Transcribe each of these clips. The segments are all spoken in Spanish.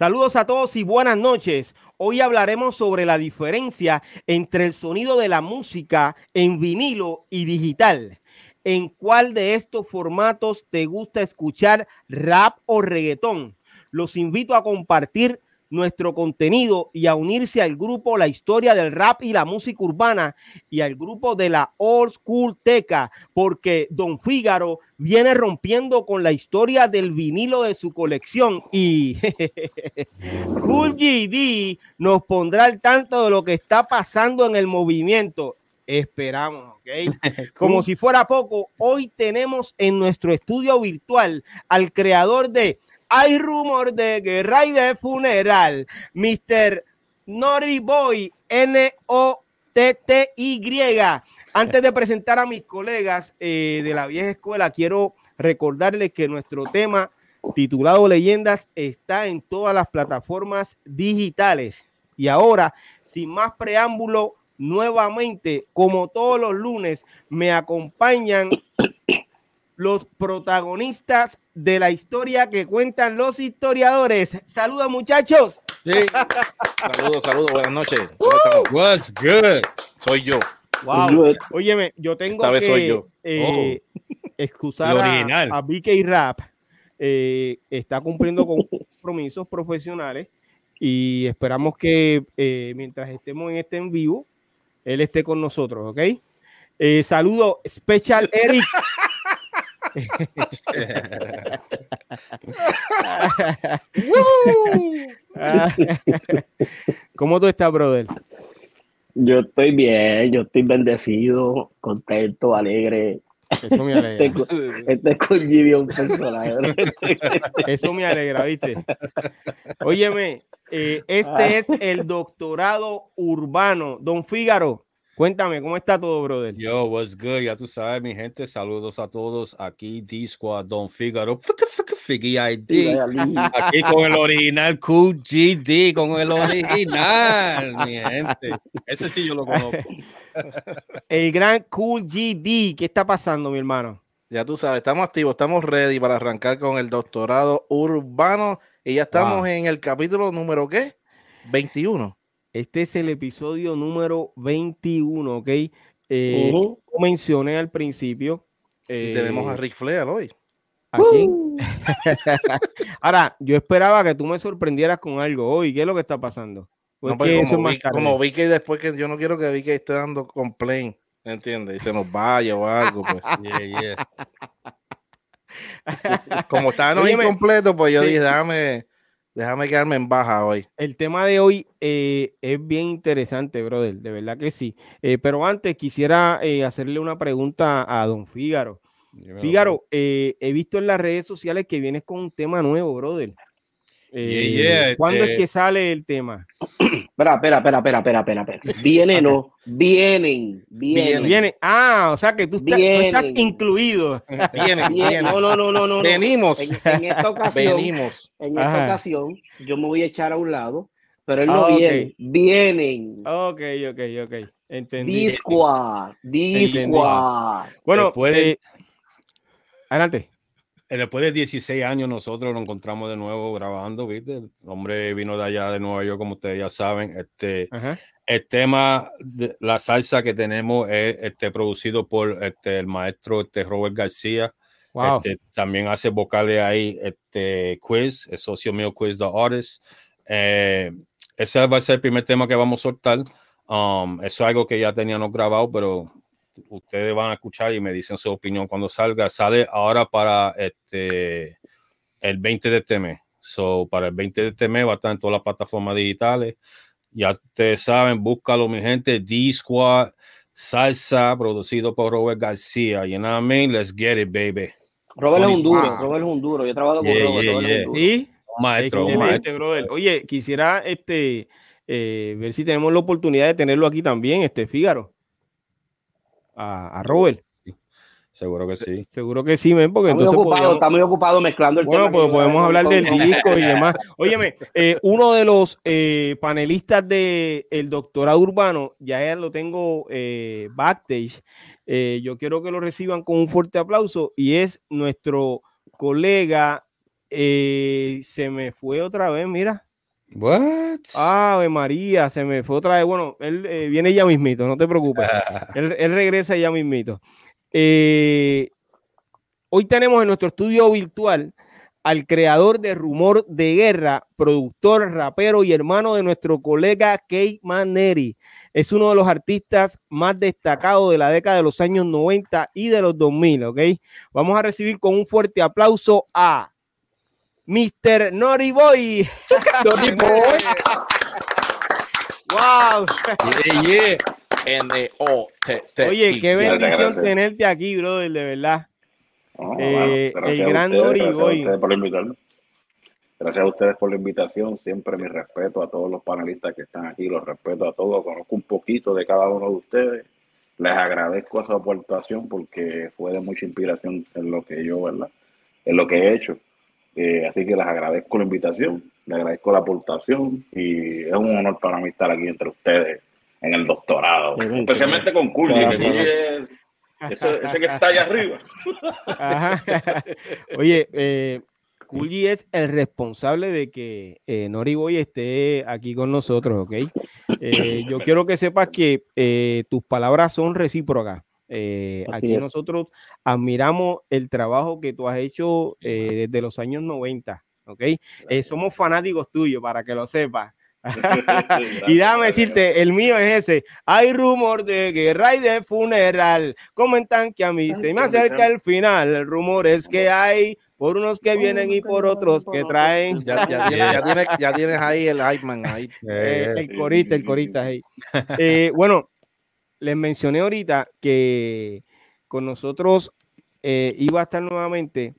Saludos a todos y buenas noches. Hoy hablaremos sobre la diferencia entre el sonido de la música en vinilo y digital. ¿En cuál de estos formatos te gusta escuchar rap o reggaetón? Los invito a compartir nuestro contenido y a unirse al grupo La Historia del Rap y la Música Urbana y al grupo de la Old School Teca, porque Don Fígaro viene rompiendo con la historia del vinilo de su colección y Cool GD nos pondrá al tanto de lo que está pasando en el movimiento. Esperamos, ¿ok? Como si fuera poco, hoy tenemos en nuestro estudio virtual al creador de hay rumor de guerra y de funeral. Mr. Nori Boy, N-O-T-T-Y. Antes de presentar a mis colegas eh, de la vieja escuela, quiero recordarles que nuestro tema titulado Leyendas está en todas las plataformas digitales. Y ahora, sin más preámbulo, nuevamente, como todos los lunes, me acompañan los protagonistas de la historia que cuentan los historiadores. Saludos, muchachos. Saludos, saludos, buenas noches. What's good? Soy yo. Wow. Óyeme, yo tengo Esta vez que soy yo. eh, excusar a, original. a BK Rap. Eh, está cumpliendo con compromisos profesionales y esperamos que eh, mientras estemos en este en vivo, él esté con nosotros, ¿ok? Eh, saludo Special Eric. ¿Cómo tú estás, brother? Yo estoy bien, yo estoy bendecido, contento, alegre. Eso me Este, alegra. con- este con Gideon. Eso me alegra, ¿viste? Óyeme, eh, este es el doctorado urbano. Don Fígaro, cuéntame, ¿cómo está todo, brother? Yo, what's good? Ya tú sabes, mi gente. Saludos a todos. Aquí D-Squad, Don Figaro. Figgy ID. Aquí con el original QGD, con el original, mi gente. Ese sí yo lo conozco. El gran Cool GD, ¿qué está pasando, mi hermano? Ya tú sabes, estamos activos, estamos ready para arrancar con el doctorado urbano y ya estamos Wow. en el capítulo número ¿qué? 21. Este es el episodio número 21, ¿ok? Eh, como mencioné al principio. Y eh, tenemos a Rick Flair hoy. ¿a quién? Ahora, yo esperaba que tú me sorprendieras con algo hoy. ¿Qué es lo que está pasando? ¿O No, eso como, vi, tarde? como vi que después que yo no quiero que vi que esté dando complaint, ¿me entiendes? Y se nos vaya o algo. Pues. Yeah, yeah. Como estábamos Óyeme, incompletos, pues yo sí. dije, déjame, déjame quedarme en baja hoy. El tema de hoy eh, es bien interesante, brother, de verdad que sí. Eh, pero antes quisiera eh, hacerle una pregunta a don Fígaro. Fígaro, eh, he visto en las redes sociales que vienes con un tema nuevo, brother. Eh, yeah, ¿Cuándo es este- que sale el tema? Espera, espera, espera, espera, espera, espera, espera. Viene, no, vienen, vienen. Viene. Ah, o sea que tú, estás- tú estás Vienen. incluido. Viene, Vienen. viene. No, no, no, no, no. Venimos, En, en esta ocasión, venimos. en esta Ajá. ocasión, yo me voy a echar a un lado, pero él no Ah, viene. Vienen. Ok, ok, ok. Entendí. D-Squad, D-Squad. Bueno, Después de- eh, adelante. Eh, Después de 16 años nosotros nos encontramos de nuevo grabando, ¿viste? El hombre vino de allá de Nueva York, como ustedes ya saben. Este, Ajá. el tema de la salsa que tenemos es este, producido por este, el maestro este, Robert García. Wow. Este, también hace vocales ahí, este, Quiz, el socio mío Quiz The Artist. Eh, ese va a ser el primer tema que vamos a soltar. Um, eso es algo que ya teníamos grabado, pero ustedes van a escuchar y me dicen su opinión cuando salga. Sale ahora para este, el 20 de este mes. So, para el 20 de este mes va a estar en todas las plataformas digitales. Ya ustedes saben, búscalo, mi gente. D-Squad, salsa, producido por Robert García. You know what I mean? Let's get it, baby. Robert es un duro. Robert es un duro. Yo he trabajado con Yeah, Robert, yeah, es yeah. un duro. ¿Sí? Maestro, maestro. Oye, quisiera este eh, ver si tenemos la oportunidad de tenerlo aquí también, este Fígaro. A, a Robert. Seguro que sí. Seguro que sí, men, porque Está muy entonces ocupado, podríamos- está muy ocupado mezclando el Bueno, tema. que pues podemos hablar del disco y demás. Óyeme, eh, uno de los eh, panelistas de el doctorado urbano, ya lo tengo eh, backstage. Eh, yo quiero que lo reciban con un fuerte aplauso y es nuestro colega. eh, se me fue otra vez, mira. What? Ave María, se me fue otra vez. Bueno, él eh, viene ya mismito, no te preocupes. él, él regresa ya mismito. Eh, hoy tenemos en nuestro estudio virtual al creador de Rumor de Guerra, productor, rapero y hermano de nuestro colega Kate Maneri. Es uno de los artistas más destacados de la década de los años 90 y de los 2000, ¿ok? Vamos a recibir con un fuerte aplauso a Mr. Nori Boy. Nori Boy. wow. Yeah, yeah. N-O-T-T. Oye, qué bendición gracias. tenerte aquí, brother, de verdad. Eh, bueno, el a gran ustedes, Nori gracias a Boy. ustedes por invitarme. Gracias a ustedes por la invitación. Siempre mi respeto a todos los panelistas que están aquí. Los respeto a todos. Conozco un poquito de cada uno de ustedes. Les agradezco esa aportación porque fue de mucha inspiración en lo que yo, ¿verdad? En lo que he hecho. Eh, así que les agradezco la invitación, les agradezco la aportación y es un honor para mí estar aquí entre ustedes en el doctorado. Sí, Especialmente con Curly, que es ese, ese que está allá arriba. Ajá. Oye, eh, Kulji es el responsable de que eh, Nori Boy esté aquí con nosotros, ¿ok? Eh, yo quiero que sepas que eh, tus palabras son recíprocas. Eh, aquí es. nosotros admiramos el trabajo que tú has hecho eh, desde los años 90, ¿ok? Eh, somos fanáticos tuyos, para que lo sepas. Y déjame decirte, el mío es ese. Hay rumor de guerra y de funeral. Comentan que a mí se me acerca el final. El rumor es que hay por unos que vienen y por otros que traen. Ya, ya, tienes, ya, tienes, ya tienes ahí el Iceman ahí. Eh, el corita, el corita. ahí. Eh, bueno, les mencioné ahorita que con nosotros eh, iba a estar nuevamente,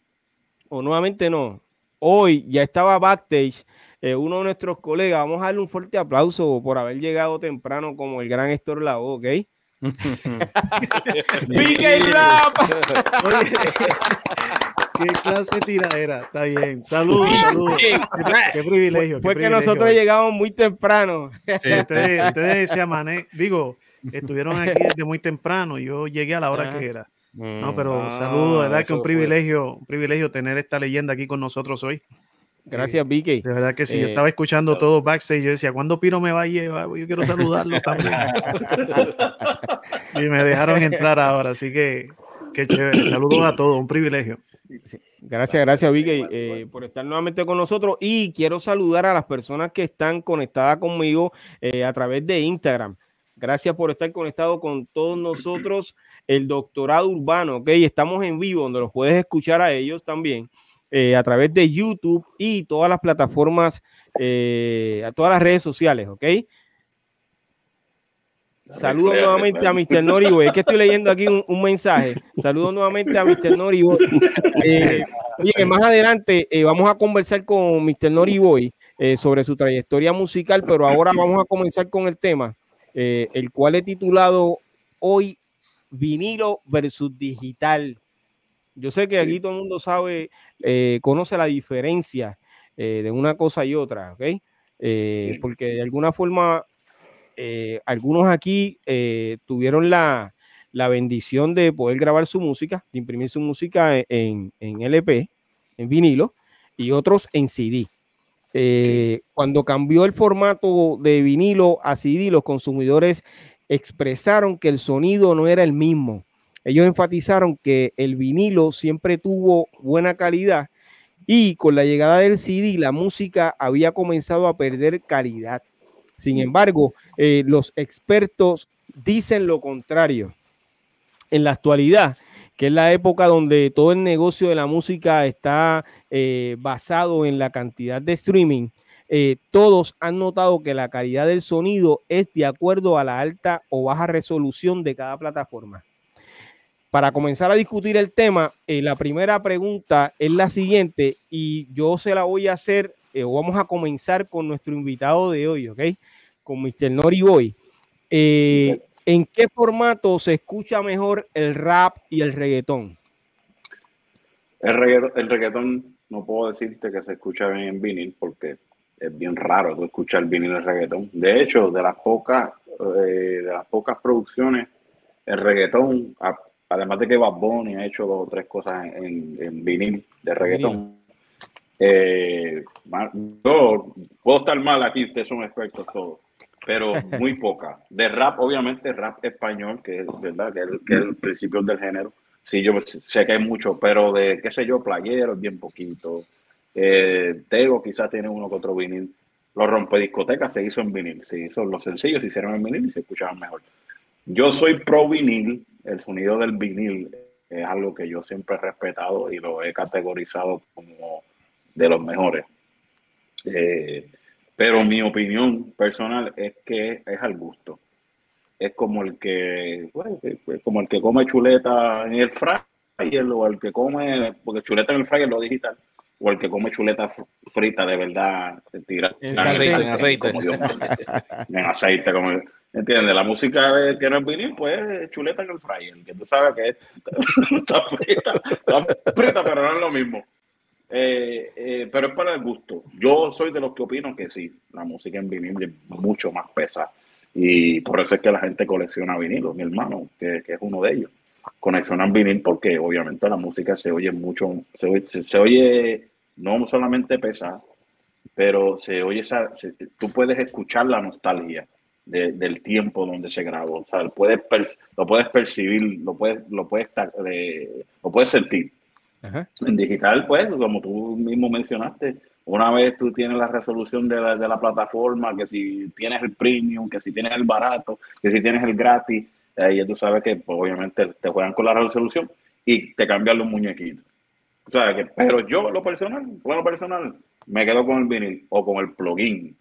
o nuevamente no, hoy ya estaba backstage eh, uno de nuestros colegas. Vamos a darle un fuerte aplauso por haber llegado temprano como el gran Héctor Lavoe, ¿ok? PK Rap. Oye, qué clase de tiradera. Está bien. Saludos, saludos. Qué, qué privilegio. qué Fue que privilegio. nosotros llegamos muy temprano. Sí, ustedes, ustedes se amané, digo, estuvieron aquí desde muy temprano. Yo llegué a la hora que era. mm, No, pero Ah, saludos, de verdad que un privilegio, un privilegio tener esta leyenda aquí con nosotros hoy. Gracias, Vicky. De verdad que sí, yo Eh, estaba escuchando todo backstage. Yo decía, ¿cuándo Piro me va a llevar? Yo quiero saludarlo también. y me dejaron entrar ahora, así que qué chévere. Saludos a todos, un privilegio. Gracias, gracias, Vicky, eh, por estar nuevamente con nosotros. Y quiero saludar a las personas que están conectadas conmigo eh, a través de Instagram. Gracias por estar conectado con todos nosotros. El doctorado urbano, ok. Estamos en vivo, donde los puedes escuchar a ellos también eh, a través de YouTube y todas las plataformas, eh, a todas las redes sociales, ok. Saludos nuevamente a. Mr. Noriboy. Es que estoy leyendo aquí un, un mensaje. Saludos nuevamente a Mr. Noriboy. Eh, oye, más adelante eh, vamos a conversar con Mr. Noriboy eh, sobre su trayectoria musical, pero ahora vamos a comenzar con el tema, eh, el cual he titulado hoy vinilo versus digital. Yo sé que aquí todo el mundo sabe, eh, conoce la diferencia eh, de una cosa y otra, ¿ok? Porque de alguna forma algunos aquí tuvieron la, la bendición de poder grabar su música, de imprimir su música en, en LP, en vinilo, y otros en CD. Eh, Cuando cambió el formato de vinilo a CD, los consumidores expresaron que el sonido no era el mismo. Ellos enfatizaron que el vinilo siempre tuvo buena calidad y con la llegada del CD la música había comenzado a perder calidad. Sin embargo, eh, los expertos dicen lo contrario. En la actualidad, que es la época donde todo el negocio de la música está eh, basado en la cantidad de streaming, eh, todos han notado que la calidad del sonido es de acuerdo a la alta o baja resolución de cada plataforma. Para comenzar a discutir el tema, eh, la primera pregunta es la siguiente y yo se la voy a hacer, o vamos a comenzar con nuestro invitado de hoy, ¿ok? Con Mr. Nori Boy. ¿En qué formato se escucha mejor el rap y el reggaetón? El reggaetón, el reggaetón no puedo decirte que se escucha bien en vinil porque es bien raro tú escuchar vinil en reggaetón. De hecho, de las pocas, eh, de las pocas producciones, el reggaetón, además de que Bad Bunny ha hecho dos o tres cosas en, en vinil de reggaetón, Eh, yo puedo estar mal aquí, ustedes son expertos todos, pero muy poca. De rap, obviamente, rap español, que es verdad, que es, el- que es el principio del género. Sí, yo sé que hay mucho, pero de, qué sé yo, playeros, bien poquito. Eh, Tego quizás tiene uno que otro vinil. Los rompediscotecas se hizo en vinil, se hizo, los sencillos se hicieron en vinil y se escuchaban mejor. Yo soy pro vinil, el sonido del vinil es algo que yo siempre he respetado y lo he categorizado como de los mejores. Eh, pero mi opinión personal es que es al gusto. Es como el que, bueno, como el que come chuleta en el fryer o el que come, porque chuleta en el fryer es lo digital, o el que come chuleta fr- frita de verdad, tira En aceite, en aceite. como Dios en aceite, como ¿entiendes? La música de, que no es vinil, pues es chuleta en el fryer, que tú sabes que es, está frita, está frita, pero no es lo mismo. Eh, eh, pero es para el gusto. Yo soy de los que opino que sí, la música en vinil es mucho más pesada. Y por eso es que la gente colecciona vinilos, mi hermano, que, es uno de ellos. Coleccionan vinil porque obviamente la música se oye mucho, se oye, no solamente pesada, pero se oye esa, se- tú puedes escuchar la nostalgia de- del tiempo donde se grabó. O sea, puedes lo puedes percibir, lo puedes, lo puedes, lo puedes sentir. En digital, pues, como tú mismo mencionaste, una vez tú tienes la resolución de la, de la plataforma, que si tienes el premium, que si tienes el barato, que si tienes el gratis, ahí ya tú sabes que pues, obviamente te juegan con la resolución y te cambian los muñequitos. O sea, que, pero yo, lo personal, bueno, personal, me quedo con el vinil o con el plugin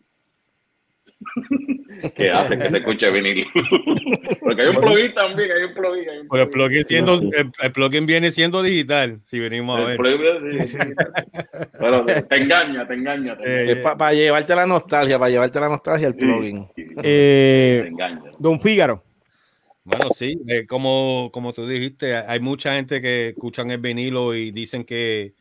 que hace que se escuche vinil. Porque hay un plugin también, hay un plugin. Hay un el plugin, siendo, el, el plugin viene siendo digital, si venimos a El ver. plugin, sí, sí. Pero te, te engaña, te engaña. Te Eh, engaña. para llevarte la nostalgia, para llevarte la nostalgia el plugin. Sí, sí, Eh, te engaña. Don Fígaro. Bueno, sí, eh, como, como tú dijiste, hay mucha gente que escuchan el vinilo y dicen que,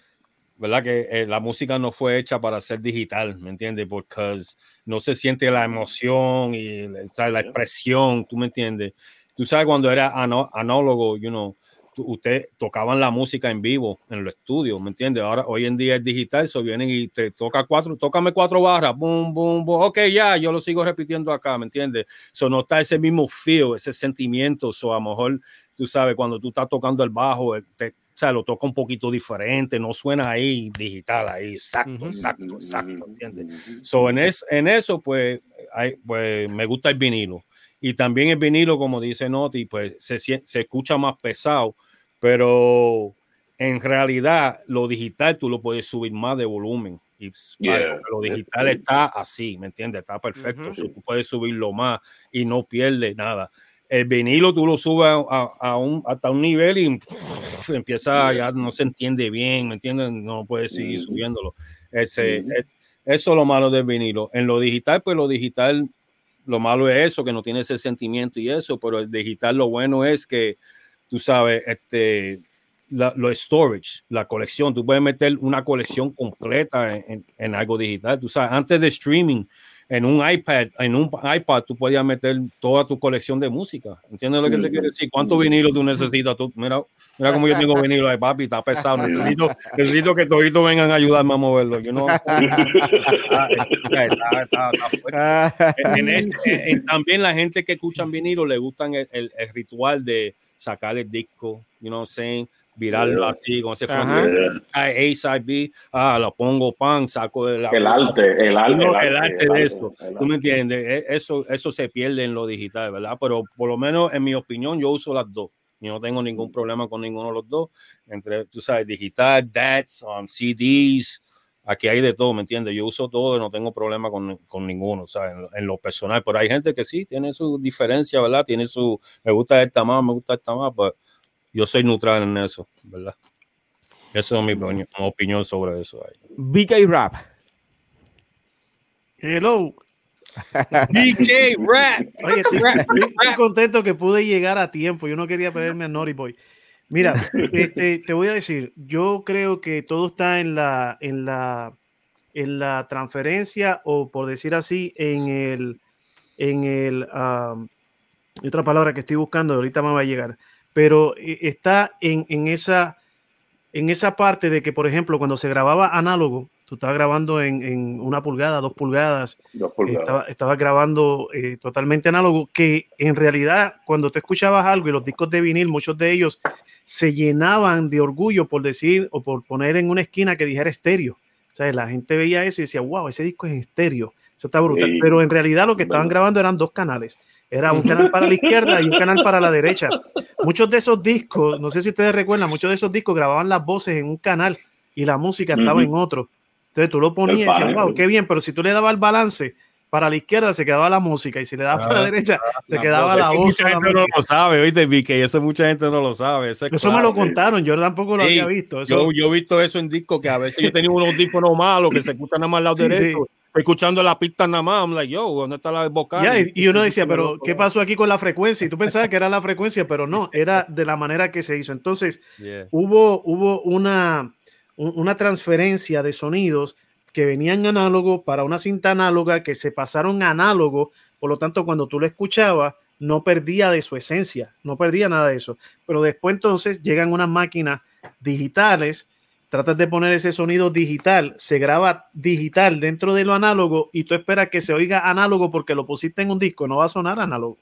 ¿verdad? Que eh, la música no fue hecha para ser digital, ¿me entiendes? Porque no se siente la emoción y ¿sabes? la expresión, ¿tú me entiendes? Tú sabes cuando era análogo, you know, usted tocaban la música en vivo en los estudios, ¿me entiendes? Ahora, hoy en día es digital, so vienen y te toca cuatro, tócame cuatro barras, boom, boom, boom, ok, ya, yo lo sigo repitiendo acá, ¿me entiendes? So no está ese mismo feel, ese sentimiento, so a lo mejor, tú sabes, cuando tú estás tocando el bajo, el- te, o sea, lo toca un poquito diferente, no suena ahí digital, ahí, exacto, exacto, exacto, ¿entiendes? So, en, es, en eso, pues, hay, pues, me gusta el vinilo. Y también el vinilo, como dice Noti, pues se, se escucha más pesado, pero en realidad lo digital tú lo puedes subir más de volumen. Y Yeah. lo digital está así, ¿me entiendes? Está perfecto. Ujú. So, tú puedes subirlo más y no pierdes nada. El vinilo tú lo subes a, a- un, hasta un nivel y pff, empieza, ya no se entiende bien, ¿me entiendes? No puedes seguir subiéndolo. Ese, es- eso es lo malo del vinilo. En lo digital, pues lo digital, lo malo es eso, que no tiene ese sentimiento y eso, pero el digital lo bueno es que, tú sabes, este, la, lo storage, la colección, tú puedes meter una colección completa en, en- en algo digital. Tú sabes, antes de streaming, en un iPad, en un iPad, tú podías meter toda tu colección de música. ¿Entiendes lo que te quiero decir? ¿Cuántos vinilos tú necesitas? Tú, mira, mira cómo yo tengo vinilo de papi, está pesado. Necesito, necesito que toditos vengan a ayudarme a moverlo. Yo no, está, está- está- está fuerte. En en- también la gente que escuchan vinilo le gustan el, el- el ritual de sacar el disco, you know what I'm saying? Virarlo Yeah. así, con ese fondo. A, side B, ah, lo pongo pan, saco de la. El arte, el arte. No, el arte de eso. el ¿Tú me arte. entiendes? E- Eso, eso se pierde en lo digital, ¿verdad? Pero por lo menos en mi opinión, yo uso las dos. Yo no tengo ningún problema con ninguno de los dos. Entre, tú sabes, digital, DATs, um, CDs, aquí hay de todo, ¿me entiendes? Yo uso todo y no tengo problema con, con ninguno, ¿sabes? En, lo- en lo personal. Pero hay gente que sí, tiene su diferencia, ¿verdad? Tiene su, me gusta esta más, me gusta esta más, pero yo soy neutral en eso, ¿verdad? Esa es mi opinión, opinión sobre eso. ahí. BK Rap. Hello. BK Rap. Oye, estoy, estoy- estoy contento que pude llegar a tiempo. Yo no quería perderme a Naughty Boy. Mira, este, te voy a decir, yo creo que todo está en la, en la, en la transferencia o por decir así, en el, en el, am, hay otra palabra que estoy buscando, ahorita me va a llegar, pero eh, está en, en esa, en esa parte de que, por ejemplo, cuando se grababa análogo, tú estabas grabando en, en una pulgada, dos pulgadas, Dos pulgadas. estaba, estabas grabando eh, totalmente análogo, que en realidad cuando tú escuchabas algo y los discos de vinil, muchos de ellos se llenaban de orgullo por decir o por poner en una esquina que dijera estéreo. O sea, la gente veía eso y decía, wow, ese disco es en estéreo, eso está brutal. Sí. Pero en realidad lo que estaban grabando eran dos canales. Era un canal para la izquierda y un canal para la derecha. Muchos de esos discos, no sé si ustedes recuerdan, muchos de esos discos grababan las voces en un canal y la música estaba Ujú. en otro. Entonces tú lo ponías y decías, wow, qué bien, pero si tú le dabas el balance para la izquierda se quedaba la música y si le dabas para la Ah, derecha se La quedaba la voz. Mucha gente no lo sabe, oíste, Vicky, eso mucha gente no lo sabe. Eso, es Eso me lo contaron, yo tampoco lo Sí, había visto. Eso, Yo, yo he visto eso en discos que a veces yo tenía unos audífonos malos que se escuchan nada más al lado Sí, derecho. Estoy escuchando la pista nada más. I'm like, yo, ¿dónde está la vocal? Y, y uno decía, pero ¿qué pasó aquí con la frecuencia? Y tú pensabas que era la frecuencia, pero no, era de la manera que se hizo. Entonces, Yeah. hubo, hubo una, un- una transferencia de sonidos que venían análogo para una cinta análoga que se pasaron a análogo, por lo tanto cuando tú lo escuchabas no perdía de su esencia, no perdía nada de eso. Pero después entonces llegan unas máquinas digitales, tratas de poner ese sonido digital, se graba digital dentro de lo análogo y tú esperas que se oiga análogo porque lo pusiste en un disco, no va a sonar análogo.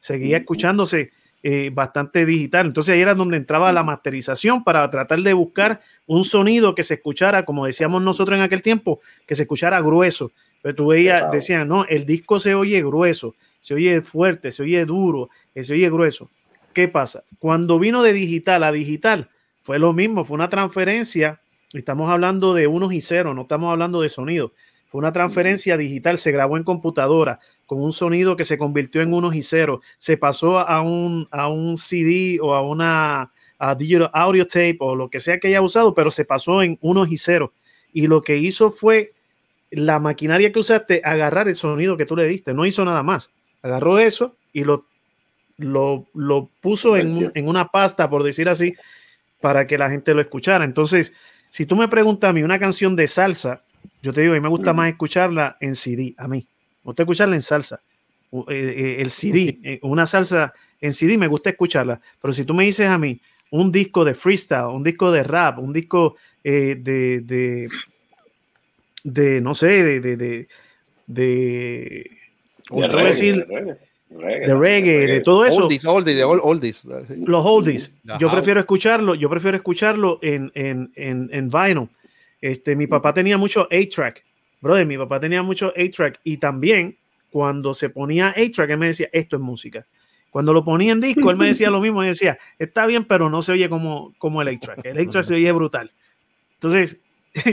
Seguía escuchándose eh, bastante digital. Entonces ahí era donde entraba la masterización para tratar de buscar un sonido que se escuchara, como decíamos nosotros en aquel tiempo, que se escuchara grueso. Pero tú veías, decían, no, el disco se oye grueso, se oye fuerte, se oye duro, eh, se oye grueso. ¿Qué pasa? Cuando vino de digital a digital, fue lo mismo, fue una transferencia. Estamos hablando de unos y ceros, no estamos hablando de sonido. Fue una transferencia digital, se grabó en computadora con un sonido que se convirtió en unos y ceros, se pasó a un, a un CD o a una a digital audio tape o lo que sea que haya usado, pero se pasó en unos y ceros. Y lo que hizo fue la maquinaria que usaste agarrar el sonido que tú le diste, no hizo nada más. Agarró eso y lo, lo, lo puso en, en una pasta, por decir así, para que la gente lo escuchara. Entonces, si tú me preguntas a mí una canción de salsa, yo te digo, a mí me gusta más escucharla en CD, a mí. Me gusta escucharla en salsa. Eh, eh, el CD, eh, una salsa en CD me gusta escucharla. Pero si tú me dices a mí un disco de freestyle, un disco de rap, un disco eh, de, de, de, no sé, de, de, de, de, decir, reggae, reggae, de reggae, de todo eso Oldies, oldies, ol- oldies. los oldies. Yo prefiero escucharlo, yo prefiero escucharlo en, en, en, en vinyl. Este, mi papá tenía mucho A-track. Brother, mi papá tenía mucho A-track y también cuando se ponía A-track, él me decía, esto es música. Cuando lo ponía en disco, él me decía lo mismo, y decía, está bien, pero no se oye como, como el A-track. El A-track se oye brutal. Entonces,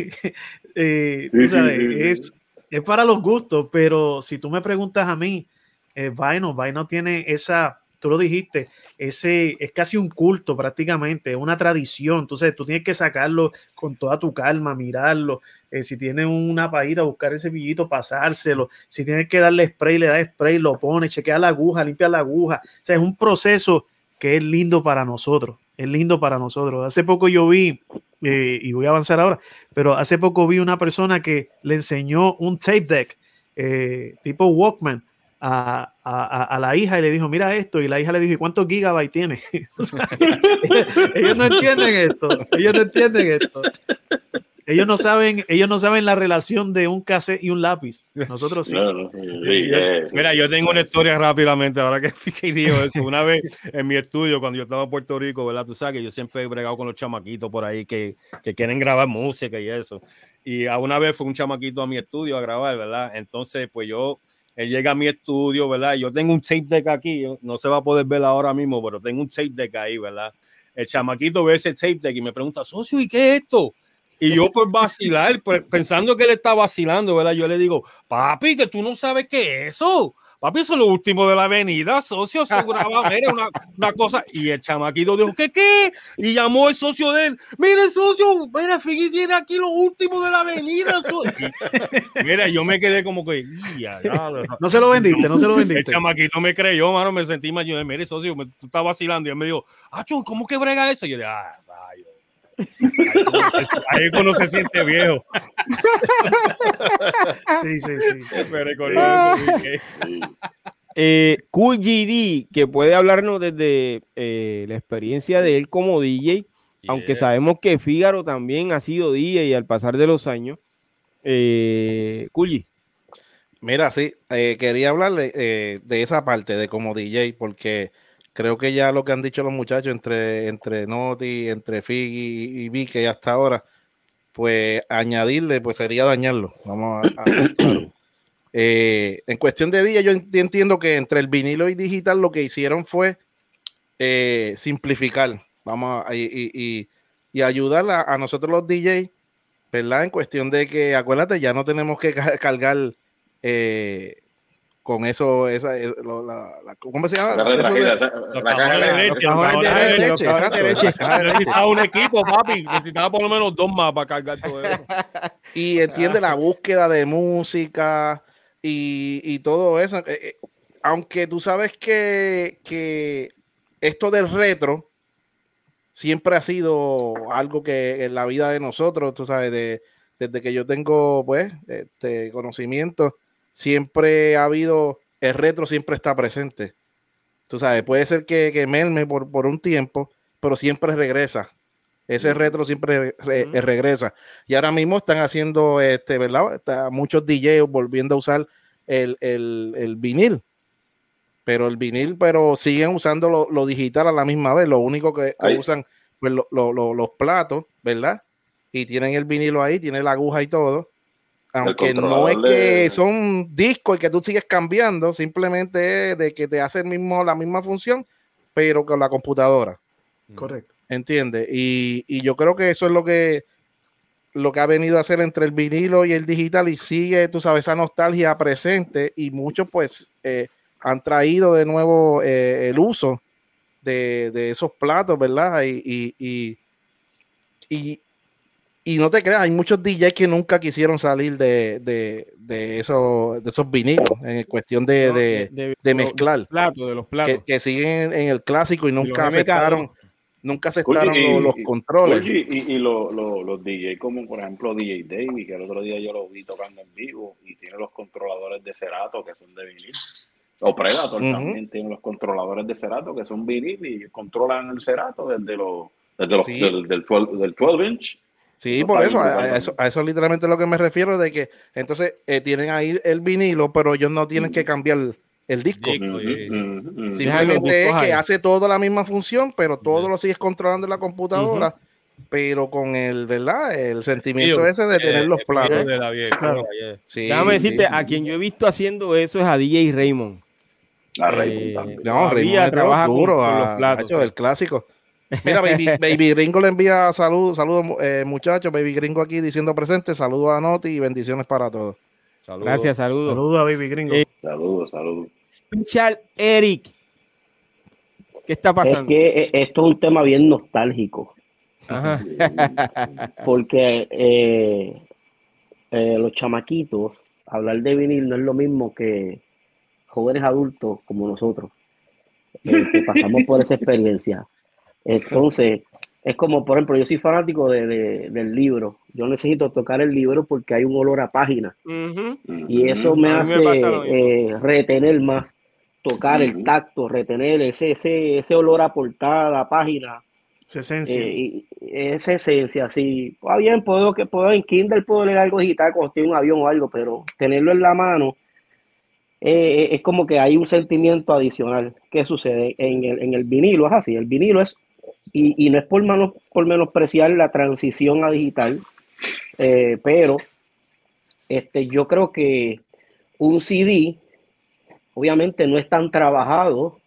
eh, tú sabes, sí, sí. es, es para los gustos, pero si tú me preguntas a mí, eh, Vinyl, Vinyl tiene esa, tú lo dijiste, ese es casi un culto prácticamente, una tradición. Entonces tú tienes que sacarlo con toda tu calma, mirarlo. eh, si tienes una paíta, buscar ese pillito, pasárselo. Si tienes que darle spray, le das spray, lo pones, chequea la aguja, limpia la aguja. O sea, es un proceso que es lindo para nosotros. Es lindo para nosotros. Hace poco yo vi, eh, y voy a avanzar ahora, pero hace poco vi una persona que le enseñó un tape deck eh, tipo Walkman a, a- a- a la hija y le dijo, mira esto, y la hija le dijo, "¿Y cuántos gigabytes tiene? O sea, ellos no entienden esto, ellos no entienden esto. Ellos no saben, ellos no saben la relación de un cassette y un lápiz. Nosotros sí. No, no, sí, Mira, yo tengo una historia rápidamente, ahora que, que digo eso. Una vez en mi estudio, cuando yo estaba en Puerto Rico, ¿verdad? Tú sabes que yo siempre he bregado con los chamaquitos por ahí que, que quieren grabar música y eso. Y a una vez fue un chamaquito a mi estudio a grabar, ¿verdad? Entonces, pues yo, él llega a mi estudio, ¿verdad? Yo tengo un tape deck aquí, no se va a poder ver ahora mismo, pero tengo un tape deck ahí, ¿verdad? El chamaquito ve ese tape deck y me pregunta, socio, ¿y qué es esto? Y yo por vacilar, pues, pensando que él está vacilando, ¿verdad? Yo le digo, papi, que tú no sabes qué es eso. Papi, eso es lo último de la avenida, socio, eso graba, mira, una, una cosa. Y el chamaquito dijo, ¿qué qué? Y llamó el socio de él, mire, socio, mira, Figui tiene aquí lo último de la avenida. so-". Y, mira, yo me quedé como que, "Ya, ya, No se lo vendiste, no se lo el vendiste. chamaquito me creyó, mano, me sentí mal. Yo dije, mire, socio, me- tú estás vacilando. Y él me dijo, Acho, ¿cómo que brega eso? Y yo dije, ah, rayo. Ahí uno se- siente viejo. Sí, sí, sí. Sí. Eh, cool GD, que puede hablarnos desde eh, la experiencia de él como DJ, aunque sabemos que Fígaro también ha sido DJ al pasar de los años. Eh. Mira, sí, eh, quería hablarle eh, de esa parte de como DJ, porque creo que ya lo que han dicho los muchachos entre, entre Noti, entre Fig y, Vicky hasta ahora, pues añadirle, pues sería dañarlo. Vamos a, a-. Eh, en cuestión de día, yo en- entiendo que entre el vinilo y digital lo que hicieron fue eh, simplificar, vamos a, y, y- y- ayudar a, a nosotros los DJs, ¿verdad? En cuestión de que, acuérdate, ya no tenemos que ca- cargar eh, con eso, esa, eh, lo- la, la- ¿cómo se llama? La, de- la- la caja de leche, cajas de leche. Necesitaba un equipo, papi. Necesitaba por lo menos dos más para cargar todo eso. y entiende la búsqueda de música y, y todo eso. Eh, eh, aunque tú sabes que, que esto del retro siempre ha sido algo que en la vida de nosotros, tú sabes, de, desde que yo tengo pues este conocimiento, siempre ha habido, el retro siempre está presente. Tú sabes, puede ser que, que merme por, por un tiempo, pero siempre regresa. Ese retro siempre re- regresa. Y ahora mismo están haciendo, este, ¿verdad? Está muchos DJs volviendo a usar el, el, el vinil. Pero el vinil, pero siguen usando lo, lo digital a la misma vez. Lo único que Ahí. usan pues, lo- lo- los platos, ¿verdad? Y tienen el vinilo ahí, tiene la aguja y todo. Aunque no es que son discos y que tú sigues cambiando, simplemente es de que te hace el mismo, la misma función, pero con la computadora. Correcto. ¿Entiendes? Y, y yo creo que eso es lo que lo que ha venido a hacer entre el vinilo y el digital y sigue, tú sabes, esa nostalgia presente y muchos pues eh, han traído de nuevo eh, el uso de, de esos platos, ¿verdad? Y, y, y, y- y no te creas, hay muchos DJs que nunca quisieron salir de, de, de, esos, de esos vinilos en cuestión de, ¿no? de, mezclar, los platos, de los platos. que, que siguen en el clásico y nunca MK2. aceptaron nunca aceptaron y- los, los y- controles. Oye, y, y lo- lo- los DJ, como por ejemplo DJ Davey, que el otro día yo lo vi tocando en vivo, y tiene los controladores de Cerato que son de vinil. O Predator también tiene los controladores de Cerato que son vinil y controlan el Cerato desde los, desde los Sí. del, del 12, del 12 inch. Sí, por eso a, eso, a eso es literalmente lo que me refiero, de que entonces eh, tienen ahí el vinilo, pero ellos no tienen que cambiar el disco. Eh. Simplemente es que ahí. hace todo la misma función, pero todo lo sigues controlando en la computadora, pero con el, ¿verdad? El sentimiento Tío, ese de tener Eh, los platos. filo de la vieja, Claro. yeah. Sí, Déjame decirte, sí. a quien yo he visto haciendo eso es a DJ Raymond. A Eh, Raymond también. No, Raymond es trabaja con- duros, con a- los platos, el clásico. Mira, Baby, Baby Gringo le envía saludos, saludos eh, muchachos, Baby Gringo aquí diciendo presente, saludos a Noti y bendiciones para todos. Saludos. Gracias, saludos. Saludos a Baby Gringo. Eh, Saludos, saludos. Special Eric. ¿Qué está Es pasando? que eh, esto es un tema bien nostálgico, Ajá. porque eh, eh, los chamaquitos, hablar de vinil no es lo mismo que jóvenes adultos como nosotros, eh, que pasamos por esa experiencia. Entonces, es como, por ejemplo, yo soy fanático de- de- del libro. Yo necesito tocar el libro porque hay un olor a página. Y eso me hace eh, retener más, tocar el tacto, retener ese, ese, ese olor a portada, a página, Esa esencia. eh, y- esa esencia, sí. Está bien, puedo que puedo en Kindle puedo leer algo digital cuando estoy en un avión o algo, pero tenerlo en la mano eh, es como que hay un sentimiento adicional. ¿Qué sucede? En el, en el vinilo es así, el vinilo es, y, y no es por, menos, por menospreciar la transición a digital, eh, pero este, yo creo que un CD obviamente no es tan trabajado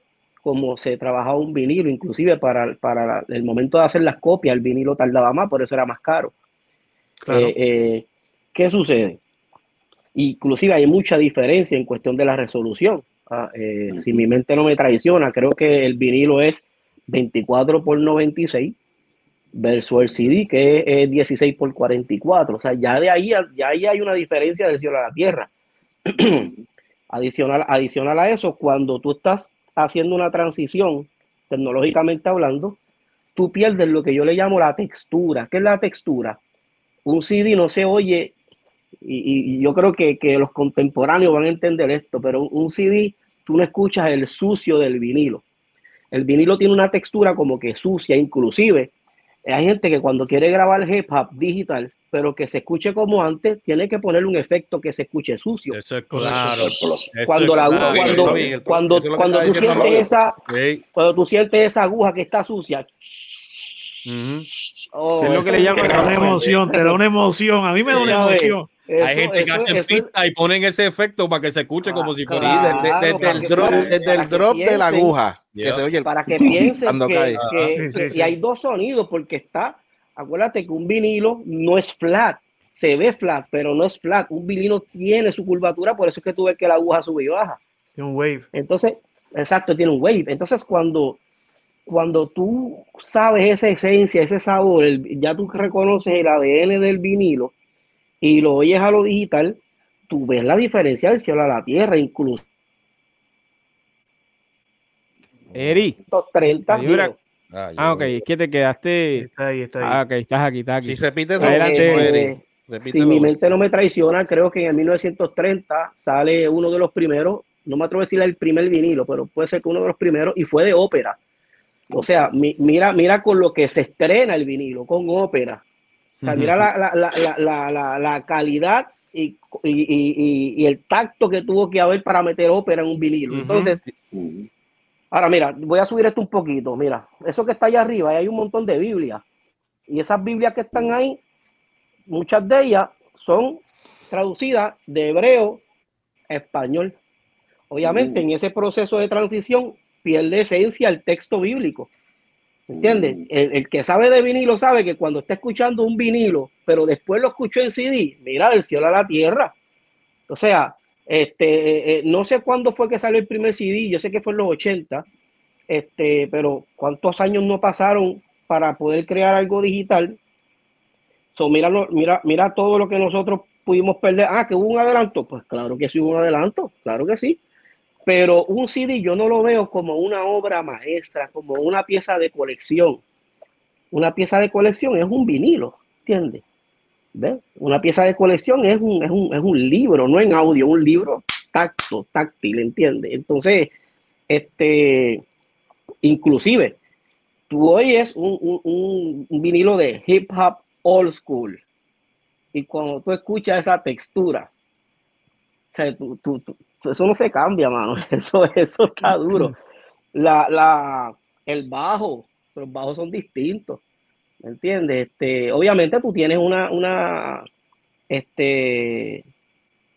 como se trabajaba un vinilo, inclusive para, para el momento de hacer las copias, el vinilo tardaba más, por eso era más caro. Claro. Eh, eh, ¿Qué sucede? Inclusive hay mucha diferencia en cuestión de la resolución. Ah, eh, Si mi mente no me traiciona, creo que el vinilo es 24 por 96 versus el CD que es, es 16 por 44. O sea, ya de ahí, ya ahí hay una diferencia del cielo a la tierra. adicional, adicional a eso, cuando tú estás haciendo una transición, tecnológicamente hablando, tú pierdes lo que yo le llamo la textura. ¿Qué es la textura? Un CD no se oye, y, y yo creo que, que los contemporáneos van a entender esto, pero un CD, tú no escuchas el sucio del vinilo. El vinilo tiene una textura como que sucia, inclusive Hay gente que cuando quiere grabar hip hop digital, pero que se escuche como antes, tiene que ponerle un efecto que se escuche sucio. Eso es claro. Cuando la aguja, cuando, cuando, cuando tú sientes esa, cuando tú sientes esa aguja que está sucia, oh, es lo que le llaman te da una emoción, te da una emoción. A mí me da una emoción. Hay gente que hace pista y ponen ese efecto para que se escuche como si fuera. desde, el drop, desde el drop de la aguja. Que se oye para que piensen que, que, y hay dos sonidos porque está acuérdate que un vinilo no es flat, se ve flat, pero no es flat. Un vinilo tiene su curvatura, por eso es que tú ves que la aguja sube y baja. Tiene un wave. Entonces, exacto, tiene un wave. Entonces, cuando, cuando tú sabes esa esencia, ese sabor, ya tú reconoces el ADN del vinilo y lo oyes a lo digital, tú ves la diferencia del cielo a la tierra, incluso. Eri. 30 Ah, ah ok, es que te quedaste. Está ahí, está ahí. Ah, ok, estás aquí, estás aquí. Si repites, Adelante. si mi mente no me traiciona, creo que en el 1930 sale uno de los primeros, no me atrevo a decir el primer vinilo, pero puede ser que uno de los primeros, y fue de ópera. O sea, mira, mira con lo que se estrena el vinilo, con ópera. O sea, mira la, la, la, la calidad y, y, y, el tacto que tuvo que haber para meter ópera en un vinilo. Entonces, Ahora, mira, voy a subir esto un poquito. Mira, eso que está allá arriba, hay un montón de Biblias. Y esas Biblias que están ahí, muchas de ellas son traducidas de hebreo a español. Obviamente, en ese proceso de transición pierde esencia el texto bíblico. ¿Entiendes? Mm. El, que sabe de vinilo sabe que cuando está escuchando un vinilo, pero después lo escuchó en CD, mira, del cielo a la tierra. O sea, este, eh, eh, no sé cuándo fue que salió el primer CD, yo sé que fue en los 80, este, pero cuántos años no pasaron para poder crear algo digital. So, mira, mira, mira todo lo que nosotros pudimos perder. Ah, que hubo un adelanto. Pues claro que sí hubo un adelanto, claro que sí. Pero un CD yo no lo veo como una obra maestra, como una pieza de colección. Una pieza de colección es un vinilo, ¿entiendes? Una pieza de colección es un, es, un, es un, libro, no en audio, un libro tacto, táctil, ¿entiendes? Entonces, este, inclusive, tú oyes un, un, un, vinilo de hip hop old school y cuando tú escuchas esa textura, sea, tú, tú, eso no se cambia, mano, eso, eso está duro. La, la, el bajo, los bajos son distintos. ¿Me entiendes? Este, obviamente tú tienes una, una, este,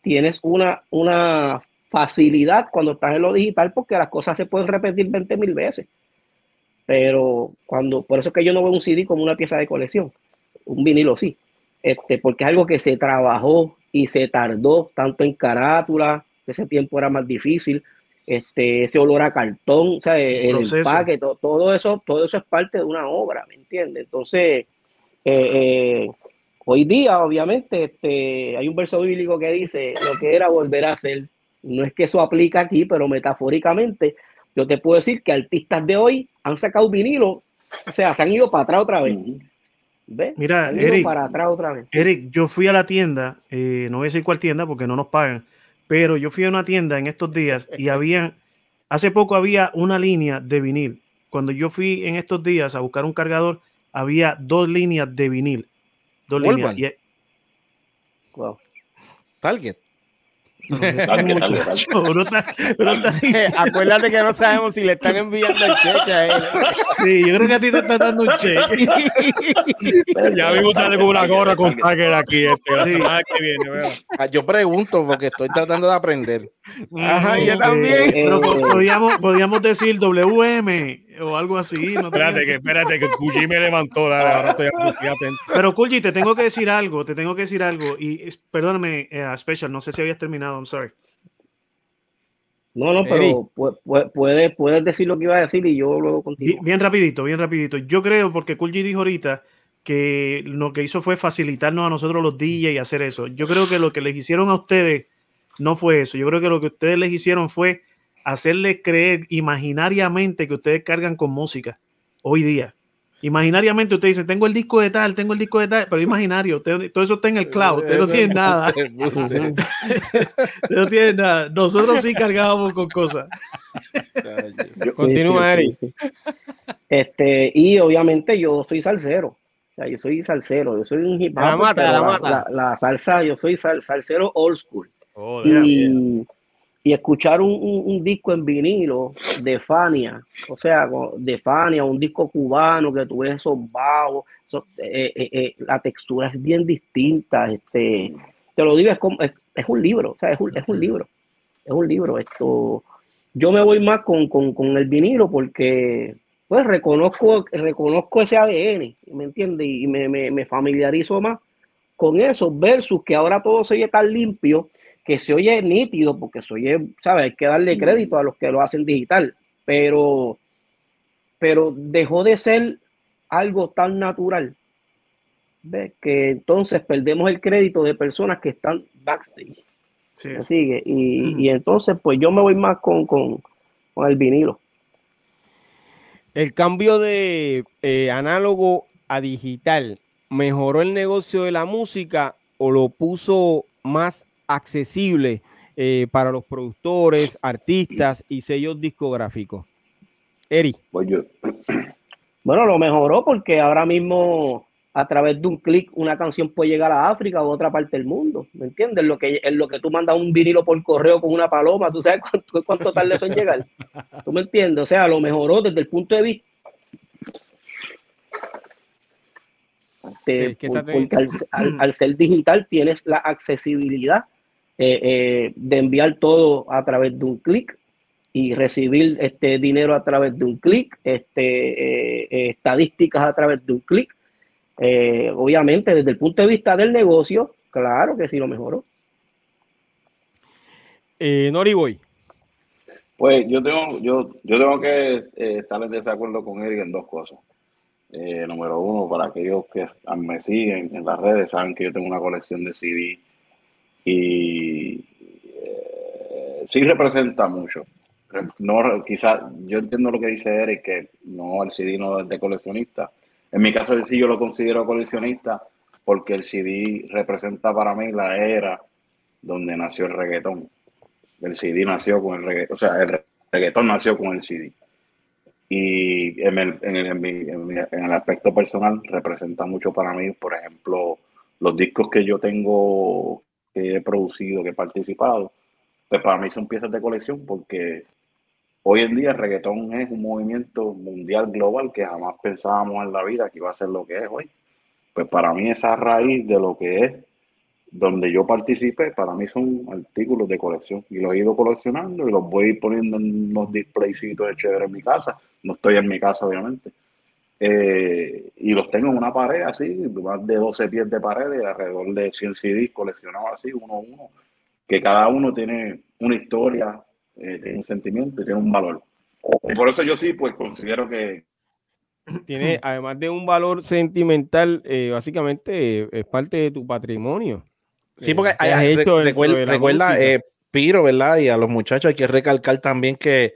tienes una, una facilidad cuando estás en lo digital porque las cosas se pueden repetir 20 mil veces. Pero cuando, por eso es que yo no veo un CD como una pieza de colección, un vinilo sí, este, porque es algo que se trabajó y se tardó tanto en carátula, ese tiempo era más difícil, este, ese olor a cartón, o sea, el empaque, todo, todo, eso, todo eso es parte de una obra, ¿me entiendes? Entonces, eh, eh, hoy día, obviamente, este, hay un verso bíblico que dice, lo que era volver a ser. No es que eso aplica aquí, pero metafóricamente, yo te puedo decir que artistas de hoy han sacado vinilo, o sea, se han ido para atrás otra vez. ¿Ves? Mira, Eric, para atrás otra vez. Eric, yo fui a la tienda, eh, no voy a decir cuál tienda porque no nos pagan, pero yo fui a una tienda en estos días y había, hace poco había una línea de vinil. Cuando yo fui en estos días a buscar un cargador, había dos líneas de vinil. Dos líneas. Y, wow. Target. Acuérdate que no sabemos si le están enviando el cheque a él. Sí, yo creo que a ti te están dando un cheque. ya mismo sale con una gorra con Tiger aquí. Este, la semana que viene, ah, yo pregunto porque estoy tratando de aprender. Ajá, yo también. Pero podíamos, podíamos decir WM o algo así. No espérate, que, espérate, que Kuji me levantó. Dale, ahora estoy, atento. Pero Kuji, te tengo que decir algo, te tengo que decir algo. Y perdóname, eh, Special, no sé si habías terminado, I'm sorry. No, no, pero puedes, puedes decir lo que iba a decir y yo luego contigo. Bien, rapidito, bien rapidito. Yo creo, porque Kulji dijo ahorita que lo que hizo fue facilitarnos a nosotros los DJ y hacer eso. Yo creo que lo que les hicieron a ustedes no fue eso. Yo creo que lo que ustedes les hicieron fue hacerle creer imaginariamente que ustedes cargan con música hoy día. Imaginariamente usted dice, tengo el disco de tal, tengo el disco de tal, pero imaginario, todo eso está en el cloud, usted no tiene nada. no tiene nada. Nosotros sí cargábamos con cosas. Continúa, Eric. Este, y obviamente yo soy salsero. O sea, yo soy salsero, yo soy un hip hop. La la mata. la salsa, yo soy sal- salsero old school. Oh, damn. y, y escuchar un, disco en vinilo de Fania, o sea, de Fania, un disco cubano que tú ves esos bajos, la textura es bien distinta, este, te lo digo, es, como, es, un libro, o sea, es un, es un libro, es un libro, esto, yo me voy más con, con, con el vinilo porque, pues, reconozco, reconozco ese ADN, ¿me entiendes? Y me, me, me familiarizo más con eso versus que ahora todo se oye tan limpio que se oye nítido, porque se oye, ¿sabes? Hay que darle crédito a los que lo hacen digital, pero, pero dejó de ser algo tan natural, ¿ves? Que entonces perdemos el crédito de personas que están backstage, Sí. ¿me sigue? Y, y entonces, pues yo me voy más con, con, con el vinilo. El cambio de eh, análogo a digital mejoró el negocio de la música o lo puso más accesible eh, para los productores, artistas y sellos discográficos. Eri, Pues Bueno, lo mejoró porque ahora mismo a través de un clic una canción puede llegar a África o a otra parte del mundo, ¿me entiendes? Lo que, en lo que tú mandas un vinilo por correo con una paloma, ¿tú sabes cuánto, cuánto tarda eso en llegar? ¿Tú me entiendes? O sea, lo mejoró desde el punto de vista... Sí, porque al, al- al ser digital tienes la accesibilidad eh, eh, de enviar todo a través de un clic y recibir este dinero a través de un clic, este, eh, eh, estadísticas a través de un clic. Eh, obviamente, desde el punto de vista del negocio, claro que sí lo mejoró. eh, Noriboy, Pues yo tengo, yo, yo tengo que eh, estar en desacuerdo con Eric en dos cosas. Eh, número uno, para aquellos que me siguen en las redes, saben que yo tengo una colección de CD y eh, sí representa mucho. No, quizás yo entiendo lo que dice Eric, que no, el CD no es de coleccionista. En mi caso, sí yo lo considero coleccionista porque el CD representa para mí la era donde nació el reggaetón. El CD nació con el reggaetón, o sea, el reggaetón nació con el CD. Y en el, en el, en el aspecto personal representa mucho para mí, por ejemplo, los discos que yo tengo, que he producido, que he participado, pues para mí son piezas de colección porque hoy en día el reggaetón es un movimiento mundial global que jamás pensábamos en la vida que iba a ser lo que es hoy. Pues para mí esa raíz de lo que es donde yo participé, para mí son artículos de colección y los he ido coleccionando y los voy poniendo en unos displaycitos de chévere en mi casa. No estoy en mi casa, obviamente. Eh, y los tengo en una pared así, más de 12 pies de pared, alrededor de 100 CDs coleccionados así, uno a uno, que cada uno tiene una historia, eh, tiene un sentimiento y tiene un valor. Y por eso yo sí, pues considero que, tiene, además de un valor sentimental, eh, básicamente eh, es parte de tu patrimonio. Sí, porque eh, que hay- recuerda, recuerda, eh, Piro, ¿verdad? Y a los muchachos hay que recalcar también que,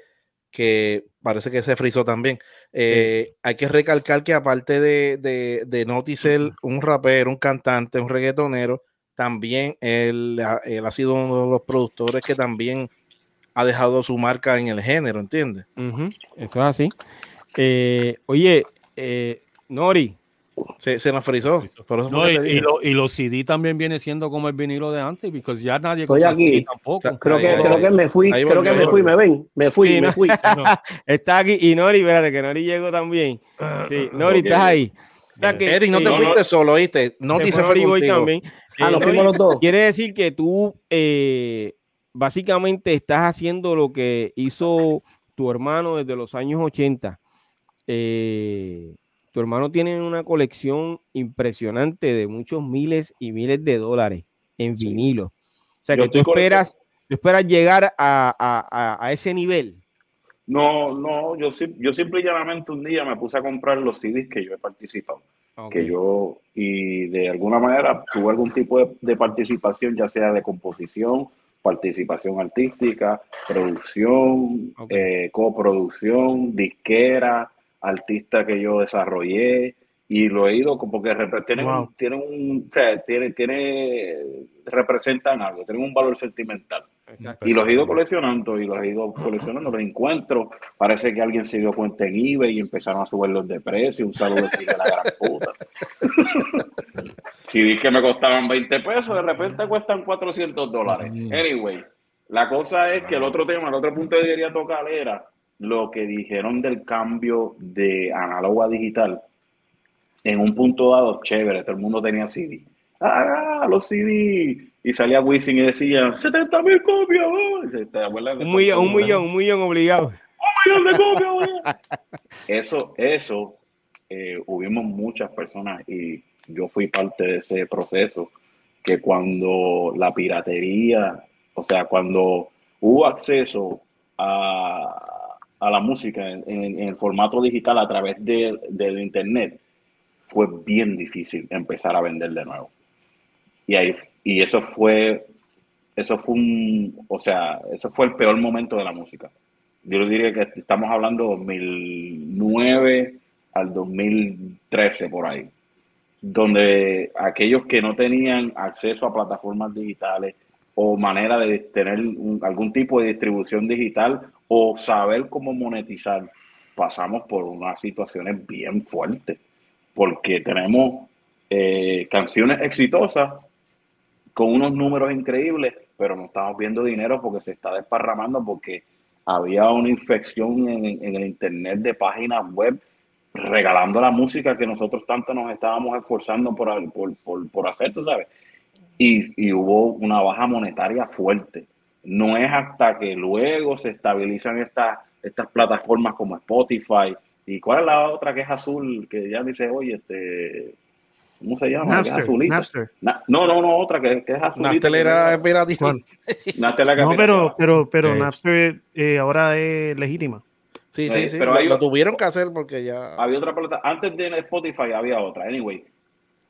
que parece que se frizó también. Eh, Hay que recalcar que aparte de, de, de Noti ser un rapero, un cantante, un reggaetonero, también él, ha- él ha sido uno de los productores que también ha dejado su marca en el género, ¿entiendes? Ujú, Eso es así. Eh, oye, eh, Nori, Se, se nos frizó. Por eso No, y, te y lo- y los CD también viene siendo como el vinilo de antes, porque ya nadie Estoy aquí. Tampoco. Creo que, Ahí, creo ahí. que me fui, creo que me fui, me ven, me fui, Sí, me ¿no? fui. No, está aquí. Y Nori, espérate, que Nori llegó también. Sí, Nori, Ok. estás ahí. Que, Eric, no te no, fuiste no. solo, ¿oíste? Noti se se fue Nori contigo. también. Ah, Nori, fuimos los dos. Quiere decir que tú eh, básicamente estás haciendo lo que hizo tu hermano desde los años 80. Eh, tu hermano tiene una colección impresionante de muchos miles y miles de dólares en vinilo. O sea Yo que tú esperas, tú esperas llegar a, a- a- a ese nivel. no, no, yo, yo simple y llanamente un día me puse a comprar los CDs que yo he participado. Que yo y de alguna manera tuve algún tipo de, de participación, ya sea de composición, participación artística, producción, eh, coproducción, disquera, artista que yo desarrollé y lo he ido porque tienen, Wow. un, tienen un, o sea, tiene, tiene, representan algo, tienen un valor sentimental. Exacto. Y los he ido coleccionando y los he ido coleccionando, los encuentro. Parece que alguien se dio cuenta en eBay y empezaron a subirlos de precio. Un saludo así de la gran puta. si vi que me costaban 20 pesos, de repente cuestan 400 dólares. Anyway, la cosa es que el otro tema, el otro punto que quería tocar era lo que dijeron del cambio de análogo a digital. En un punto dado, chévere, todo el mundo tenía CD. ¡Ah, los CD! Y salía Wisin y decía, 70 mil copias. oh". ¿Te Un millón, un millón, un millón obligado. millón de copias. Eso, eso, eh, hubimos muchas personas y yo fui parte de ese proceso, que cuando la piratería, o sea, cuando hubo acceso a, a la música en, formato digital a través de- del internet, fue bien difícil empezar a vender de nuevo. Y ahí, y eso fue, eso fue un, o sea, eso fue el peor momento de la música. Yo diría que estamos hablando 2009 al 2013 por ahí, donde aquellos que no tenían acceso a plataformas digitales o manera de tener algún tipo de distribución digital o saber cómo monetizar, pasamos por unas situaciones bien fuertes, porque tenemos eh, canciones exitosas con unos números increíbles, pero no estamos viendo dinero porque se está desparramando porque había una infección en, el internet de páginas web regalando la música que nosotros tanto nos estábamos esforzando por, por, por, hacer, tú sabes. Y hubo una baja monetaria fuerte. No es hasta que luego se estabilizan estas, estas plataformas como Spotify. ¿Y cuál es la otra que es azul? Que ya dice, oye, este, ¿cómo se llama? Napster, azulita. Napster. Na- no, no, no, otra que, que es azulita. Nastel era que No, pero, pero, pero Sí. Napster eh, ahora es legítima. Sí, Eh, sí, sí. pero lo, hay lo o- tuvieron que hacer porque ya. había otra plata antes de Spotify había otra anyway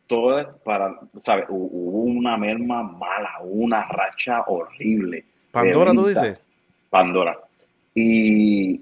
todo es para sabes Hu- hubo una merma mala una racha horrible Pandora, tú dices. Pandora y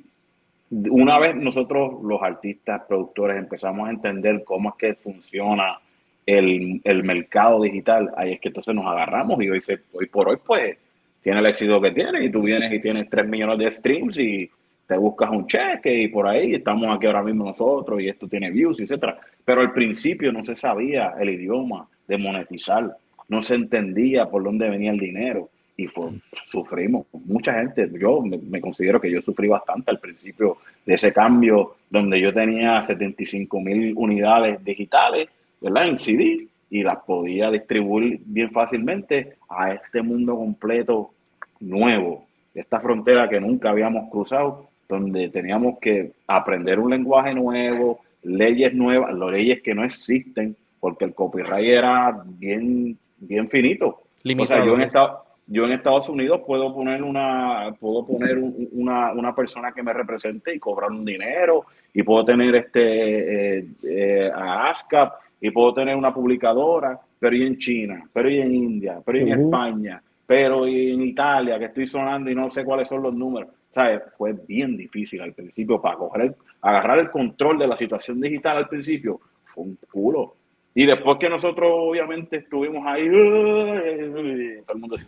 una vez nosotros los artistas productores empezamos a entender cómo es que funciona el, el mercado digital ahí es que entonces nos agarramos y hoy, se, hoy por hoy pues tiene el éxito que tiene y tú vienes y tienes 3 millones de streams y te buscas un cheque y por ahí estamos aquí ahora mismo nosotros y esto tiene views, etcétera. Pero al principio no se sabía el idioma de monetizar, no se entendía por dónde venía el dinero y fue, sufrimos. Mucha gente, yo me, me considero que yo sufrí bastante al principio de ese cambio donde yo tenía 75 mil unidades digitales, ¿verdad? En CD y las podía distribuir bien fácilmente a este mundo completo nuevo, esta frontera que nunca habíamos cruzado, donde teníamos que aprender un lenguaje nuevo, leyes nuevas, las leyes que no existen, porque el copyright era bien, bien finito. Limitado. o sea, yo en, esta- yo en Estados Unidos puedo poner una, puedo poner un- una, una persona que me represente y cobrar un dinero, y puedo tener este eh, eh, a ASCAP, y puedo tener una publicadora, pero y en China, pero y en India, pero y en. España, pero y en Italia, que estoy sonando y no sé cuáles son los números. ¿Sabes? Fue bien difícil al principio para coger agarrar el control de la situación digital al principio. Fue un culo. Y después que nosotros obviamente estuvimos ahí, todo el mundo se.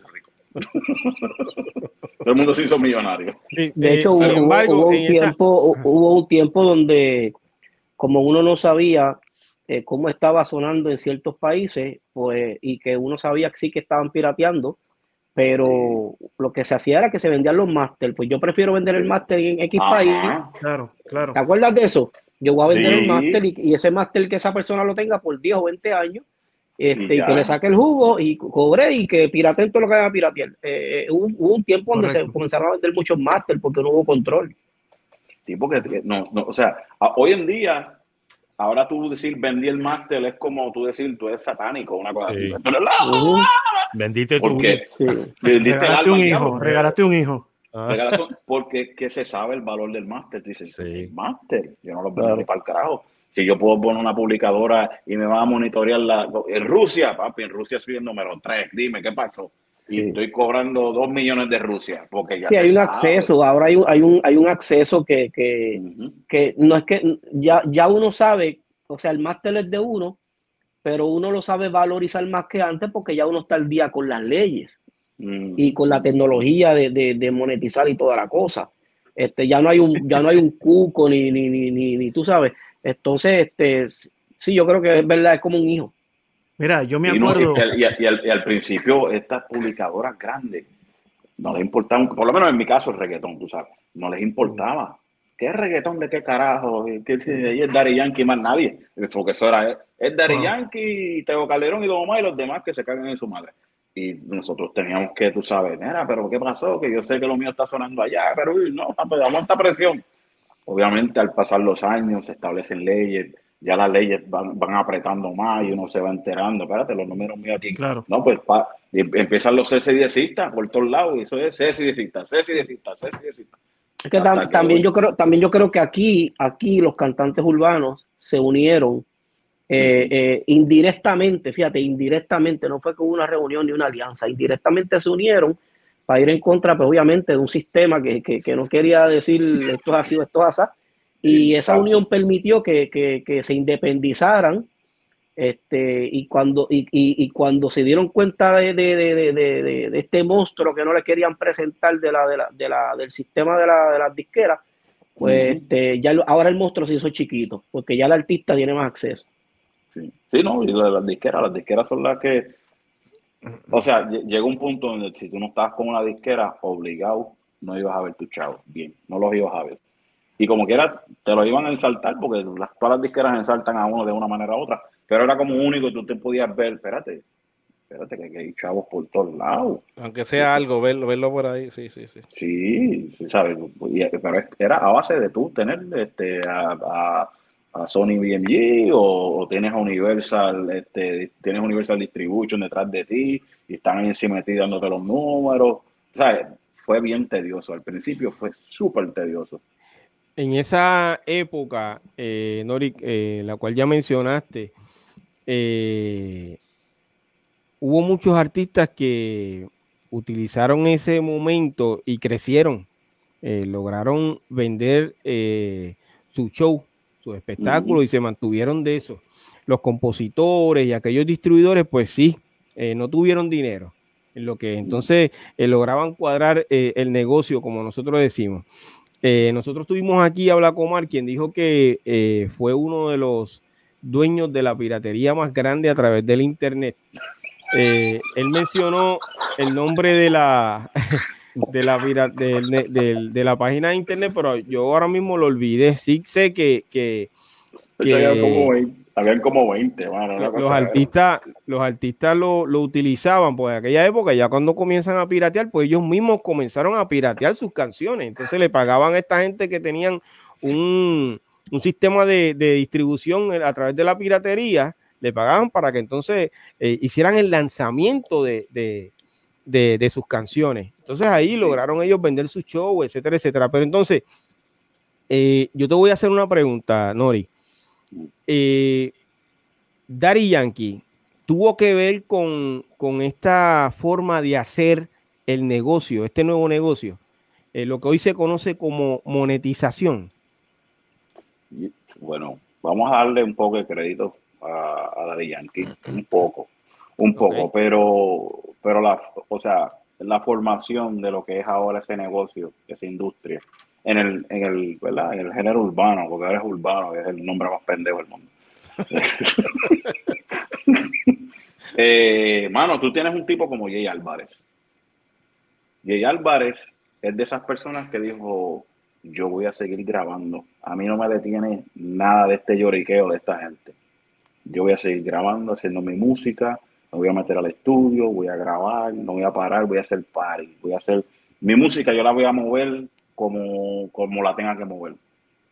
Todo el mundo se hizo millonario. Sí, De eh, hecho, hubo, embargo, hubo un esa- tiempo, hubo un tiempo donde, como uno no sabía eh, cómo estaba sonando en ciertos países, pues, y que uno sabía que sí que estaban pirateando, pero lo que se hacía era que se vendían los máster. Pues yo prefiero vender el máster en X país. Claro, claro. ¿Te acuerdas de eso? Yo voy a vender Sí. el máster y, y ese máster que esa persona lo tenga por 10 o 20 años. Este, Y y, que le saque el jugo y co- cobre y que pirateen todo lo que haga piratear. Eh, hubo, hubo un tiempo donde se Correcto. comenzaron a vender muchos máster porque no hubo control. Sí, porque no, no, o sea, a- hoy en día, ahora tú decir vendí el máster es como tú decir tú eres satánico, una cosa Sí. así. La- Ujú, Bendito tu Porque sí. Regalaste un hijo, regalaste un hijo. Ah, Porque que se sabe el valor del máster. Tú dices, Sí. máster, yo no lo vendo Claro. ni para el carajo. Si yo puedo poner una publicadora y me va a monitorear la, en Rusia, papi, en Rusia soy el número 3, dime qué pasó. Y Sí. estoy cobrando 2 millones de Rusia, porque ya Sí, hay un sabe. acceso, ahora hay un, hay un, hay un acceso que, que, que no es que ya, ya uno sabe, o sea, el máster es de uno, pero uno lo sabe valorizar más que antes porque ya uno está al día con las leyes Mm. y con la tecnología de, de- de monetizar y toda la cosa. Este, ya no hay un, ya no hay un cuco ni, ni, ni, ni, ni tú sabes. Entonces, este, sí, yo creo que es verdad, es como un hijo. Mira, yo me Y, no, acuerdo. y al, y al- y al- y al principio estas publicadoras grandes no les importaba, por lo menos en mi caso el reggaetón, tú sabes, no les importaba. ¿Qué reggaetón de qué carajo? ¿Qué, qué- ahí es Daddy Yankee más nadie? Porque eso era, es, es Daddy Wow. Yankee, Teo Calderón y Don Omar y los demás que se cagan en su madre. Y nosotros teníamos que, tú sabes, mira, pero ¿qué pasó? Que yo sé que lo mío está sonando allá, pero uy, no, pues aguanta presión. Obviamente al pasar los años se establecen leyes, ya las leyes van, van apretando más y uno se va enterando, espérate, los números míos aquí. Claro. No, pues pa- y empiezan los CCDistas por todos lados y eso es CCDistas, CCDistas, CCDistas. Es que tam- que también yo creo, también yo creo que aquí, aquí los cantantes urbanos se unieron eh, eh, indirectamente, fíjate, indirectamente, no fue con una reunión ni una alianza, indirectamente se unieron para ir en contra, pues obviamente, de un sistema que, que- que no quería decir esto es así o esto es así, y esa unión permitió que, que- que se independizaran, este, y cuando, y, y- y cuando se dieron cuenta de, de- de- de- este monstruo que no le querían presentar de la, de la- de la- del sistema de, la, de las disqueras, pues este, ya lo- ahora el monstruo se hizo chiquito, porque ya el artista tiene más acceso. Sí, Sí, no, y las disqueras, las disqueras son las que, o sea, lle- llega un punto donde si tú no estabas con una disquera, obligado, no ibas a ver tu chavo, bien, no los ibas a ver. Y como quiera, te lo iban a ensaltar, porque las, todas las disqueras ensaltan a uno de una manera u otra, pero era como único y tú te podías ver, espérate, espérate, que, hay chavos por todos lados. Aunque sea algo, verlo, verlo por ahí, sí, sí, sí. Sí, sí, ¿sabes? Pero era a base de tú tener este, a, a- a Sony BMG o, o tienes a Universal, este, tienes Universal Distribution detrás de ti y están ahí encima de ti dándote los números. ¿Sabes? Fue bien tedioso. Al principio fue súper tedioso. En esa época, eh, Nori, eh, la cual ya mencionaste, eh, hubo muchos artistas que utilizaron ese momento y crecieron, eh, lograron vender su show, su espectáculo Ujú. y se mantuvieron de eso. Los compositores y aquellos distribuidores, pues sí, eh, no tuvieron dinero, en lo que entonces eh, lograban cuadrar eh, el negocio, como nosotros decimos. Nosotros tuvimos aquí a Blacomar, quien dijo que fue uno de los dueños de la piratería más grande a través del Internet. Él mencionó el nombre de la, de la, del- de, del- de la página de Internet, pero yo ahora mismo lo olvidé. Sí sé que, que, que Habían como 20, habían como 20, mano, una los artistas, los artistas lo, lo utilizaban, pues en aquella época, ya cuando comienzan a piratear, pues ellos mismos comenzaron a piratear sus canciones. Entonces le pagaban a esta gente que tenían un, un sistema de, de distribución a través de la piratería, le pagaban para que entonces eh, hicieran el lanzamiento de, de- de- de sus canciones. Entonces ahí lograron ellos vender su show, etcétera, etcétera. Pero entonces, eh, yo te voy a hacer una pregunta, Nori. Eh, Daddy Yankee tuvo que ver con, con esta forma de hacer el negocio, este nuevo negocio, eh, lo que hoy se conoce como monetización. Bueno, vamos a darle un poco de crédito a, a Daddy Yankee, un poco, un poco, pero, pero la, o sea, la formación de lo que es ahora ese negocio, esa industria, en el, en el, ¿verdad? En el género urbano, porque ahora es urbano, es el nombre más pendejo del mundo. eh, mano, tú tienes un tipo como Jay Álvarez. Jay Álvarez es de esas personas que dijo, yo voy a seguir grabando. A mí no me detiene nada de este lloriqueo de esta gente. Yo voy a seguir grabando, haciendo mi música, me voy a meter al estudio, voy a grabar, no voy a parar, voy a hacer party, voy a hacer mi música, yo la voy a mover como, como la tenga que mover.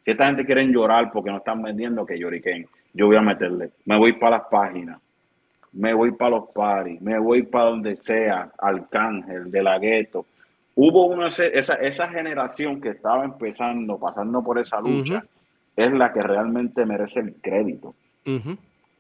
Si esta gente quiere llorar porque no están vendiendo, que lloriquen. Yo voy a meterle. Me voy para las páginas, me voy para los parties, me voy para donde sea, Arcángel, de la gueto. Hubo una, esa, esa generación que estaba empezando, pasando por esa lucha, es la que realmente merece el crédito.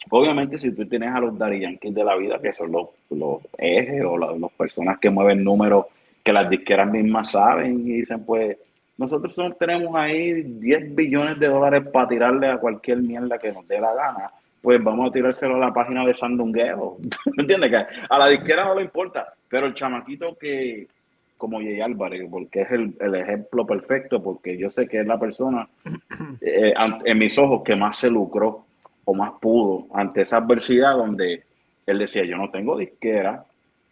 Obviamente, si tú tienes a los Daddy Yankees de la vida, que son los, los ejes o las, personas que mueven números que las disqueras mismas saben y dicen, pues, nosotros tenemos ahí 10 billones de dólares para tirarle a cualquier mierda que nos dé la gana. Pues vamos a tirárselo a la página de Sandungueo. ¿Me entiendes? Que a la disquera no le importa. Pero el chamaquito que, como Jay Álvarez, porque es el, el, ejemplo perfecto, porque yo sé que es la persona eh, en mis ojos que más se lucró o más pudo ante esa adversidad donde él decía, yo no tengo disquera,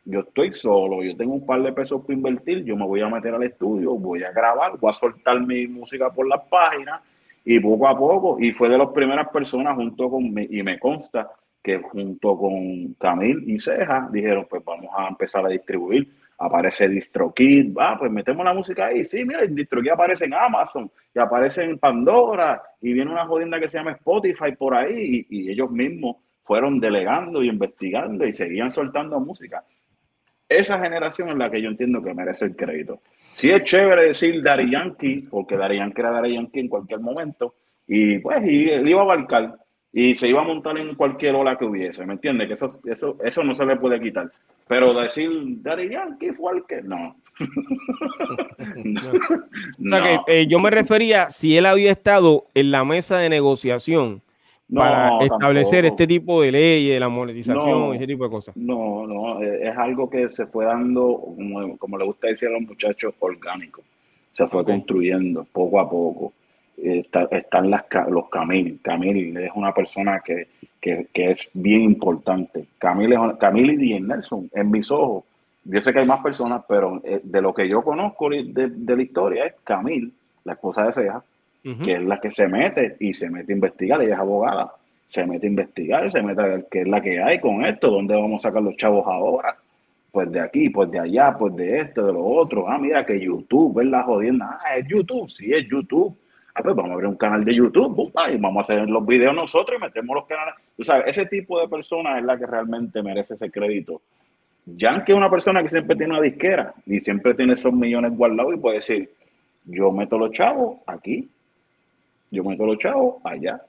yo estoy solo, yo tengo un par de pesos para invertir, yo me voy a meter al estudio, voy a grabar, voy a soltar mi música por las páginas y poco a poco, y fue de las primeras personas junto con, y me consta que junto con Camil y Ceja dijeron, pues vamos a empezar a distribuir. Aparece DistroKid, va, pues metemos la música ahí. Sí, mira, DistroKid aparece en Amazon, y aparece en Pandora, y viene una jodienda que se llama Spotify por ahí, y, ellos mismos fueron delegando y investigando y seguían soltando música esa generación es la que yo entiendo que merece el crédito. Sí es chévere decir Daddy Yankee, porque Daddy Yankee era Daddy Yankee en cualquier momento, y pues y él iba a abarcar y se iba a montar en cualquier ola que hubiese, ¿me entiendes? Que eso, eso, eso no se le puede quitar. Pero decir Daddy Yankee fue el que no. no. O sea que, eh, yo me refería si él había estado en la mesa de negociación para establecer este tipo de leyes, la monetización, ese tipo de cosas. No, no, eh, es algo que se fue dando, como, le gusta decir a los muchachos, orgánico. Se fue construyendo poco a poco. Están las, los Camil. Camil es una persona que, es bien importante. Camil, es, Camil y Díaz Nelson, en mis ojos. Yo sé que hay más personas, pero eh, de lo que yo conozco de, de la historia es Camil, la esposa de Ceja, que es la que se mete y se mete a investigar, ella es abogada, se mete a investigar, se mete a ver qué es la que hay con esto, dónde vamos a sacar los chavos ahora, pues de aquí, pues de allá, pues de esto, de lo otro, ah, mira que YouTube es la jodienda, ah, es YouTube, sí, es YouTube, ah, pues vamos a abrir un canal de YouTube, y vamos a hacer los videos nosotros y metemos los canales, tú sabes, ese tipo de personas es la que realmente merece ese crédito. Yankee es una persona que siempre tiene una disquera y siempre tiene esos millones guardados y puede decir, yo meto los chavos aquí, yo meto los chavos allá.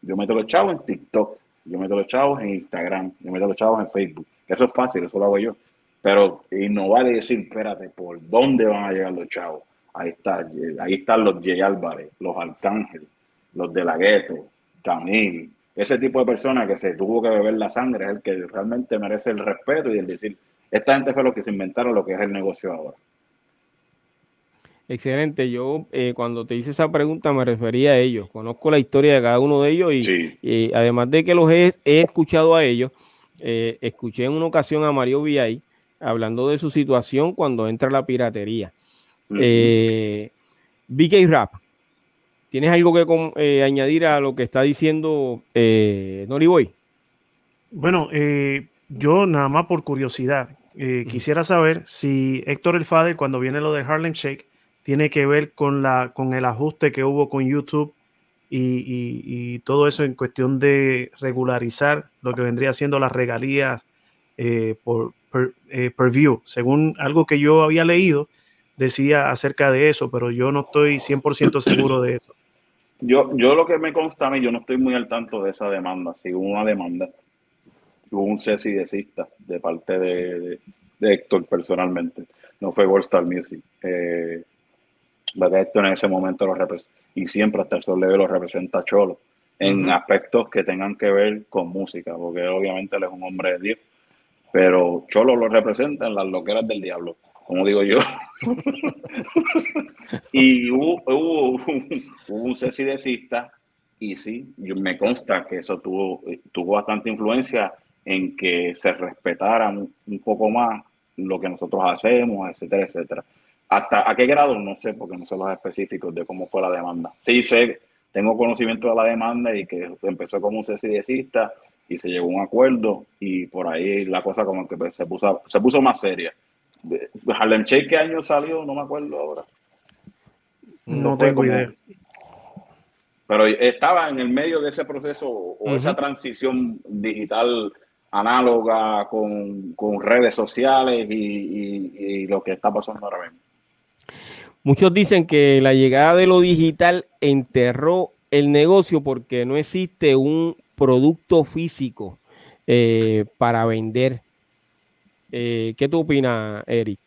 Yo meto los chavos en TikTok. Yo meto los chavos en Instagram. Yo meto los chavos en Facebook. Eso es fácil, eso lo hago yo. Pero innovar y decir, espérate, ¿por dónde van a llegar los chavos? Ahí está, ahí están los Jay Álvarez, los Arcángel, los de la Gueto, Camil. Ese tipo de personas que se tuvo que beber la sangre es el que realmente merece el respeto y el decir, esta gente fue lo que se inventaron lo que es el negocio ahora. Excelente. Yo eh, cuando te hice esa pregunta me refería a ellos. Conozco la historia de cada uno de ellos y, además de que los he, escuchado a ellos, eh, escuché en una ocasión a Mario Villay hablando de su situación cuando entra la piratería. Eh, BK Rap, ¿tienes algo que añadir a lo que está diciendo Nori Boy? Bueno, yo nada más por curiosidad, quisiera saber si Héctor El Fader, cuando viene lo de Harlem Shake, tiene que ver con, la, con el ajuste que hubo con YouTube y, todo eso en cuestión de regularizar lo que vendría siendo las regalías eh, por, eh, per, view. Según algo que yo había leído, decía acerca de eso, pero yo no estoy 100% seguro de eso. Yo, yo lo que me consta a mí, yo no estoy muy al tanto de esa demanda. Si hubo una demanda, hubo un cesi de parte de, de, Héctor personalmente, no fue World Star Music. Eh, esto en ese momento lo y siempre hasta el sol lo representa Cholo en aspectos que tengan que ver con música, porque obviamente él es un hombre de Dios, pero Cholo lo representa en las loqueras del diablo, como digo yo. y hubo, hubo, un cesidecista y sí, yo, me consta que eso tuvo, tuvo bastante influencia en que se respetara un poco más lo que nosotros hacemos, etcétera, etcétera. ¿Hasta a qué grado? No sé, porque no sé los específicos de cómo fue la demanda. Sí sé, tengo conocimiento de la demanda y que empezó como un cesidecista y se llegó a un acuerdo y por ahí la cosa como que se puso, se puso más seria. Harlem Shake, ¿qué año salió? No me acuerdo ahora. No, tengo idea. Pero estaba en el medio de ese proceso o esa transición digital análoga con, redes sociales y, y, lo que está pasando ahora mismo. Muchos dicen que la llegada de lo digital enterró el negocio porque no existe un producto físico eh, para vender. Eh, ¿Qué tú opinas, Eric?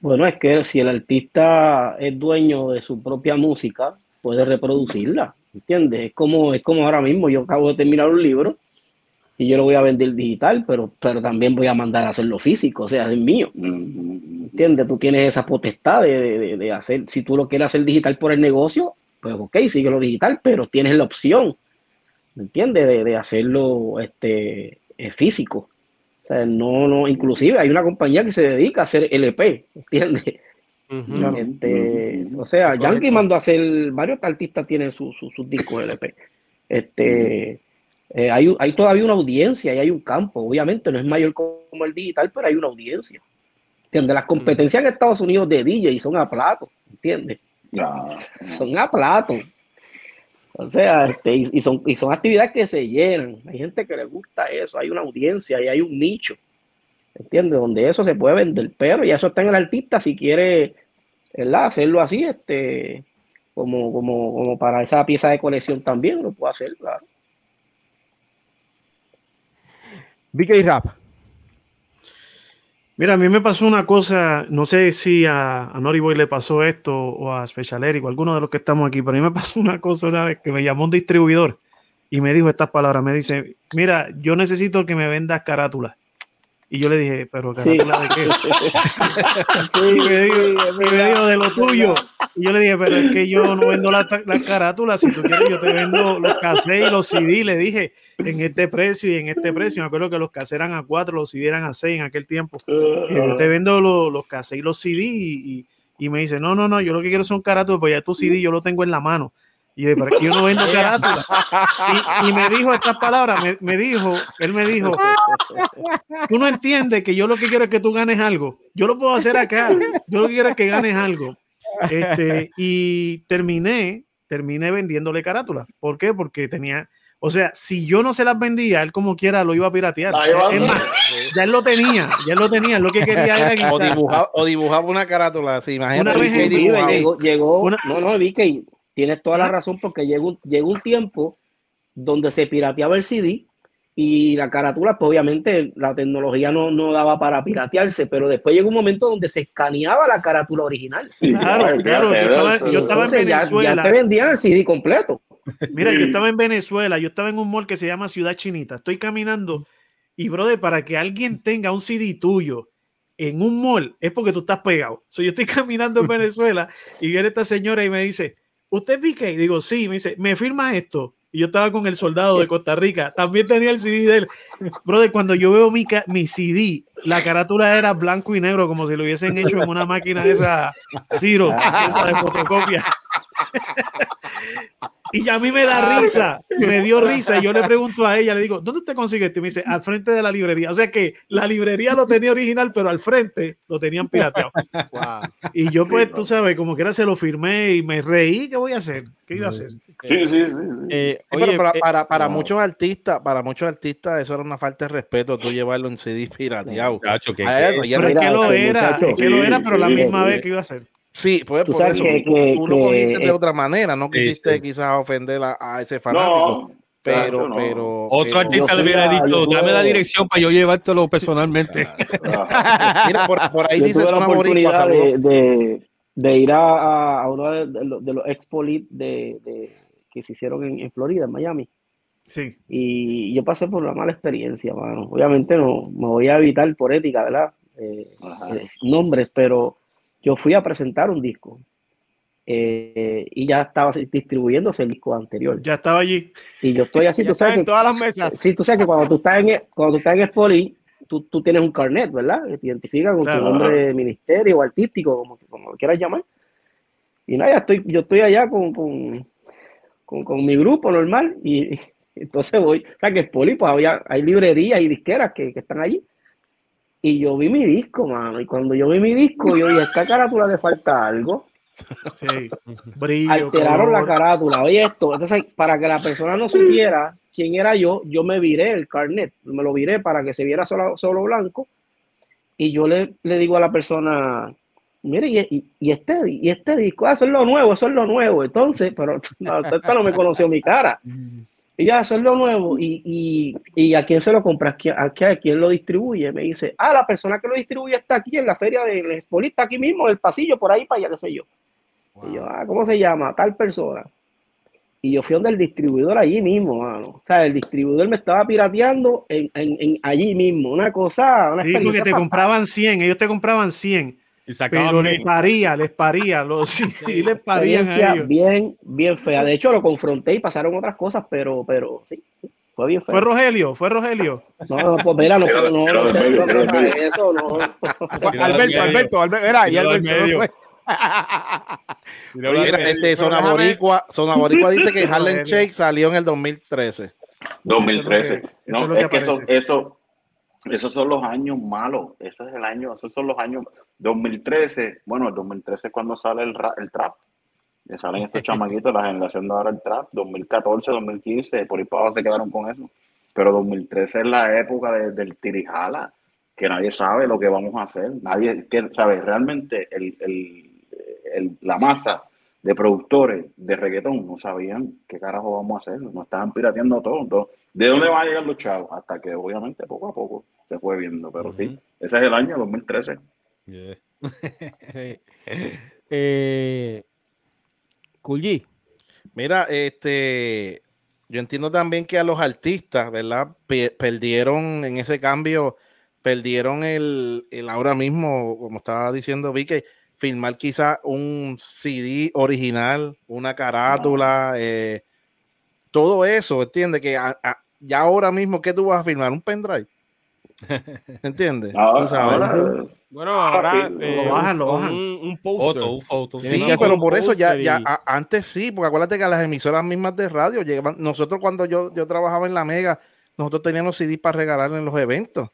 Bueno, es que si el artista es dueño de su propia música, puede reproducirla, ¿entiendes? Es como, es como ahora mismo, yo acabo de terminar un libro y yo lo voy a vender digital, pero, pero también voy a mandar a hacerlo físico, o sea, es mío. ¿Entiendes? Tú tienes esa potestad de, de, hacer, si tú lo quieres hacer digital por el negocio, pues ok, síguelo digital, pero tienes la opción, ¿entiendes? De, de hacerlo este, eh, físico. Sea, no, no, inclusive hay una compañía que se dedica a hacer LP, ¿entiendes? este, o sea, Yankee mandó a hacer, varios artistas tienen sus discos LP. Este, eh, hay, hay, todavía una audiencia y hay un campo. Obviamente no es mayor como el digital, pero hay una audiencia. ¿Entiendes? Las competencias en Estados Unidos de DJ son a plato, ¿entiendes? Son a plato. O sea, este, y, son, y son actividades que se llenan. Hay gente que le gusta eso, hay una audiencia y hay un nicho. ¿Entiendes? Donde eso se puede vender. Pero ya eso está en el artista si quiere ¿verdad? hacerlo así, este, como, como, como para esa pieza de colección también, lo puede hacer, claro. BK Rap. Mira, a mí me pasó una cosa, no sé si a, a Boy le pasó esto o a Special Eric o a alguno de los que estamos aquí, pero a mí me pasó una cosa una vez que me llamó un distribuidor y me dijo estas palabras, me dice, mira, yo necesito que me vendas carátulas. Y yo le dije, pero carátula de qué? sí, y me, dijo, me dijo, de lo tuyo. Y yo le dije, pero es que yo no vendo las la carátulas, si tú quieres yo te vendo los cassettes y los CD. Le dije, en este precio y en este precio. Me acuerdo que los cassettes eran a cuatro, los CD eran a seis en aquel tiempo. Y yo te vendo los, los cassettes y los CD y, y, me dice, no, no, no, yo lo que quiero son carátulas, pues ya tu CD yo lo tengo en la mano. Y yo, pero yo no vendo carátula. Y, y, me dijo estas palabras, me, me, dijo, él me dijo, tú no entiendes que yo lo que quiero es que tú ganes algo. Yo lo puedo hacer acá. Yo lo que quiero es que ganes algo. Este, y terminé, terminé vendiéndole carátula. ¿Por qué? Porque tenía, o sea, si yo no se las vendía, él como quiera lo iba a piratear. Es más, ya él lo tenía, ya él lo tenía, lo que quería era quizás. O dibujaba, o dibujaba una carátula, sí, imagínate. Una vez llegó, llegó una, no, no, vi que Tienes toda la razón porque llegó, llegó un tiempo donde se pirateaba el CD y la carátula, pues obviamente la tecnología no, no daba para piratearse, pero después llegó un momento donde se escaneaba la carátula original. claro, claro, yo estaba, yo estaba en Venezuela. Ya, te vendían el CD completo. Mira, yo estaba en Venezuela, yo estaba en un mall que se llama Ciudad Chinita. Estoy caminando y, brother, para que alguien tenga un CD tuyo en un mall es porque tú estás pegado. So, yo estoy caminando en Venezuela y viene esta señora y me dice, ¿usted es Y Digo, sí, me dice, ¿me firma esto? Y yo estaba con el soldado de Costa Rica, también tenía el CD de él. Brother, cuando yo veo mi, mi CD, la carátula era blanco y negro, como si lo hubiesen hecho en una máquina de esa Ciro, esa de fotocopia. Y a mí me da risa, me dio risa. Y yo le pregunto a ella, le digo, ¿dónde te consigues esto? Y me dice, al frente de la librería. O sea que la librería lo tenía original, pero al frente lo tenían pirateado. Y yo, pues, tú sabes, como que era se lo firmé y me reí. ¿Qué voy a hacer? ¿Qué iba a hacer? Sí, sí, sí. Eh, oye, para, para, para muchos artistas, para muchos artistas, eso era una falta de respeto, tú llevarlo en CD pirateado. Muchacho, que, pero es que lo era, es que lo era, pero la misma vez que iba a hacer. Sí, pues por eso que, que, tú, lo cogiste de otra manera, no quisiste sí. quizás ofender a, a, ese fanático. No, pero, claro, no. pero. Otro pero, artista le hubiera dicho, dame la dirección para yo llevártelo personalmente. Mira, por, por ahí yo dices una oportunidad de, de, de, ir a, a uno de, de, los, de los Expo de, de, que se hicieron en, en, Florida, en Miami. Sí. Y yo pasé por una mala experiencia, mano. Obviamente no me voy a evitar por ética, ¿verdad? Eh, nombres, pero yo fui a presentar un disco eh, y ya estaba distribuyéndose el disco anterior. Ya estaba allí. Y yo estoy así, tú sabes. En todas las mesas. Sí, tú sabes que cuando tú estás en, cuando tú estás en Spoli, tú, tú tienes un carnet, ¿verdad? Que te identifica con claro. tu nombre de ministerio o artístico, como, como lo quieras llamar. Y nada, estoy, yo estoy allá con, con, con, con mi grupo normal y, y entonces voy, o sea que Spoli, pues había, hay librerías y disqueras que, que están allí. Y yo vi mi disco, mano. Y cuando yo vi mi disco, yo dije, a esta carátula le falta algo. Sí. Brillo, Alteraron color. la carátula. Oye, esto. Entonces, para que la persona no supiera quién era yo, yo me viré el carnet. Me lo viré para que se viera solo, solo blanco. Y yo le, le digo a la persona, mire, y, y, este, y este disco, ah, eso es lo nuevo, eso es lo nuevo. Entonces, pero no, esta no me conoció mi cara. Y ya, eso es lo nuevo. ¿Y, y, y a quién se lo compra? ¿A quién, a quién- a quién lo distribuye? Me dice, ah, la persona que lo distribuye está aquí en la feria del Expolista, aquí mismo, en el pasillo, por ahí para allá, qué sé yo. Y yo, ah, ¿cómo se llama? Tal persona. Y yo fui donde el distribuidor allí mismo, mano. O sea, el distribuidor me estaba pirateando en, en- en allí mismo. Una cosa, una Sí, porque te compraban 100, ellos te compraban 100, Y pero les paría, les paría, los sí, les parían a experiencia ellos. bien, bien fea. De hecho, lo confronté y pasaron otras cosas, pero, pero sí, fue bien feo. Fue Rogelio, fue Rogelio. No, no, pues mira, no, no, no, no, no, no, y no Zona déjame- Boricua, Zona Boricua dice que Harlem. Shake salió en el 2013. 2013. Eso es lo que- no, eso es lo es que que eso, eso, esos son los años malos. Ese es el año, esos son los años 2013. Bueno, el 2013 es cuando sale el, el trap. Que salen estos chamaquitos, la generación de ahora el trap. 2014, 2015, por ahí para abajo se quedaron con eso. Pero 2013 es la época de- del tirijala, que nadie sabe lo que vamos a hacer. Nadie que, sabe realmente el, el- el- la masa de productores de reggaetón no sabían qué carajo vamos a hacer, nos estaban pirateando todo. Entonces, ¿de dónde van a llegar los chavos? Hasta que obviamente poco a poco se fue viendo, pero sí, ese es el año 2013. Yeah. Eh, Kulji, Mira, este, yo entiendo también que a los artistas, ¿verdad? Pe- perdieron en ese cambio, perdieron el, el ahora mismo, como estaba diciendo Vicky, filmar quizá un CD original, una carátula, eh, todo eso, ¿entiendes? Que a- a- ya ahora mismo, ¿qué tú vas a filmar? ¿Un pendrive? ¿Entiendes? Ahora, Tú sabes. ahora, bueno, ahora eh, lo bajan, lo un- bajan. Un, un póster. Foto, un foto. Sí, pero por eso ya, ya a- antes sí, porque acuérdate que a las emisoras mismas de radio llegaban, nosotros cuando yo, yo trabajaba en la Mega, nosotros teníamos CD para regalar en los eventos.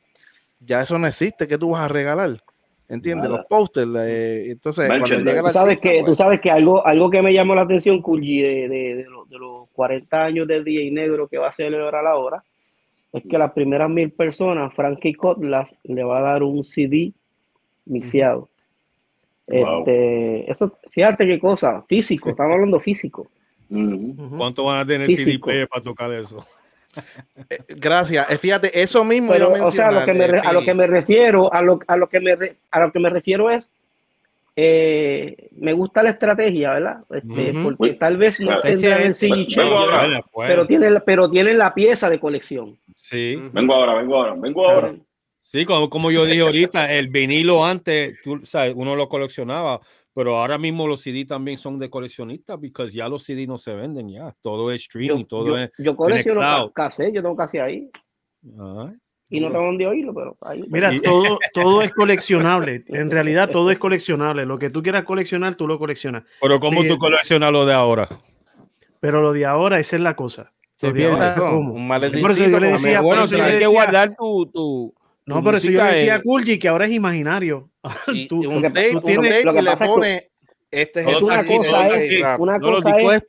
Ya eso no existe, ¿qué tú vas a regalar? ¿Entiendes? Los pósters. eh, entonces, cuando llega Tú la sabes que, tú sabes que algo, algo que me llamó la atención, Kulji, de, de, de, los, de los 40 años de DJ Negro que va a celebrar ahora, es que las primeras mil personas, Frankie Cotlas le va a dar un CD mixeado. Wow. Este, eso, fíjate qué cosa, físico, estamos hablando físico. ¿Cuánto van a tener Físico. CDP para tocar eso? Gracias. Eh, Fíjate, eso mismo Pero, yo o sea, a lo que me, re- a lo que me refiero, a lo, a lo que me, re- a lo que me refiero es, eh, me gusta la estrategia, ¿verdad? Este, Ujú. Porque tal vez no tendrán el CD. Bueno, pues, pero tienen, pero tienen la pieza de colección. sí, Vengo ahora, vengo ahora, vengo ahora. sí, como, como yo dije ahorita, el vinilo antes, tú sabes, uno lo coleccionaba, pero ahora mismo los CD también son de coleccionistas, porque ya los CD no se venden ya, todo es Yo, streaming, todo yo, es... yo colecciono yo tengo casi ahí Ay, y no tengo dónde oírlo, pero ahí. Mira, todo, todo es coleccionable. En realidad, todo es coleccionable. Lo que tú quieras coleccionar, tú lo coleccionas. Pero ¿cómo Sí, tú coleccionas lo de ahora? Pero lo de ahora, esa es la cosa. Se pierde. un maleticito Por eso yo le con- decía, bueno, tienes que guardar tu, tu, No, tu por eso yo le decía a Kulji que ahora es imaginario. y- Tú- un tienes- lo que le pone este es Es el una cosa es- rap, una no los cosa es-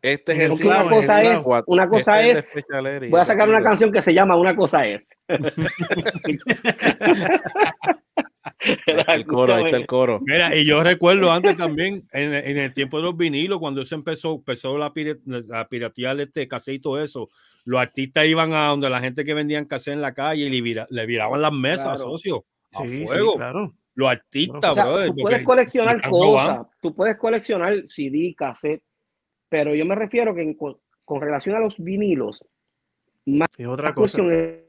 este es el una cosa es, una cosa este es, voy a sacar una este- canción que se llama Una cosa es. Ahí está el coro, ahí está el coro. Mira, y yo recuerdo antes también, en, en el tiempo de los vinilos, cuando eso empezó, empezó la, pira- la piratear este cassette y todo eso, los artistas iban a donde la gente que vendían cassette en la calle y le, vira- le viraban las mesas, Claro. socio. A Sí, sí, fuego. claro. Los artistas, O sea, brother, tú puedes coleccionar cosas, tú puedes coleccionar CD, cassette, pero yo me refiero que en con relación a los vinilos, más Es otra cosa. cuestión es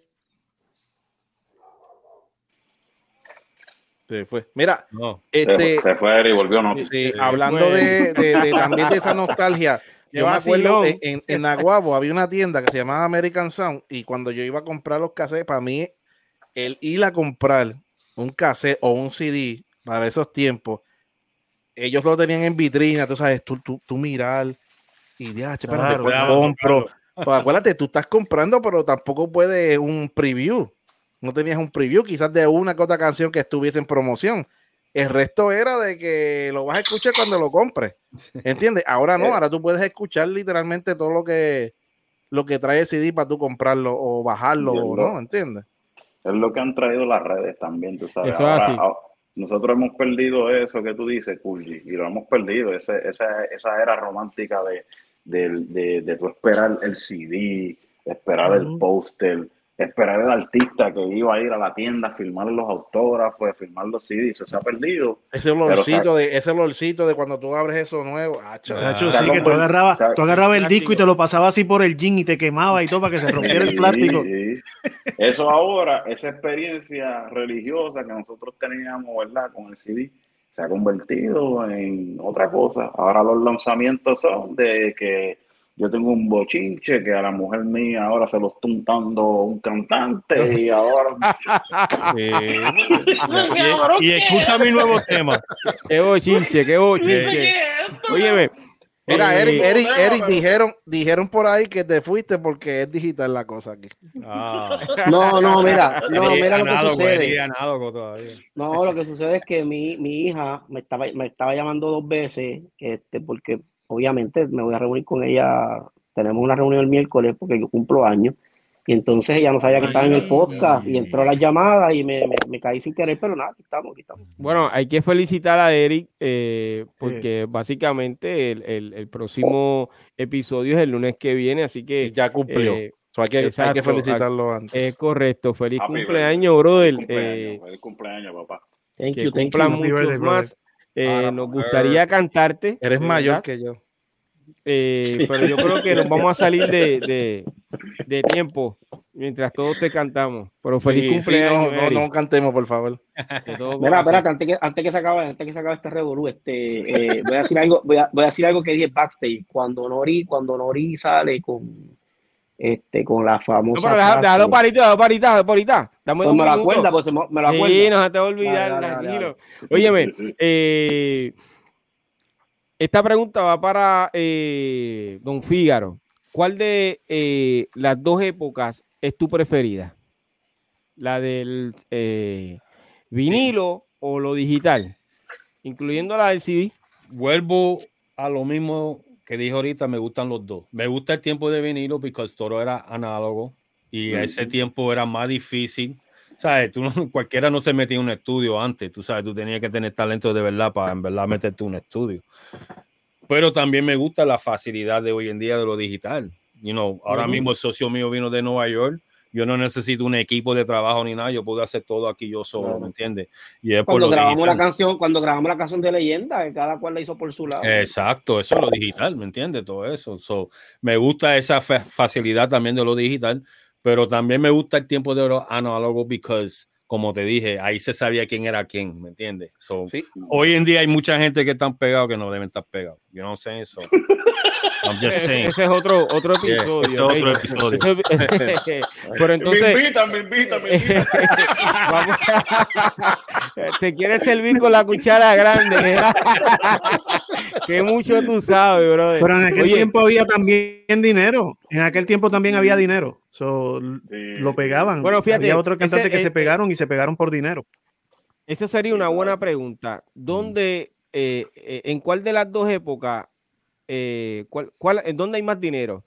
Se fue. Mira, No. Este, se fue y volvió, no. sí, hablando de, de- de- también de esa nostalgia, yo me acuerdo en, en, en Naguabo había una tienda que se llamaba American Sound y cuando yo iba a comprar los cassettes, para mí, el ir a comprar un cassette o un CD para esos tiempos, ellos lo tenían en vitrina, tú sabes, tú, tú, tú mirar y ya, che, espérate, Claro, ¿cuál claro, compro? claro. Pues acuérdate, tú estás comprando, pero tampoco puedes un preview. No tenías un preview, quizás de una que otra canción que estuviese en promoción. El resto era de que lo vas a escuchar cuando lo compres. ¿Entiendes? Ahora no, Eh. ahora tú puedes escuchar literalmente todo lo que lo que trae el CD para tú comprarlo o bajarlo, o. ¿no? ¿Entiendes? Es lo que han traído las redes también, tú sabes. Eso es Ahora, así. ah, nosotros hemos perdido eso que tú dices, Kulji, y lo hemos perdido, ese, esa, esa era romántica de, del- de, de, tu esperar el CD, esperar el póster, esperar el artista que iba a ir a la tienda a firmar los autógrafos, a firmar los CDs, eso se ha perdido. Ese olorcito, de, ese olorcito de cuando tú abres eso nuevo. acho. Chacho, Ah, sí, que tú agarrabas, o sea, tú agarrabas el disco y te lo pasabas así por el jean y te quemaba y todo para que se rompiera el plástico. Sí. Eso ahora, esa experiencia religiosa que nosotros teníamos, ¿verdad? Con el CD, se ha convertido en otra cosa. Ahora los lanzamientos son de que yo tengo un bochinche que a la mujer mía ahora se lo está untando un cantante y ahora... Y, y escucha mi nuevo tema. Qué bochinche, qué bochinche. Óyeme. Mira, eh, Eric, Eric, Eric, dijeron, dijeron por ahí que te fuiste porque es digital la cosa aquí. Ah, No, no, mira, no, mira lo que sucede. No, lo que sucede es que mi, mi hija me estaba, me estaba llamando dos veces, este, porque obviamente me voy a reunir con ella. Tenemos una reunión el miércoles porque yo cumplo años. Y entonces ella no sabía que estaba en el podcast y entró la llamada y me, me, me caí sin querer, pero nada, aquí estamos, aquí estamos. Bueno, hay que felicitar a Eric eh, porque básicamente el, el- el próximo episodio es el lunes que viene, así Y que ya cumplió. eh, So, hay, que, hay que felicitarlo antes. es correcto. Feliz Happy cumpleaños, brother. Feliz eh, cumpleaños, feliz cumpleaños, papá. Thank que you, thank cumplan you. Happy muchos birthday, brother. más. Eh, Para nos gustaría cantarte. Eres mayor que yo. eh, pero yo creo que nos vamos a salir de, de- de tiempo mientras todos te cantamos. Pero feliz Sí, sí, cumpleaños, no, no, Eric, no cantemos, por favor. Mira, espérate, antes que, antes que se acabe, antes que se acabe este revolú, este, eh, voy a decir algo, voy a, voy a decir algo que dije backstage. Cuando Nori, cuando Nori sale con este, con la No, famosa. pero deja- déjalo parita, déjalo parita, déjalo parita. Dame pues un me lo minuto. acuerda, pues me, me lo acuerda. Sí, no se te va a olvidar, Dale, dale, dale, tranquilo. Óyeme, eh, esta pregunta va para eh, Don Fígaro. ¿Cuál de eh, las dos épocas es tu preferida? ¿La del eh, vinilo o lo digital? Incluyendo la del CD. Vuelvo a lo mismo que dije ahorita, me gustan los dos. Me gusta el tiempo de vinilo porque todo era análogo y a ese tiempo era más difícil. ¿Sabes? Tú no- cualquiera no se metía en un estudio antes, tú sabes, tú tenías que tener talento de verdad para en verdad meterte en un estudio. Pero también me gusta la facilidad de hoy en día de lo digital. You know, ahora mismo el socio mío vino de Nueva York. Yo no necesito un equipo de trabajo ni nada, yo puedo hacer todo aquí yo solo, Claro. ¿me entiendes? Y es por Cuando lo grabamos la digital. canción, cuando grabamos la canción de leyenda, que cada cual la hizo por su lado. Exacto, eso es lo digital, ¿me entiendes? Todo eso. So, me gusta esa fa- facilidad también de lo digital, pero también me gusta el tiempo de lo análogo because, como te dije, ahí se sabía quién era quién, ¿me entiendes? So, Sí. Hoy en día hay mucha gente que están pegados que no deben estar pegados. You know what I'm saying? So, I'm just Ese, saying. ese es otro, otro Yeah, episodio. ese es otro episodio. Pero entonces. me invitan, me invitan, me invitan. Vamos. Te quieres servir con la cuchara grande. que mucho tú sabes, brother. Pero en aquel Oye, tiempo había también dinero. En aquel tiempo también había dinero. So, Sí, lo pegaban. Bueno, fíjate, había otros cantantes ese- que eh, se pegaron y se pegaron por dinero. Esa sería una buena pregunta. ¿Dónde, eh, eh, en cuál de las dos épocas, eh, cuál, cuál- en dónde hay más dinero?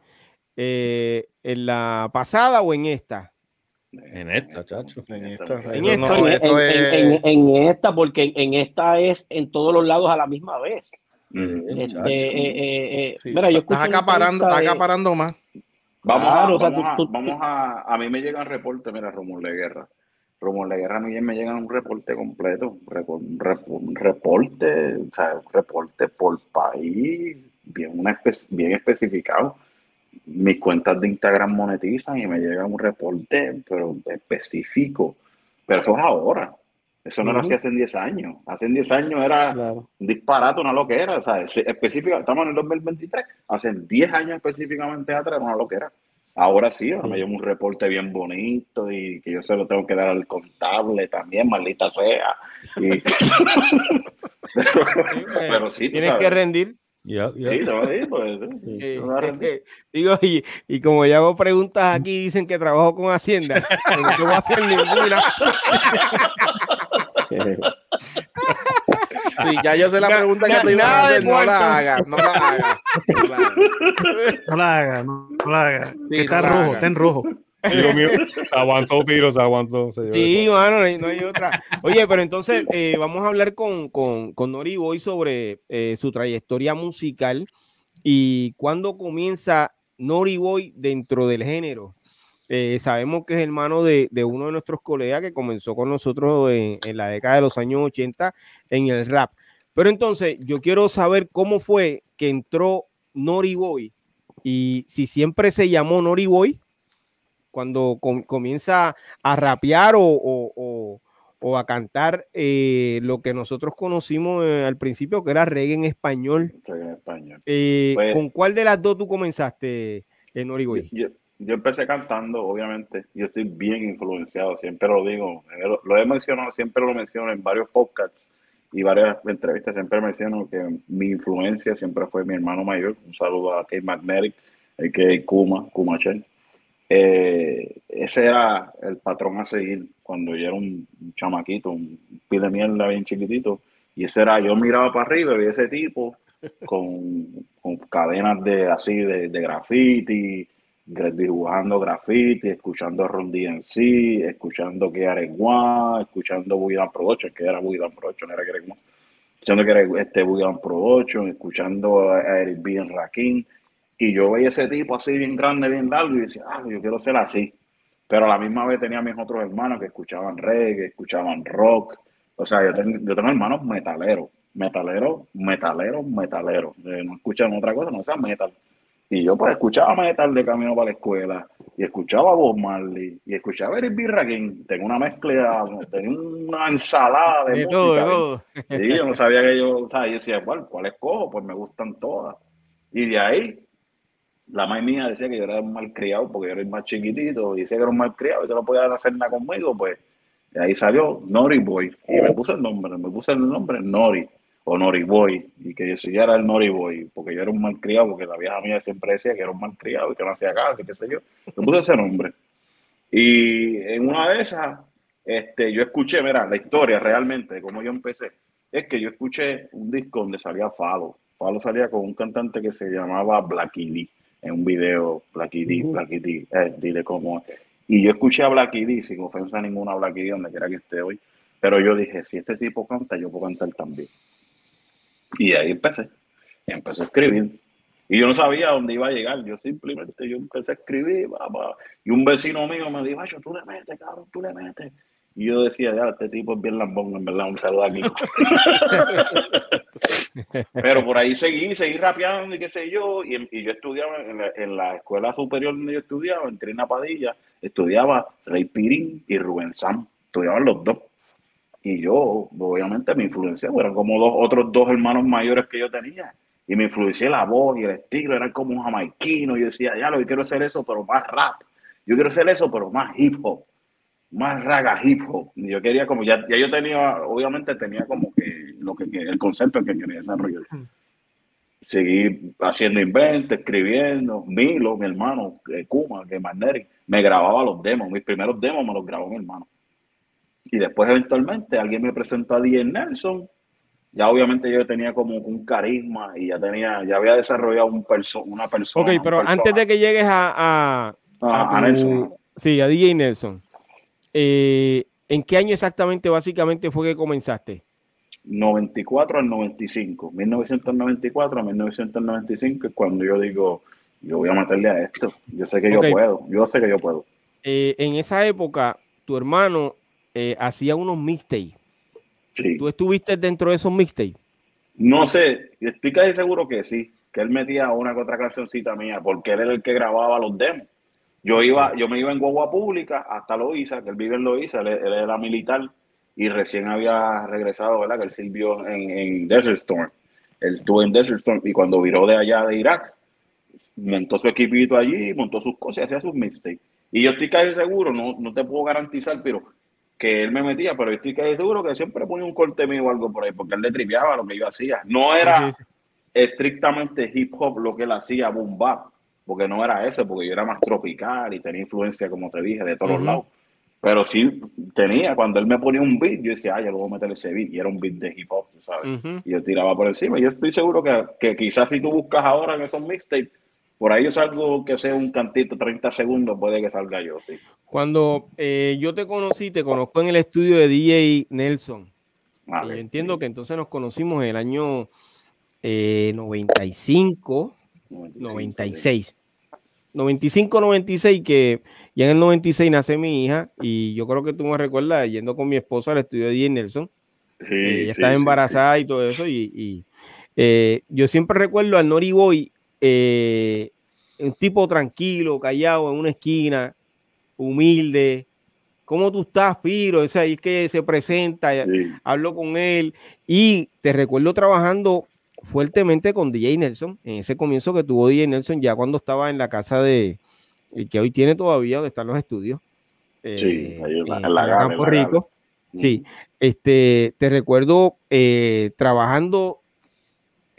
Eh, ¿En la pasada o en esta? En esta, chacho. En esta, En esta, no, en, esto en- es- en- en esta, porque en, esta es en todos los lados a la misma vez. Mm. Este, eh, eh, eh, sí, mira, yo estás acaparando, entrevista estás de- acaparando más. Vamos, Claro, a, o sea, vamos, tú- a, tú- vamos a, a mí me llegan reportes, mira, Romulo de Guerra. Romulo de Guerra a mí me llegan un reporte completo, un reporte, o sea, un reporte por país, bien, una bien especificado. Mis cuentas de Instagram monetizan y me llega un reporte, pero específico. Pero eso es ahora. Eso no era Ujú. así hace 10 años. Hace 10 años era Claro. un disparate, una loquera. O sea, es- específica, estamos en el 2023. Hace 10 años específicamente atrás era una loquera. Ahora sí, ahora me llevo un reporte bien bonito y que yo se lo tengo que dar al contable también, maldita sea. Y- pero, pero sí, Tienes sabes. que rendir. Yeah, yeah. Sí, a decir, pues, sí, Eh, rendir. digo, y, y como ya hago preguntas aquí, dicen que trabajo con Hacienda. no voy a hacer ninguna. Sí. Sí, ya yo sé la pregunta que te iba a hacer. No la hagas, no la hagas. No la hagas. No la haga, no, no la haga. Sí, que está no la rojo, haga. está en rojo. Mío, se aguantó, Piro, se aguantó. Sí, mano, no hay, no hay otra. Oye, pero entonces eh, vamos a hablar con, con, con Nori Boy sobre eh, su trayectoria musical. y cuándo comienza Nori Boy dentro del género. Eh, sabemos que es hermano de, uno de nuestros colegas que comenzó con nosotros en, la década de los años 80 en el rap. Pero entonces yo quiero saber cómo fue que entró Nori Boy y si siempre se llamó Nori Boy cuando comienza a rapear o, a cantar eh, lo que nosotros conocimos eh, al principio, que era reggae en español. Eh, pues ¿Con cuál de las dos tú comenzaste, en Origoy? Yo, yo, empecé cantando, obviamente. Yo estoy bien influenciado, siempre lo digo. Lo, he mencionado, siempre lo menciono en varios podcasts y varias entrevistas. Siempre menciono que mi influencia siempre fue mi hermano mayor. Un saludo a Kate Magnetic, el que Kuma, Kuma Chen eh, ese era el patrón a seguir cuando yo era un, chamaquito, un pile mierda bien chiquitito. Y ese era, yo miraba para arriba y vi ese tipo con, cadenas de así de, graffiti, dibujando graffiti, escuchando Ron sí escuchando que One, escuchando Buidan Production, que era Buidan Production, era era escuchando que era este Buidan Production, escuchando a Eric B. Rakim y yo veía ese tipo así bien grande, bien largo, y decía, ah, yo quiero ser así. Pero a la misma vez tenía mis otros hermanos que escuchaban reggae, escuchaban rock. O sea, yo, tengo, yo tengo hermanos metaleros, metaleros, metaleros, metaleros. Eh, no escuchan otra cosa, no sea metal. Y yo pues escuchaba metal de camino para la escuela, y escuchaba Bob Marley, y escuchaba Eric B. Tengo una mezcla, tenía una ensalada de, música. Todo, Y yo no sabía que yo, o sea, yo decía, ¿cuál, ¿cuál escojo? Pues me gustan todas. Y de ahí la madre mía decía que yo era un malcriado porque yo era el más chiquitito y decía que era un malcriado y que no podía hacer nada conmigo, pues de ahí salió Nori Boy y me puse el nombre, me puse el nombre Nori o Nori Boy y que yo era el Nori Boy porque yo era un malcriado porque la vieja mía siempre decía que era un malcriado y que no hacía caso y qué sé yo. Me puse ese nombre. Y en una de esas, este, yo escuché, mira, la historia realmente de cómo yo empecé, es que yo escuché un disco donde salía Falo. Falo salía con un cantante que se llamaba Blacky en un video, Blacky D, Blacky D, eh, dile cómo Y yo escuché a Blacky D, sin ofensa a ninguna Blacky D, donde quiera que esté hoy, pero yo dije, si este tipo canta, yo puedo cantar también. Y ahí empecé, y empecé a escribir. Y yo no sabía dónde iba a llegar, yo simplemente, yo empecé a escribir, y un vecino mío me dijo, tú le metes, cabrón, tú le metes. Y yo decía, ya, este tipo es bien lambón, en verdad, un saludo aquí. Pero por ahí seguí, seguí rapeando y qué sé yo. Y, yo estudiaba en la, escuela superior donde yo estudiaba, en Trina Padilla, estudiaba Rey Pirín y Rubén Sam. Estudiaban los dos. Y yo, obviamente, me influencié, eran como dos, otros dos hermanos mayores que yo tenía. Y me influencié la voz y el estilo, era como un jamaiquino. Yo decía, ya lo quiero hacer eso, pero más rap. Yo quiero hacer eso, pero más hip hop más raga hip hop. Yo quería como, ya, ya yo tenía, obviamente tenía como que lo que, el concepto que quería desarrollar. Seguí haciendo inventos, escribiendo. Milo, mi hermano, eh, Kuma, que Maneri, me grababa los demos. Mis primeros demos me los grabó mi hermano. Y después, eventualmente, alguien me presentó a DJ Nelson. Ya obviamente yo tenía como un carisma y ya tenía, ya había desarrollado un perso una persona. Ok, pero antes de que llegues a, a, Nelson. Sí, a DJ Nelson. Eh, ¿En qué año exactamente, básicamente, fue que comenzaste? 94 al 95. 1994 a 1995 es cuando yo digo, yo voy a meterle a esto. Yo sé que yo puedo. Yo sé que yo puedo. Eh, en esa época, tu hermano eh, hacía unos mixtapes. Sí. ¿Tú estuviste dentro de esos mixtapes? No sé, estoy casi seguro que sí, que él metía una que otra cancioncita mía, porque él era el que grababa los demos. Yo iba, yo me iba en guagua pública hasta Loíza, que él vive en Loíza, él, era militar y recién había regresado, ¿verdad? Que él sirvió en, en Desert Storm. Él estuvo en Desert Storm y cuando viró de allá de Irak, montó su equipito allí, montó sus cosas y hacía sus mixtapes. Y yo estoy casi seguro, no, no te puedo garantizar, pero que él me metía, pero estoy casi seguro que siempre ponía un corte mío o algo por ahí, porque él le triviaba lo que yo hacía. No era estrictamente hip hop lo que él hacía, boom bap porque no era ese, porque yo era más tropical y tenía influencia, como te dije, de todos lados. Pero sí tenía, cuando él me ponía un beat, yo decía, ah, ya luego voy a meter ese beat, y era un beat de hip hop, ¿sabes? Y yo tiraba por encima. Yo estoy seguro que, que quizás si tú buscas ahora en esos mixtapes, por ahí es algo que sea un cantito 30 segundos, puede que salga yo, sí. Cuando eh, yo te conocí, te conozco en el estudio de DJ Nelson. y entiendo que entonces nos conocimos en el año 95 eh, 96. 95, 96, que ya en el 96 nace mi hija y yo creo que tú me recuerdas yendo con mi esposa al estudio de J. Nelson. Sí, eh, ella estaba embarazada y todo eso y, eh, yo siempre recuerdo al Nori Boy, eh, un tipo tranquilo, callado en una esquina, humilde. ¿Cómo tú estás, Piro? O sea, es que se presenta, hablo con él y te recuerdo trabajando fuertemente con DJ Nelson, en ese comienzo que tuvo DJ Nelson ya cuando estaba en la casa de, que hoy tiene todavía, donde están los estudios. sí, eh, ahí en, la, Campo Rico. Sí, este, te recuerdo eh, trabajando,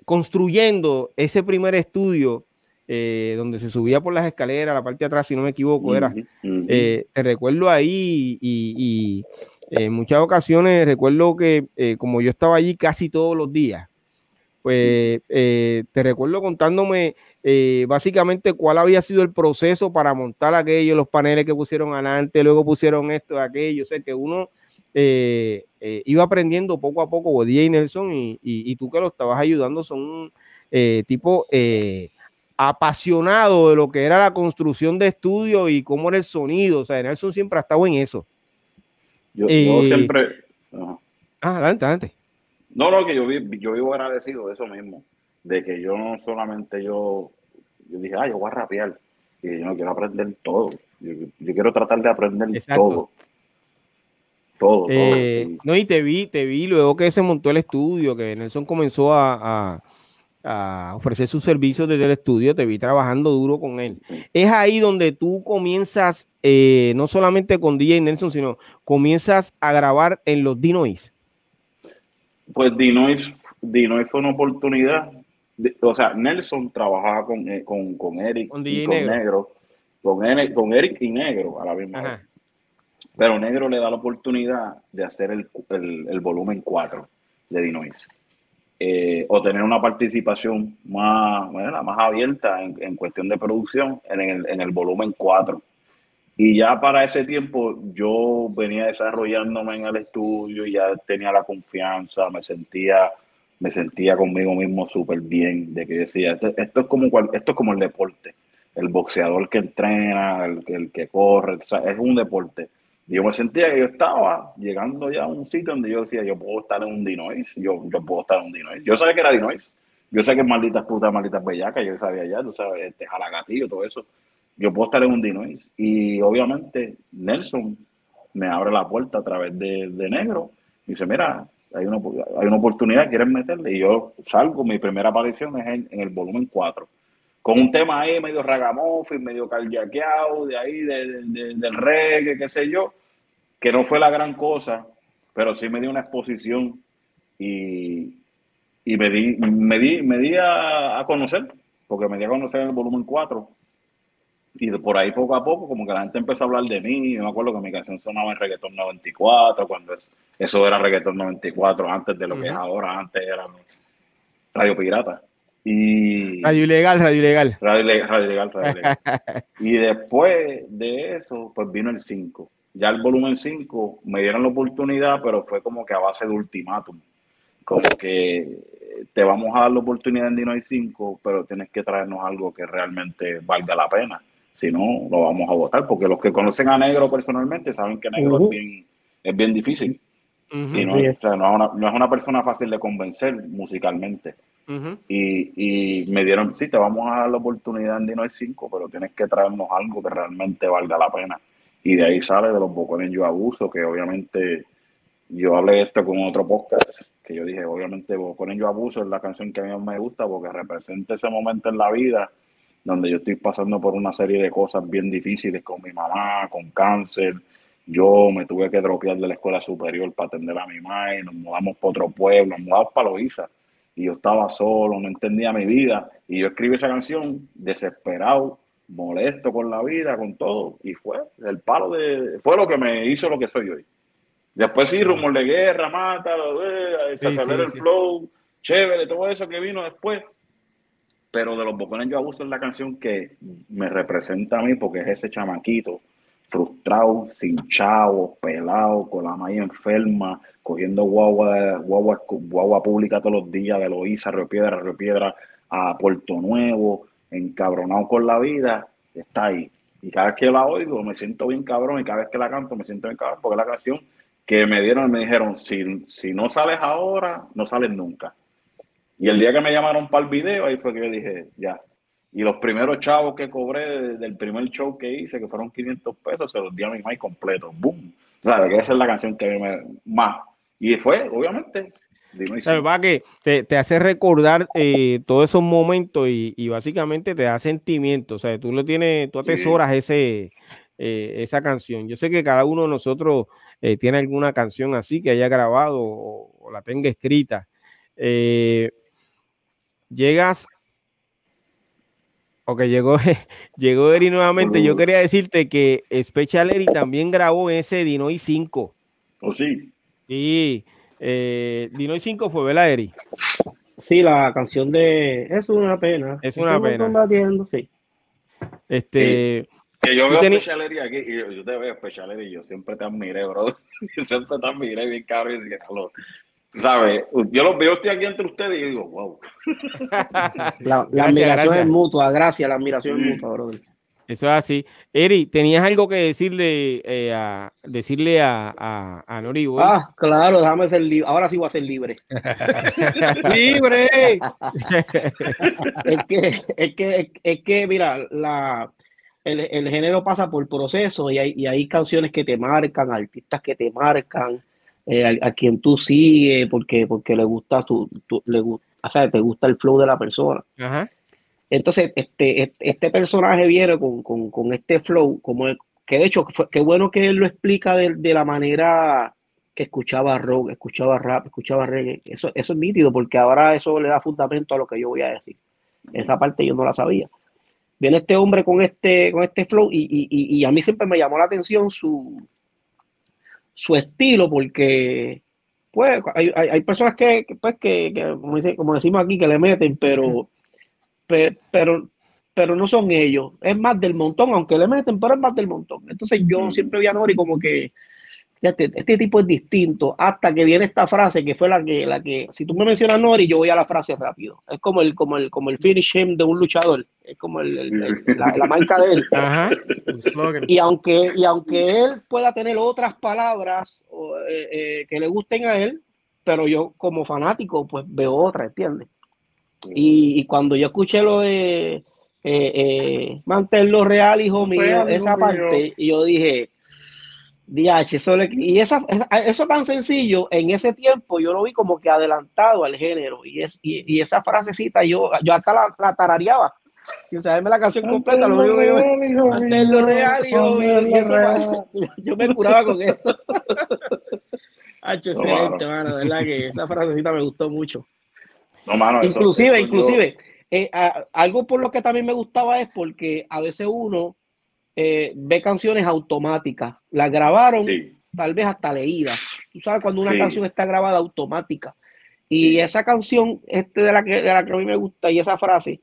construyendo ese primer estudio eh, donde se subía por las escaleras, la parte de atrás, si no me equivoco, era. te recuerdo ahí y, en muchas ocasiones recuerdo que como yo estaba allí casi todos los días, pues eh, te recuerdo contándome eh, básicamente cuál había sido el proceso para montar aquello, los paneles que pusieron adelante, luego pusieron esto, aquello, o sea que uno eh, iba aprendiendo poco a poco, DJ Nelson, y, tú que lo estabas ayudando, son un tipo apasionado de lo que era la construcción de estudio y cómo era el sonido, o sea, Nelson siempre ha estado en eso. Yo, siempre... Ah, adelante, adelante. No, no, que yo, yo vivo agradecido de eso mismo, de que yo no solamente yo, yo dije, ah, yo voy a rapear, y yo no quiero aprender todo, yo, quiero tratar de aprender todo. Todo, eh, No, y te vi, te vi luego que se montó el estudio, que Nelson comenzó a, ofrecer sus servicios desde el estudio, te vi trabajando duro con él. Es ahí donde tú comienzas, eh, no solamente con DJ Nelson, sino comienzas a grabar en los Dinois. Pues Dinois, Dinois fue una oportunidad. o sea, Nelson trabajaba con, eh, con, con Eric con, y con Negro. con, con, Eric y Negro a la misma vez. Pero Negro le da la oportunidad de hacer el, el, volumen 4 de Dinois. Eh, o tener una participación más, bueno, más abierta en, en, cuestión de producción en el, en el volumen 4 y ya para ese tiempo yo venía desarrollándome en el estudio, ya tenía la confianza, me sentía, me sentía conmigo mismo súper bien, de que decía, esto, es como, esto es como el deporte, el boxeador que entrena, el, el que corre, es un deporte. Yo me sentía que yo estaba llegando ya a un sitio donde yo decía, yo puedo estar en un Dinois, yo, yo puedo estar en un Dinois. Yo sabía que era Dinois, yo sé que malditas putas, malditas bellacas, yo sabía ya, tú sabes, este jalagatillo, todo eso yo puedo estar en un Dinois. Y obviamente Nelson me abre la puerta a través de, Negro. Y dice, mira, hay una, hay una oportunidad, ¿quieres meterle? Y yo salgo, mi primera aparición es en, el volumen 4. Con un tema ahí medio ragamuffin, medio carjaqueado, de ahí, del reggae, qué sé yo, que no fue la gran cosa, pero sí me dio una exposición y, y me di, me di, me di a, a conocer, porque me di a conocer en el volumen 4 y por ahí poco a poco, como que la gente empezó a hablar de mí. Yo me acuerdo que mi canción sonaba en Reggaeton 94, cuando eso era Reggaeton 94, antes de lo que es ahora, antes era Radio Pirata. Y... Radio Ilegal, Radio Ilegal. Radio, Ilegal, Radio Ilegal, Radio Ilegal. y después de eso, pues vino el 5. Ya el volumen 5 me dieron la oportunidad, pero fue como que a base de ultimátum. Como que te vamos a dar la oportunidad en Dino 5, pero tienes que traernos algo que realmente valga la pena si no, lo vamos a votar, porque los que conocen a Negro personalmente saben que Negro es, bien, es bien difícil. Y no, es una, no, es una, persona fácil de convencer musicalmente. y, y, me dieron, sí, te vamos a dar la oportunidad en Dino 5, pero tienes que traernos algo que realmente valga la pena. Y de ahí sale de los bocones yo abuso, que obviamente yo hablé esto con otro podcast, que yo dije, obviamente bocones yo abuso es la canción que a mí me gusta porque representa ese momento en la vida donde yo estoy pasando por una serie de cosas bien difíciles con mi mamá, con cáncer. Yo me tuve que dropear de la escuela superior para atender a mi madre, nos mudamos para otro pueblo, nos mudamos para Loíza. Y yo estaba solo, no entendía mi vida. Y yo escribí esa canción desesperado, molesto con la vida, con todo. Y fue el palo de. Fue lo que me hizo lo que soy hoy. Después sí, rumor de guerra, mata, eh, sí, el flow, chévere, todo eso que vino después pero de los bocones yo abuso es la canción que me representa a mí porque es ese chamaquito frustrado, sin chavo, pelado, con la maíz enferma, cogiendo guagua, guagua, guagua pública todos los días de Loíza, Río Piedra, Río Piedra a Puerto Nuevo, encabronado con la vida, está ahí. Y cada vez que la oigo me siento bien cabrón y cada vez que la canto me siento bien cabrón porque la canción que me dieron me dijeron, si, si no sales ahora, no sales nunca. Y el día que me llamaron para el video, ahí fue que yo dije, ya. Y los primeros chavos que cobré del primer show que hice, que fueron 500 pesos, se los di a mi mamá completo. ¡Boom! O sea, que esa es la canción que me más. Y fue, obviamente, va que te, hace recordar eh, todos esos momentos y, básicamente te da sentimiento. O sea, tú lo tienes, tú atesoras ese, eh, esa canción. Yo sé que cada uno de nosotros eh, tiene alguna canción así que haya grabado o, la tenga escrita. Llegas Ok, llegó, llegó Eri nuevamente. Yo quería decirte que Special Eri también grabó ese Dinoy 5. ¿O sí? Sí, eh, Dinoy 5 fue, ¿verdad, Eri? Sí, la canción de Es una pena. Es una pena. Combatiendo, sí. Este. Que yo veo tení... aquí y yo, te veo Special y yo siempre te admiré, bro. Yo siempre te admiré bien caro y ¿Sabes? Yo los veo, estoy aquí entre ustedes y digo, wow. La, admiración es mutua, gracias, la admiración es mutua, brother. Eso es así. Eri, ¿tenías algo que decirle eh, a decirle a, a, a Nori? Ah, claro, déjame ser libre. Ahora sí voy a ser libre. ¡Libre! es, que, es, que, es que, mira, la, el, el género pasa por procesos y hay, y hay canciones que te marcan, artistas que te marcan, eh, a, quien tú sigues porque, porque le gusta tu, le, o sea, te gusta el flow de la persona. Ajá. Entonces, este, este personaje viene con, este flow, como que de hecho, qué bueno que él lo explica de, la manera que escuchaba rock, escuchaba rap, escuchaba reggae. Eso, eso es nítido, porque ahora eso le da fundamento a lo que yo voy a decir. Esa parte yo no la sabía. Viene este hombre con este, con este flow y, a mí siempre me llamó la atención su, su estilo, porque pues hay, personas que, pues, que, como, decimos aquí, que le meten, pero pero, pero no son ellos, es más del montón, aunque le meten, pero es más del montón. Entonces yo siempre vi a Nori como que este, este, tipo es distinto, hasta que viene esta frase que fue la que, la que, si tú me mencionas Nori, yo voy a la frase rápido. Es como el, como el, como el finish him de un luchador, es como el, la, marca de él. y aunque, y aunque él pueda tener otras palabras eh, eh, que le gusten a él, pero yo como fanático, pues veo otras, ¿entiendes? Y, cuando yo escuché lo de eh, eh, mantenerlo real, hijo mío, esa parte, y yo dije, DH, eso y esa, eso tan sencillo, en ese tiempo yo lo vi como que adelantado al género, y, es, y, esa frasecita yo, yo hasta la, la tarareaba. Sin saberme la canción completa, lo único que yo mantenerlo real, hijo mío, y eso, yo me curaba con eso. H, excelente, mano, verdad que esa frasecita me gustó mucho inclusive, inclusive, eh, algo por lo que también me gustaba es porque a veces uno eh, ve canciones automáticas, las grabaron tal vez hasta leídas. Tú sabes cuando una canción está grabada automática. Y esa canción este de, la que, de la que a mí me gusta y esa frase,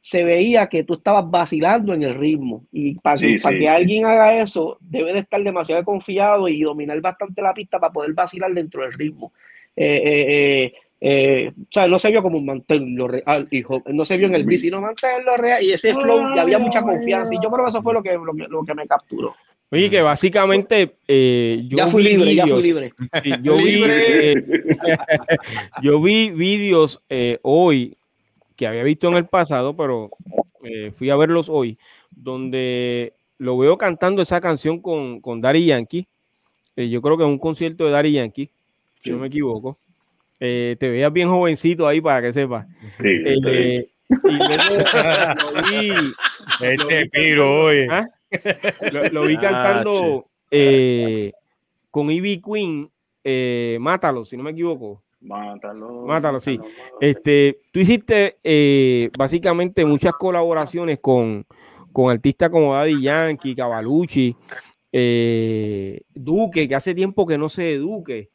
se veía que tú estabas vacilando en el ritmo. Y para, para que alguien haga eso, debe de estar demasiado confiado y dominar bastante la pista para poder vacilar dentro del ritmo. Eh, eh eh, o sea, no se vio como un mantenerlo real, hijo. No se vio en el bici, sino mantenerlo real. Y ese flow, y había mucha confianza. Y yo creo que eso fue lo que, lo que, me capturó. Oye, que básicamente eh, yo ya fui libre, ya fui libre. yo, vi, eh, yo vi vídeos hoy que había visto en el pasado, pero fui a verlos hoy, donde lo veo cantando esa canción con, con Daddy Yankee. yo creo que es un concierto de Daddy Yankee, si no me equivoco. Eh, te veías bien jovencito ahí para que sepas. Eh, lo vi, este piro hoy. ¿ah? Lo, vi cantando eh, con Ivy Queen, Mátalo, si no me equivoco. Mátalo. Mátalo, sí. Este, tú hiciste básicamente muchas colaboraciones con, con artistas como Daddy Yankee, Cavalucci, Duque, que hace tiempo que no sé Duque.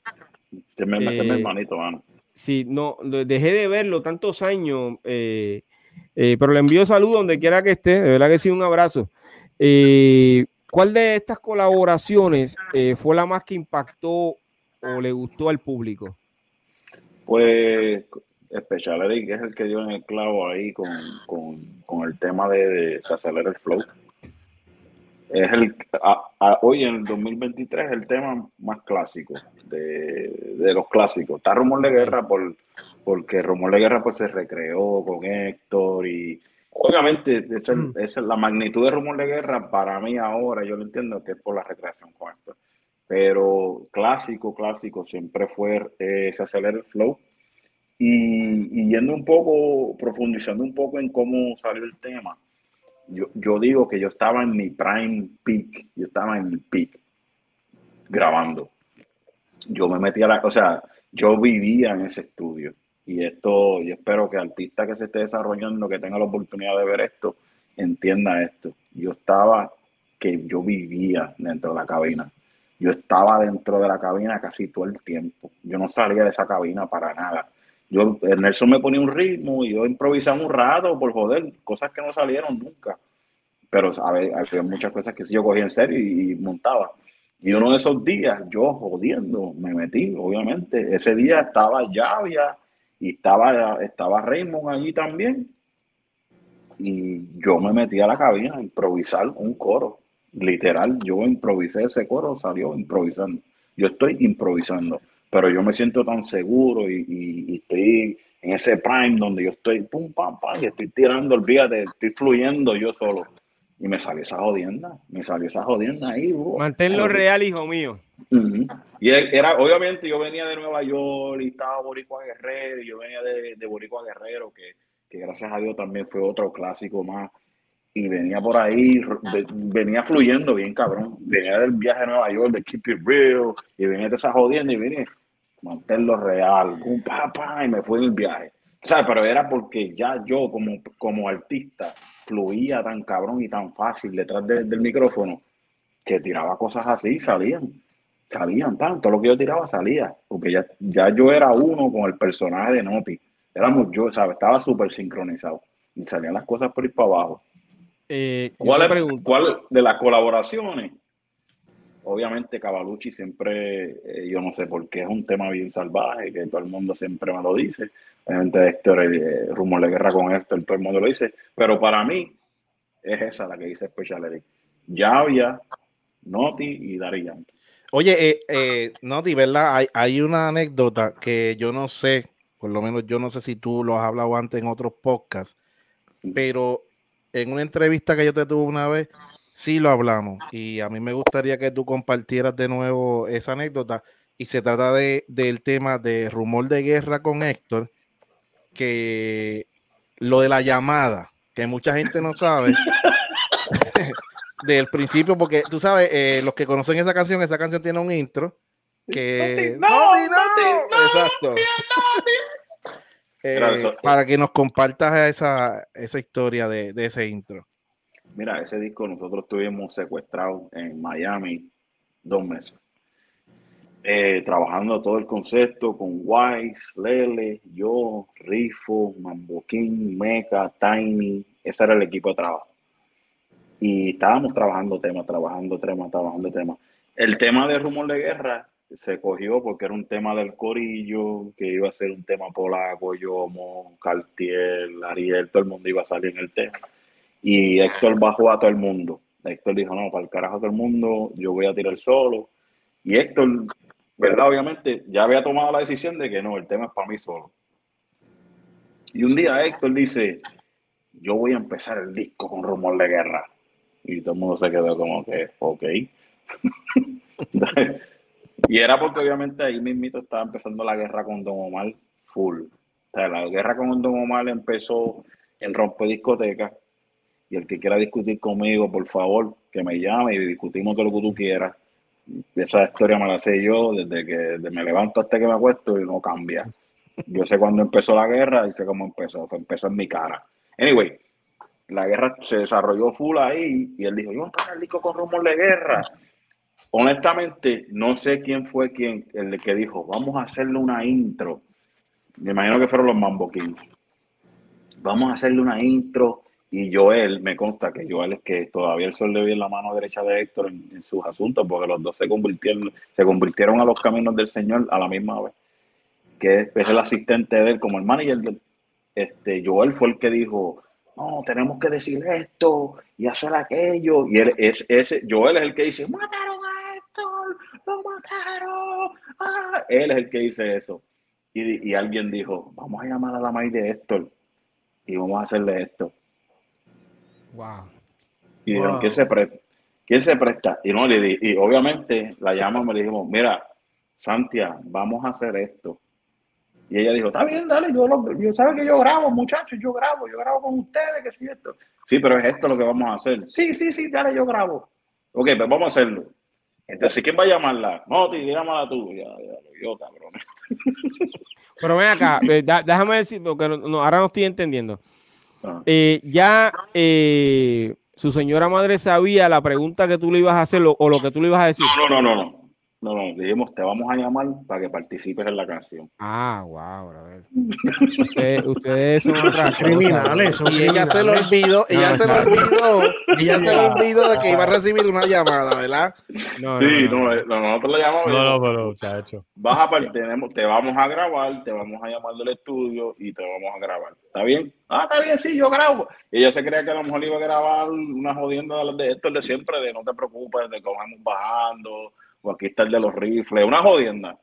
Este me, este eh, hermanito, mano. Sí, no, dejé de verlo tantos años, eh, eh, pero le envío salud donde quiera que esté, de verdad que sí, un abrazo. ¿Cuál de estas colaboraciones fue la más que impactó o le gustó al público? Pues Special Eric es el que dio en el clavo ahí con, con, con el tema de, de se acelera el flow. Es el, a- a- hoy en el 2023 el tema más clásico de, de los clásicos. Está Rumor de Guerra por, porque Rumor de Guerra pues se recreó con Héctor y obviamente esa, es- esa es la magnitud de Rumor de Guerra para mí ahora, yo lo entiendo que es por la recreación con Héctor. Pero clásico, clásico siempre fue eh, se acelera el flow. Y, y yendo un poco, profundizando un poco en cómo salió el tema, yo, yo digo que yo estaba en mi prime peak, yo estaba en mi peak grabando. Yo me metí a la, o sea, yo vivía en ese estudio. Y esto, yo espero que artista que se esté desarrollando, que tenga la oportunidad de ver esto, entienda esto. Yo estaba, que yo vivía dentro de la cabina. Yo estaba dentro de la cabina casi todo el tiempo. Yo no salía de esa cabina para nada. Yo, el Nelson me ponía un ritmo y yo improvisaba un rato por joder, cosas que no salieron nunca. Pero ver, había muchas cosas que sí yo cogía en serio y, y montaba. Y uno de esos días, yo jodiendo, me metí, obviamente. Ese día estaba Llavia y estaba, estaba Raymond allí también. Y yo me metí a la cabina a improvisar un coro. Literal, yo improvisé ese coro, salió improvisando. Yo estoy improvisando, pero yo me siento tan seguro y, y- y estoy en ese prime donde yo estoy, pum, pam, pam, y estoy tirando, olvídate, estoy fluyendo yo solo. Y me salió esa jodienda, me salió esa jodienda ahí. bro. Manténlo real, hijo mío. Y era, obviamente yo venía de Nueva York y estaba Boricua Guerrero, y yo venía de, de Boricua Guerrero, que, que gracias a Dios también fue otro clásico más. Y venía por ahí, de- venía fluyendo bien cabrón. Venía del viaje a Nueva York, de Keep It Real, y venía de esa jodienda y venía mantenerlo real, un papá, y me fui en el viaje. O sea, pero era porque ya yo como, como artista fluía tan cabrón y tan fácil detrás de- del micrófono que tiraba cosas así y salían. Salían tanto, lo que yo tiraba salía, porque ya, ya yo era uno con el personaje de Noti. Éramos yo, ¿sabes? Estaba súper sincronizado. Y salían las cosas por ir para abajo. Eh, ¿Cuál, es- cuál de las colaboraciones? Obviamente Cavalucci siempre, eh, yo no sé por qué es un tema bien salvaje, que todo el mundo siempre me lo dice. La gente de Héctor, eh, rumor de guerra con Héctor, todo el mundo lo dice. Pero para mí es esa la que dice Special Eric. Javia, Noti y Dari Yankee. Oye, eh, eh, Noti, ¿verdad? Hay, hay una anécdota que yo no sé, por lo menos yo no sé si tú lo has hablado antes en otros podcasts, pero en una entrevista que yo te tuve una vez, sí lo hablamos. Y a mí me gustaría que tú compartieras de nuevo esa anécdota. Y se trata de, del tema de rumor de guerra con Héctor, que lo de la llamada, que mucha gente no sabe. del principio, porque tú sabes, eh, los que conocen esa canción, esa canción tiene un intro que... No, ¡Noti, Noti, no, Exacto. Eh, para que nos compartas esa, esa historia de, de ese intro. Mira, ese disco nosotros estuvimos secuestrados en Miami dos meses. Eh, trabajando todo el concepto con Wise, Lele, yo, Rifo, Mamboquín, Meca, Tiny. Ese era el equipo de trabajo. Y estábamos trabajando temas, trabajando temas, trabajando temas. El tema de Rumor de Guerra se cogió porque era un tema del corillo, que iba a ser un tema polaco, Yomo, Cartier, Ariel, todo el mundo iba a salir en el tema. Y Héctor bajó a todo el mundo. Héctor dijo, no, para el carajo a todo el mundo, yo voy a tirar solo. Y Héctor, ¿verdad? Obviamente, ya había tomado la decisión de que no, el tema es para mí solo. Y un día Héctor dice, yo voy a empezar el disco con rumor de guerra. Y todo el mundo se quedó como que, ok. y era porque obviamente ahí mismito estaba empezando la guerra con Don Omar full. O sea, la guerra con Don Omar empezó en rompe discoteca. Y el que quiera discutir conmigo, por favor, que me llame y discutimos todo lo que tú quieras. Esa historia me la sé yo desde que me levanto hasta que me acuesto y no cambia. Yo sé cuándo empezó la guerra y sé cómo empezó. Empezó en mi cara. Anyway, la guerra se desarrolló full ahí y él dijo, yo disco con rumor de guerra. Honestamente, no sé quién fue quien, el que dijo, vamos a hacerle una intro. Me imagino que fueron los Mambo. Vamos a hacerle una intro y Joel, me consta que Joel es que todavía el sol le ve en la mano derecha de Héctor en, sus asuntos porque los dos se convirtieron, se convirtieron a los caminos del Señor a la misma vez. que es el asistente de él, como el manager de él, este, Joel fue el que dijo, no, tenemos que decir esto y hacer aquello. Y él, es, ese, Joel es el que dice, mataron a Héctor, lo mataron. Ah, él es el que dice eso. Y, y alguien dijo, vamos a llamar a la maíz de Héctor y vamos a hacerle esto. Wow. Y dijeron, Wow. ¿quién se presta? ¿Quién se presta? Y no le di, y obviamente la llamamos y le dijimos, mira, Santia, vamos a hacer esto. Y ella dijo, está bien, dale, yo, lo, yo sabe que yo grabo, muchachos, yo grabo, yo grabo con ustedes, que sí, esto. Sí, pero es esto lo que vamos a hacer. Sí, sí, sí, dale, yo grabo. Ok, pues vamos a hacerlo. Entonces, ¿quién va a llamarla? No, te llámala tú. Ya, ya, yo, cabrón. Pero ven acá, déjame decir, porque no- no, ahora no estoy entendiendo. Ah. Eh, ya eh, su señora madre sabía la pregunta que tú le ibas a hacer lo- o lo que tú le ibas a decir. No, no, no, no. No, no, dijimos, te vamos a llamar para que participes en la canción. Ah, wow, a ver. Ustedes, ustedes son otras. Criminales, son Y ella se lo olvidó, ella No, se lo no. olvidó, ella se lo olvidó de que iba a recibir una llamada, ¿verdad? No, Sí, no, no. no, eh, no, nosotros le llamamos. No, no, pero muchacho. Vas a tenemos, te vamos a grabar, te vamos a llamar del estudio y te vamos a grabar. ¿Está bien? Ah, está bien, sí, yo grabo. Y ella se creía que a lo mejor iba a grabar una jodienda de, las de esto, el de siempre, de no te preocupes, de que vamos bajando, o aquí está el de los rifles, una jodienda.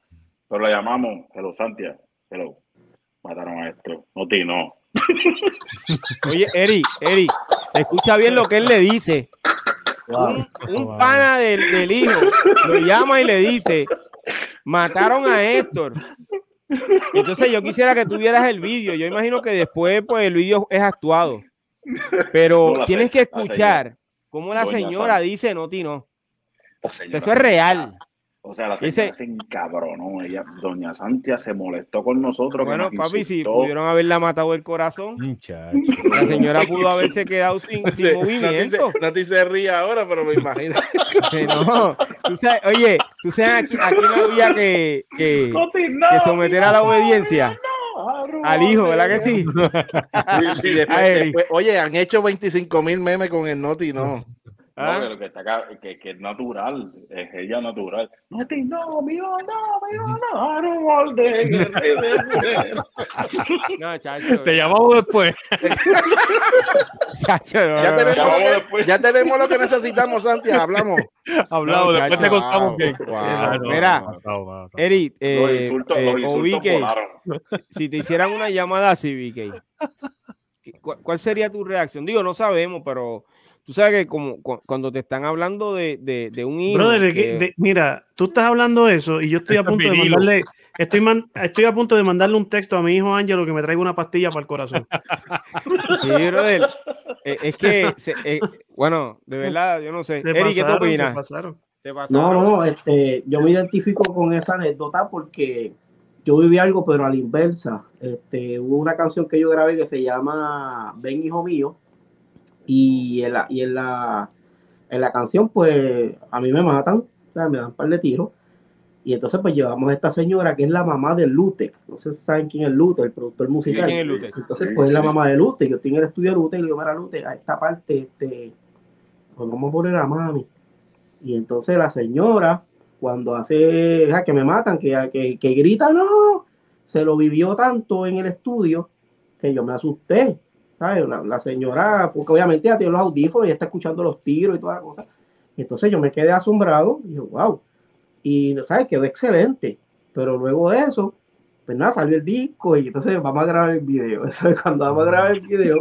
Pero la llamamos, hello, Santia, hello, mataron a esto. No, ti, no. Oye, Eri, Eri, escucha bien lo que él le dice. Un, un Wow. pana del, del hijo lo llama y le dice, mataron a Héctor. Entonces yo quisiera que tuvieras el vídeo. Yo imagino que después pues el vídeo es actuado. Pero No, tienes que escuchar cómo la Doña señora dice no, ti no. La O sea, señora Eso es real. O sea, la Dice- señora se encabronó. Ella, doña Santia se molestó con nosotros. Bueno, nos papi, si pudieron haberla matado el corazón, Muchacho. la señora pudo haberse quedado sin, sin Sí, movimiento. Nati se, Nati se ríe ahora, pero me imagino. Que no. Tú sabes, oye, tú sabes aquí, aquí no había que, someter a la obediencia al hijo, ¿verdad que sí? Después, después- oye, han hecho 25 mil memes con el Noti, no. No, ¿Ah? que, está acá, que, que es natural, es ella natural. No, ti, no, mío, no, mío, no, No, chacho. Te llamamos después. chacho, no, Ya tenemos, que, después. ya tenemos lo que necesitamos, Santi, hablamos. Hablamos, No, después te contamos bien. Wow, Mira. Eric, Los eh, insultos, eh, los o insultos VK, volaron. si te hicieran una llamada así, VK, ¿cu- ¿cuál sería tu reacción? Digo, no sabemos, pero tú sabes que como cu- cuando te están hablando de, de, de un hijo. Brother, que- de- mira, tú estás hablando de eso y yo estoy a punto de mandarle, estoy, man- estoy a punto de mandarle un texto a mi hijo Ángelo que me traiga una pastilla para el corazón. Sí, brother, eh, es que, se- eh, bueno, de verdad, yo no sé. Se Eric, ¿qué te se opinas? pasaron. Se pasaron. No, no, este, yo me identifico con esa anécdota porque yo viví algo, pero a la inversa. Este, hubo una canción que yo grabé que se llama Ven, hijo mío, y en la, y en la, en la canción, pues, a mí me matan, o sea, me dan un par de tiros. Y entonces, pues, llevamos a esta señora que es la mamá de Lute. No sé si saben quién es Lute, el productor musical. ¿quién es Lute? Entonces, pues, es la mamá de Lute. Yo estoy en el estudio de Lute y le digo, mira, Lute, a esta parte, este, pues vamos a poner a mami. Y entonces la señora, cuando hace, ja, que me matan, que, que, que grita, no, se lo vivió tanto en el estudio que yo me asusté. ¿Sabes? La, la señora, porque obviamente ella tiene los audífonos y está escuchando los tiros y toda la cosa. Entonces yo me quedé asombrado y dije, wow. Y, ¿sabes? Quedó excelente. Pero luego de eso, pues nada, salió el disco y entonces vamos a grabar el video. Entonces, cuando vamos a grabar el video,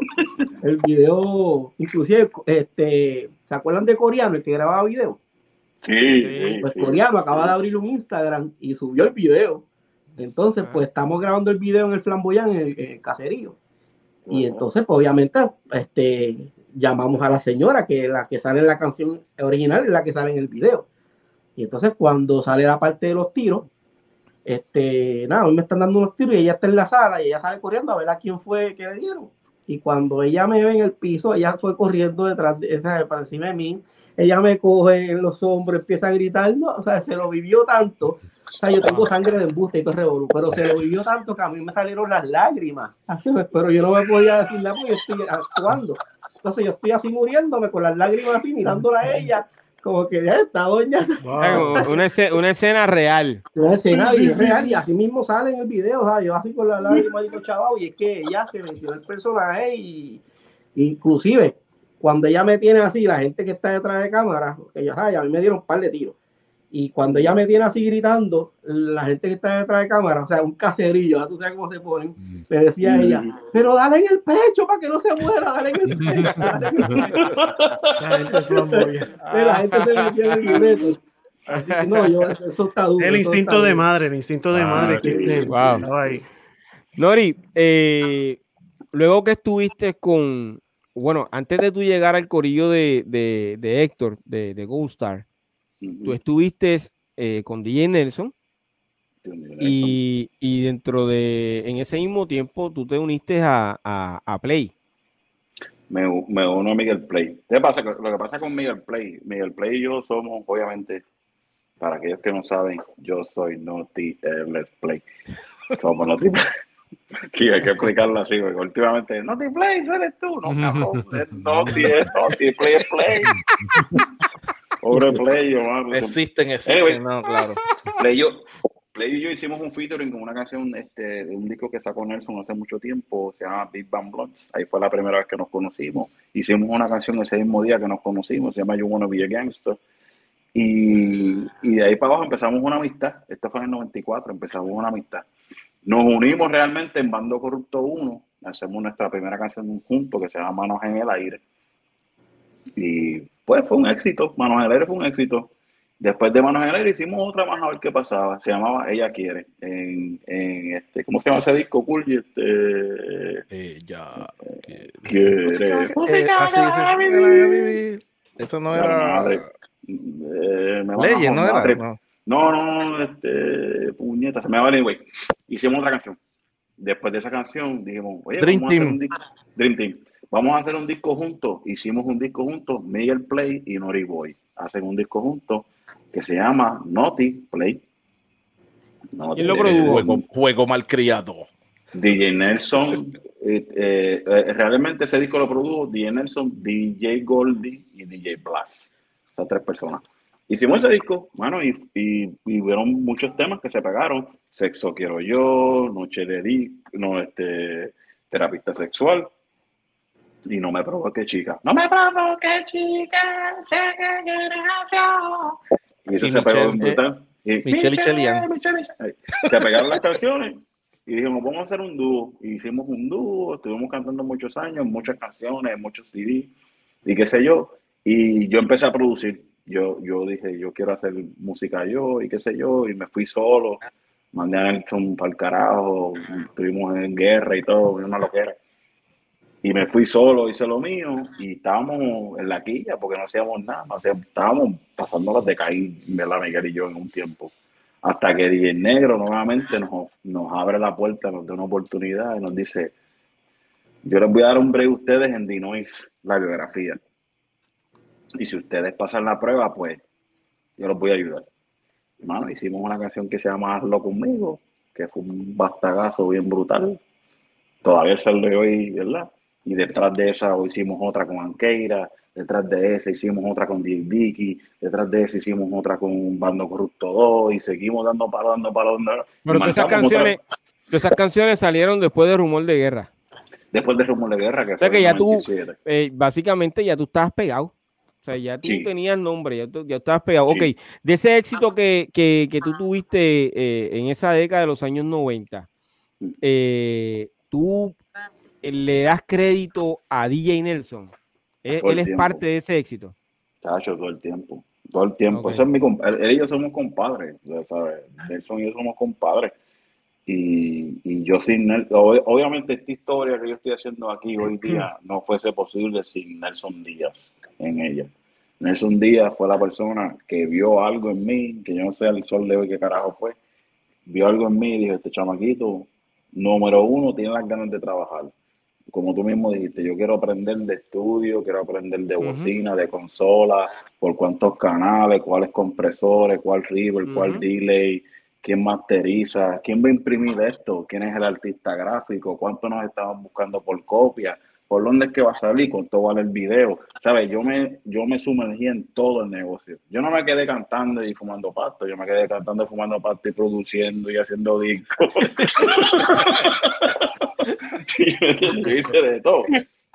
el video, inclusive, este, ¿se acuerdan de Coreano, el que grababa video? Sí, Pues sí. Coreano acaba de abrir un Instagram y subió el video. Entonces, Ah. pues estamos grabando el video en el flamboyán, en el, en el caserío. Y entonces, pues obviamente, este, llamamos a la señora, que la que sale en la canción original, es la que sale en el video. Y entonces, cuando sale la parte de los tiros, este, nada, a mí me están dando unos tiros y ella está en la sala y ella sale corriendo a ver a quién fue que le dieron. Y cuando ella me ve en el piso, ella fue corriendo detrás de para encima de mí. Ella me coge en los hombros, empieza a gritar, no, o sea, se lo vivió tanto. O sea, yo tengo sangre de embuste y todo revolú, pero se lo vivió tanto que a mí me salieron las lágrimas. Así, pero yo no me podía decir nada porque yo estoy actuando. Entonces yo estoy así muriéndome con las lágrimas así, mirándola a ella, como que ya está doña. Wow. Una, escena, una, escena, real. Una escena real y así mismo sale en el video, ¿sabes? yo así con la lágrima digo chaval y es que ella se metió el personaje y inclusive cuando ella me tiene así, la gente que está detrás de cámara, ellos, ay, a mí me dieron un par de tiros. Y cuando ella me tiene así gritando, la gente que está detrás de cámara, o sea, un caserillo, tú sabes cómo se ponen, me decía ella, pero dale en el pecho para que no se muera, dale en el pecho. Dale en el pecho. la gente la gente se metió en el libreto. No, yo, eso está duro. El instinto de madre, el instinto de ah, madre. Sí. Que, wow. Nori, eh, luego que estuviste con, bueno, antes de tú llegar al corillo de, de, de Héctor, de, de Star, Tú estuviste eh, con DJ Nelson y, y, dentro de, en ese mismo tiempo, tú te uniste a, a, a Play. Me, me, uno a Miguel Play. ¿Qué pasa? Lo que pasa con Miguel Play, Miguel Play y yo somos, obviamente, para aquellos que no saben, yo soy Naughty Let's Play. Somos Naughty Play. Sí, hay que explicarlo así, porque últimamente, Naughty Play, eres tú. No, cabrón, Naughty es Naughty Play es Play. Pobre Play, mano. Existen, existen, no, claro. Play, yo, Play y yo hicimos un featuring con una canción este, de un disco que sacó Nelson hace mucho tiempo, se llama Big Bang Blondes. Ahí fue la primera vez que nos conocimos. Hicimos una canción ese mismo día que nos conocimos, se llama You Wanna Be a Gangster. Y, y de ahí para abajo empezamos una amistad. Esto fue en el 94, empezamos una amistad. Nos unimos realmente en Bando Corrupto 1, hacemos nuestra primera canción juntos que se llama Manos en el Aire. Y pues fue un éxito, Manos el Aire fue un éxito. Después de Manos el Aire hicimos otra más a ver qué pasaba. Se llamaba Ella Quiere. En, en este, ¿cómo se llama ese disco cool? Este, Ella quiere. Eh, Eso no era. Eh, Leyes, no era. No. No, no, este, puñeta, se me va güey. Hicimos otra canción. Después de esa canción dijimos, oye, Dream Team. Dream Team. Vamos a hacer un disco juntos. Hicimos un disco juntos, Miguel Play y Nori Boy. Hacen un disco juntos que se llama Naughty Play. ¿Quién lo produjo? Juego, juego malcriado. DJ Nelson, eh, eh, eh, realmente ese disco lo produjo DJ Nelson, DJ Goldie y DJ Blast. Esas tres personas. Hicimos ese disco, bueno, y, y, y hubieron muchos temas que se pegaron. Sexo quiero yo, Noche de Di, no, este, terapista sexual. Y no me provoque chica. No me provoque chica, sé que quieres Y eso Y se pegó Michelle, brutal. Y, Michelle y Chelian. Michelle. Se pegaron las canciones. Y dijimos, vamos a hacer un dúo. Y hicimos un dúo, estuvimos cantando muchos años, muchas canciones, muchos CD y qué sé yo. Y yo empecé a producir yo, yo dije, yo quiero hacer música yo y qué sé yo, y me fui solo, mandé a Nelson para el carajo, estuvimos en guerra y todo, una loquera. Y me fui solo, hice lo mío, y estábamos en la quilla porque no hacíamos nada, hacíamos, estábamos pasándolas de caer, ¿verdad, Miguel y yo, en un tiempo. Hasta que DJ Negro nuevamente nos, nos abre la puerta, nos da una oportunidad y nos dice, yo les voy a dar un break a ustedes en Dinois, la biografía. Y si ustedes pasan la prueba, pues yo los voy a ayudar. Hermano, hicimos una canción que se llama Hazlo conmigo, que fue un bastagazo bien brutal. Todavía de hoy, ¿verdad? Y detrás de esa hicimos otra con Anqueira, detrás de esa hicimos otra con DJ Dicky, detrás de esa hicimos otra con Bando Corrupto 2 y seguimos dando palo, dando palo. Dando... Pero todas esas canciones, esas canciones salieron después de Rumor de Guerra. Después de Rumor de Guerra, que o sea que ya tú, eh, básicamente ya tú estabas pegado. O sea, ya tú sí. tenías nombre, ya, tú, ya estabas pegado. Sí. Ok, de ese éxito que, que, que tú tuviste eh, en esa década de los años 90, eh, tú le das crédito a DJ Nelson. Él, él es tiempo. parte de ese éxito. Chacho, todo el tiempo. Todo el tiempo. Okay. Ese es mi compadre. Él y yo somos compadres. ¿sabes? Nelson y yo somos compadres. Y, y, yo sin Nelson, obviamente esta historia que yo estoy haciendo aquí hoy día no fuese posible sin Nelson Díaz en ella. Nelson Díaz fue la persona que vio algo en mí, que yo no sé al sol de hoy qué carajo fue, vio algo en mí y dijo, este chamaquito, número uno, tiene las ganas de trabajar. Como tú mismo dijiste, yo quiero aprender de estudio, quiero aprender de bocina, uh -huh. de consola, por cuántos canales, cuáles compresores, cuál river, uh -huh. cuál delay, quién masteriza, quién va a imprimir esto, quién es el artista gráfico, cuánto nos estamos buscando por copia, por dónde es que va a salir, cuánto vale el video. ¿Sabes? Yo me, yo me sumergí en todo el negocio. Yo no me quedé cantando y fumando pasto, yo me quedé cantando, fumando pasto y produciendo y haciendo discos. yo hice de todo.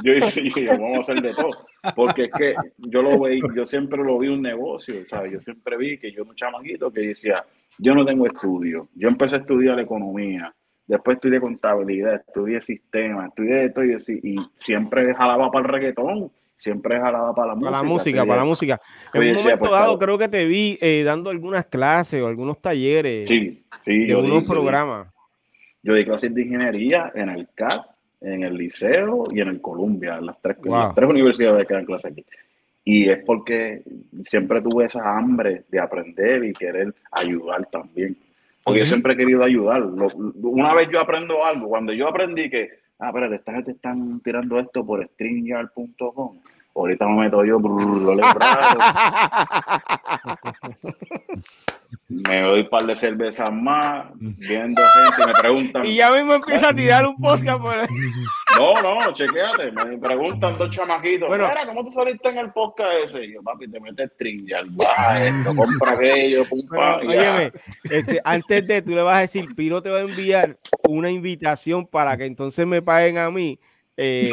Yo hice, yo, vamos a hacer de todo. Porque es que yo lo veí, yo siempre lo vi un negocio, ¿sabes? Yo siempre vi que yo un chamaquito que decía, yo no tengo estudio. Yo empecé a estudiar economía, después estudié contabilidad, estudié sistema, estudié esto y, y siempre jalaba para el reggaetón siempre jalaba para la música. Para la música, para la música. En un momento pues, dado creo que te vi eh, dando algunas clases o algunos talleres sí, sí, de unos programas. Yo di clases de ingeniería en el CAP en el liceo y en el Columbia, en las tres, tres universidades que dan clase aquí. Y es porque siempre tuve esa hambre de aprender y querer ayudar también. Porque yo siempre he querido ayudar. Una vez yo aprendo algo, cuando yo aprendí que, ah, espérate, esta gente están tirando esto por stringyard.com. Ahorita me meto yo, lo me doy un par de cervezas más, viendo gente, me preguntan. Y ya mismo empieza a tirar un podcast por ahí. No, no, chequeate, me preguntan dos chamaquitos, bueno, Mira, ¿cómo tú saliste en el podcast ese? Y yo, papi, te metes string, ya, esto, compra aquello, pum, pam, Óyeme, este, antes de, tú le vas a decir, Piro te va a enviar una invitación para que entonces me paguen a mí eh,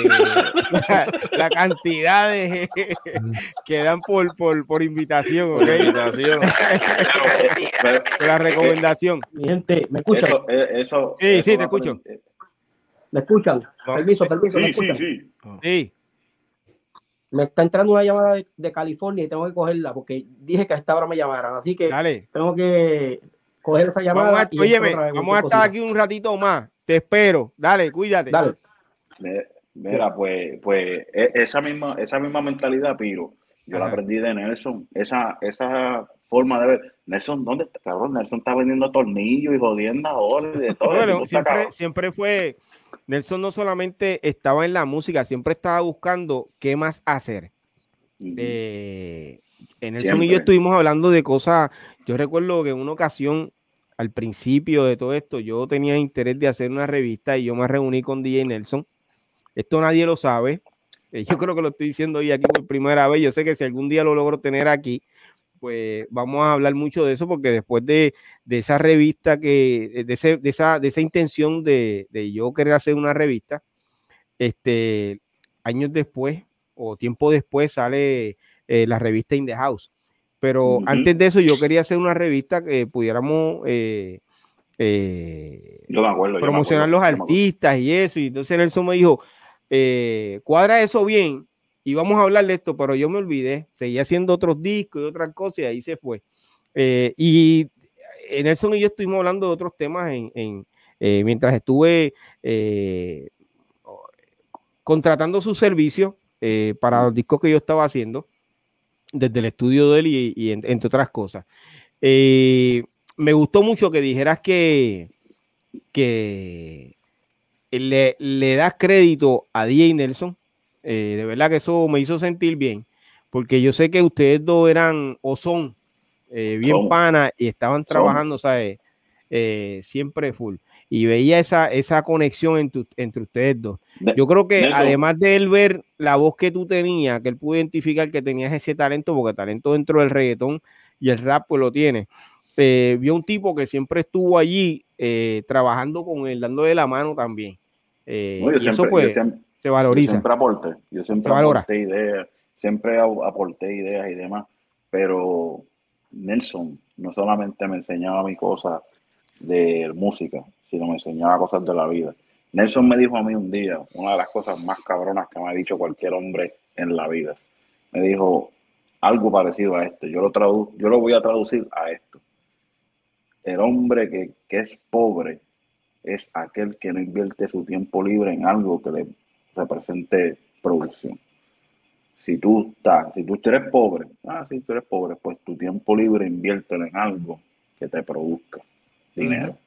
la, cantidad de que dan por, por, por invitación, la recomendación. Mi gente, ¿me escuchan? Eso, sí, sí, te escucho. ¿Me escuchan? Permiso, permiso, ¿me escuchan? Sí, sí. Me está entrando una llamada de, California y tengo que cogerla porque dije que a esta hora me llamaran, así que tengo que coger esa llamada. Vamos a, vamos a estar aquí un ratito más. Te espero. Dale, cuídate. Dale. Mira, pues, pues e, esa misma, esa misma mentalidad, Piro, yo la aprendí de Nelson. Esa, esa forma de ver. Nelson, ¿dónde está? Cabrón, Nelson está vendiendo tornillos y jodiendo ahora de todo. siempre, siempre fue. Nelson no solamente estaba en la música, siempre estaba buscando qué más hacer. Eh, en Nelson y yo estuvimos hablando de cosas. Yo recuerdo que en una ocasión, al principio de todo esto, yo tenía interés de hacer una revista y yo me reuní con DJ Nelson esto nadie lo sabe. Eh, yo creo que lo estoy diciendo hoy aquí por primera vez. Yo sé que si algún día lo logro tener aquí, pues vamos a hablar mucho de eso, porque después de, esa revista, que, de, esa, de esa intención de, yo querer hacer una revista, este, años después o tiempo después sale eh, la revista In the House. Pero antes de eso yo quería hacer una revista que pudiéramos eh, promocionar los artistas y eso. Y entonces Nelson me dijo, eh, cuadra eso bien y vamos a hablar de esto, pero yo me olvidé, seguí haciendo otros discos y otras cosas y ahí se fue. Eh, y en eso y yo estuvimos hablando de otros temas en, eh, mientras estuve contratando su servicio para los discos que yo estaba haciendo desde el estudio de él y, entre otras cosas. me gustó mucho que dijeras que, que le, le das crédito a DJ Nelson. Eh, de verdad que eso me hizo sentir bien, porque yo sé que ustedes dos eran o son eh, bien panas y estaban trabajando, ¿sabes? Eh, siempre full. Y veía esa, esa conexión entre, entre ustedes dos. Yo creo que además de él ver la voz que tú tenías, que él pudo identificar que tenías ese talento, porque talento dentro del reggaetón y el rap pues lo tiene. vio un tipo que siempre estuvo allí trabajando con él, dándole la mano también. Eh, y eso pues se valoriza. Yo siempre aporté, yo siempre aporté ideas, siempre aporté ideas y demás, pero Nelson no solamente me enseñaba mi cosas de música, sino me enseñaba cosas de la vida. Nelson me dijo a mí un día, una de las cosas más cabronas que me ha dicho cualquier hombre en la vida. Me dijo algo parecido a esto. Yo lo, tradu yo lo voy a traducir a esto. El hombre que, que es pobre es aquel que no invierte su tiempo libre en algo que le represente producción. Si tú estás, si tú eres pobre, ah, si tú eres pobre, pues tu tiempo libre inviértelo en algo que te produzca dinero.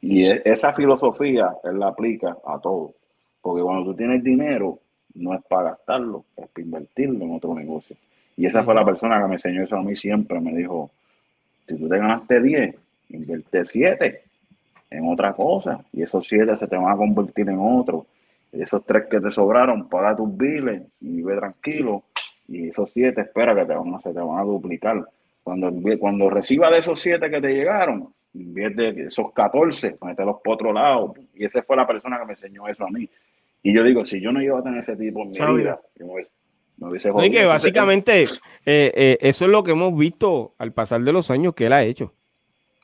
Y e, esa filosofía él la aplica a todo. Porque cuando tú tienes dinero, no es para gastarlo, es para invertirlo en otro negocio. Y esa fue la persona que me enseñó eso a mí siempre. Me dijo, si tú te ganaste 10, invierte 7 en otra cosa y esos siete se te van a convertir en otro. Esos tres que te sobraron, paga tus biles y ve tranquilo. Y esos siete, espera que te van a, se te van a duplicar. Cuando, cuando reciba de esos siete que te llegaron, invierte esos 14, mételos por otro lado. Y esa fue la persona que me enseñó eso a mí. Y yo digo, si yo no iba a tener ese tipo en mi vida, yo me no, que básicamente eh, eh, eso es lo que hemos visto al pasar de los años que él ha hecho.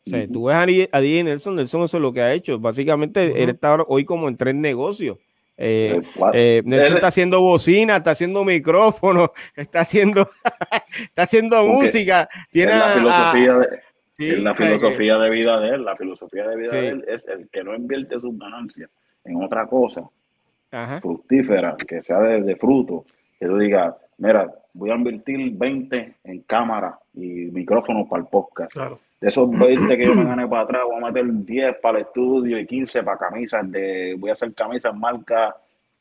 O sea, tú ves a, DJ Nelson, Nelson eso es lo que ha hecho. Básicamente, él está hoy como en tres negocios. Eh, eh, Nelson está haciendo bocina, está haciendo micrófono, está haciendo, está haciendo música. Tiene la filosofía, de, la filosofía de vida de él. La filosofía de vida de él es el que no invierte sus ganancias en otra cosa fructífera, que sea de, fruto, que tú digas, mira, voy a invertir 20 en cámara y micrófono para el podcast. De esos 20 que yo me gané para atrás, voy a meter 10 para el estudio y 15 para camisas de, voy a hacer camisas marca,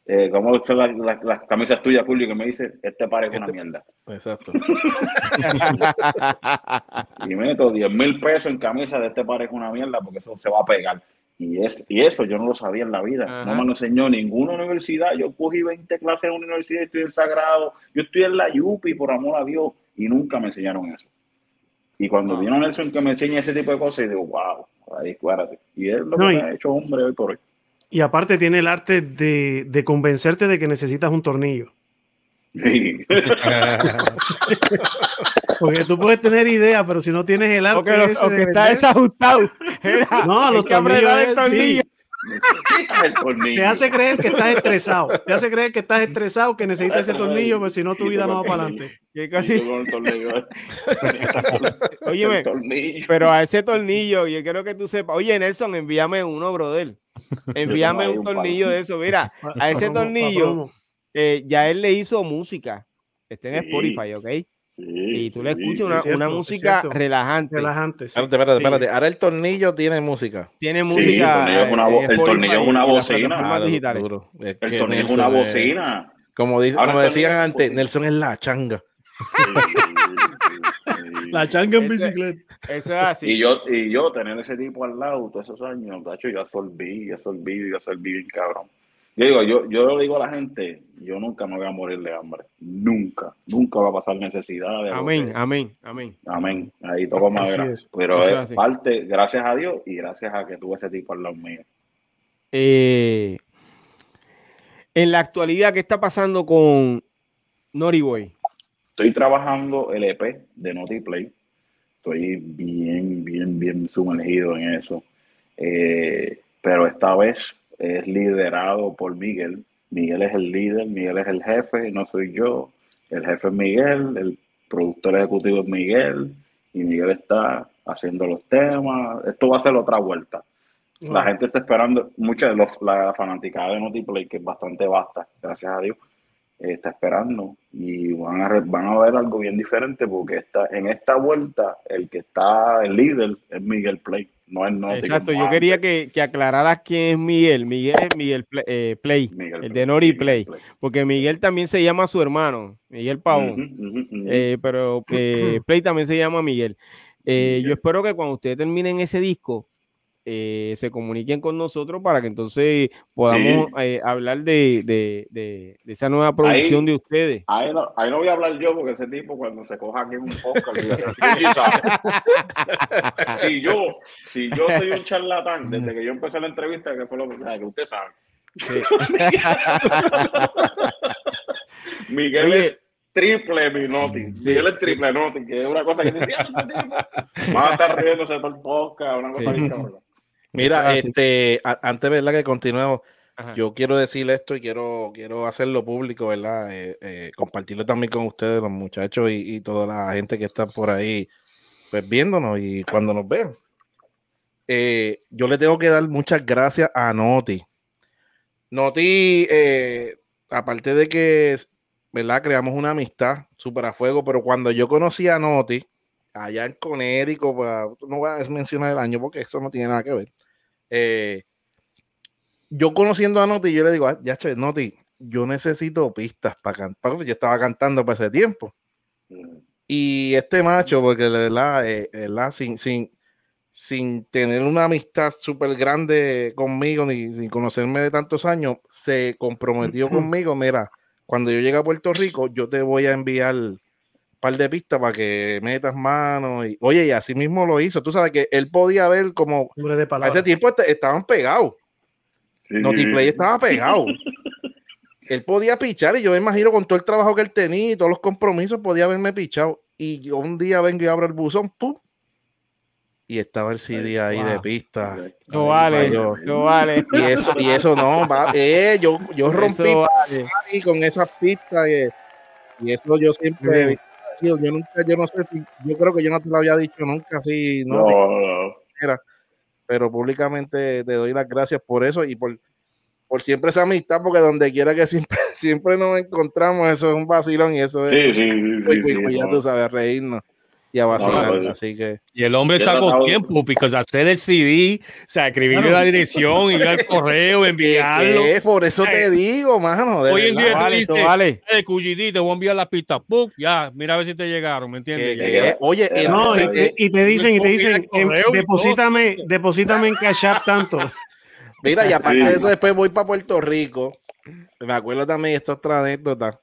eh, como son las, camisas tuyas, Julio, que me dice, este parece una este, mierda. Exacto. y meto 10 mil pesos en camisas de este parece una mierda porque eso se va a pegar. Y, es, y eso yo no lo sabía en la vida. No me lo enseñó ninguna universidad. Yo cogí 20 clases en una universidad, estoy en Sagrado. Yo estoy en la Yupi, por amor a Dios. Y nunca me enseñaron eso. Y cuando ah. vino Nelson que me enseña ese tipo de cosas, y digo, wow, ahí cuárate. Y es lo que me ha hecho hombre hoy por hoy. Y aparte tiene el arte de, de convencerte de que necesitas un tornillo. Porque tú puedes tener idea, pero si no tienes el arte. O que, está desajustado. no, los tornillos. Te hace creer que estás estresado. Te hace creer que estás estresado, que necesitas ese tornillo, pues si no, tu vida no va para adelante. Óyeme, pero a ese tornillo, yo quiero que tú sepas. Oye, Nelson, envíame uno, brother. Envíame un tornillo de eso. Mira, a ese tornillo, eh, ya él le hizo música. Está en Spotify, ¿ok? Y tú le escuchas una, música relajante. Relajante. Espérate, espérate, Ahora el tornillo tiene música. Tiene música. el tornillo es una, bocina. el tornillo es una bocina. Como, como decían antes, Nelson es la changa. la changa en bicicleta. Eso es así. Y yo, y yo tener ese tipo al lado todos esos años, tacho, yo absorbí, yo absorbí, yo absorbí bien cabrón. Yo digo, yo, yo le digo a la gente, yo nunca me voy a morir de hambre. Nunca. Nunca va a pasar necesidad. De amén, amén, amén. Amén. Ahí toco madera. Pero es, parte, gracias a Dios y gracias a que tuve ese tipo al lado mío. Eh, en la actualidad, ¿qué está pasando con Noriboy? Estoy trabajando el EP de Notiplay. Estoy bien, bien, bien sumergido en eso. Eh, pero esta vez es liderado por Miguel. Miguel es el líder, Miguel es el jefe, no soy yo. El jefe es Miguel, el productor ejecutivo es Miguel, y Miguel está haciendo los temas. Esto va a ser otra vuelta. La gente está esperando, mucha de los, la fanaticada de Notiplay, que es bastante vasta, gracias a Dios, está esperando y van a, van a ver algo bien diferente porque está, en esta vuelta el que está el líder es Miguel Play. No es no. Exacto, yo quería que, que, aclararas quién es Miguel. Miguel es Miguel eh, Play, el de Nori Play, porque Miguel también se llama su hermano, Miguel Pavón, eh, pero que Play también se llama Miguel. Eh, yo espero que cuando ustedes terminen ese disco, eh, se comuniquen con nosotros para que entonces podamos eh, hablar de, de, de, esa nueva producción de ustedes. Ahí no, ahí no voy a hablar yo porque ese tipo cuando se coja aquí en un podcast, si yo, si yo soy un charlatán desde que yo empecé la entrevista, que fue lo que usted sabe. Miguel es triple mi noti. Miguel es triple noti, que es una cosa que te Va a estar riéndose por el podcast, una cosa bien cabrón. Mira, este, antes ¿verdad? que continuemos, yo quiero decir esto y quiero, quiero hacerlo público, ¿verdad? Eh, eh, compartirlo también con ustedes, los muchachos y, toda la gente que está por ahí, pues viéndonos y cuando nos vean. Eh, yo le tengo que dar muchas gracias a Noti. Noti, aparte de que, ¿verdad? Creamos una amistad súper a fuego, pero cuando yo conocí a Noti, allá en Conérico, no voy a mencionar el año porque eso no tiene nada que ver. Eh, yo conociendo a Noti, yo le digo, ah, ya, che, Noti, yo necesito pistas para cantar, yo estaba cantando para ese tiempo. Y este macho, porque la verdad, eh, sin, sin, sin tener una amistad súper grande conmigo, ni sin conocerme de tantos años, se comprometió conmigo, mira, cuando yo llegue a Puerto Rico, yo te voy a enviar par de pistas para que metas manos. Y, oye, y así mismo lo hizo. Tú sabes que él podía ver como a ese tiempo estaban pegados. Notiplay estaba pegado. él podía pichar y yo me imagino con todo el trabajo que él tenía y todos los compromisos podía haberme pichado. Y yo un día vengo y abro el buzón, ¡pum! y estaba el CD ahí de pista. No vale, no vale. Y eso, y eso no, va, eh, yo, yo rompí con esas pistas y, eso yo siempre yo nunca, yo no sé si, yo creo que yo no te lo había dicho nunca así, no, pero públicamente te doy las gracias por eso y por, por siempre esa amistad, porque donde quiera que siempre, siempre nos encontramos, eso es un vacilón y eso es, sí, sí, sí, ya tú sabes, reírnos y a vacilar. Pues, así que. Y el hombre sacó tiempo, porque hacer el CD, o sea, escribirle la dirección, ir al correo, enviarlo. ¿Qué, Por eso te digo, mano. Hoy en día vale, tú dices, vale. te voy a enviar la pista. ¡Pum! Ya, mira a ver si te llegaron, ¿me entiendes? Oye, no, y, te, y, te, dicen, y te dicen, deposítame, deposítame en Cash App tanto. Mira, y aparte de eso, después voy para Puerto Rico. Me acuerdo también, esto es otra anécdota.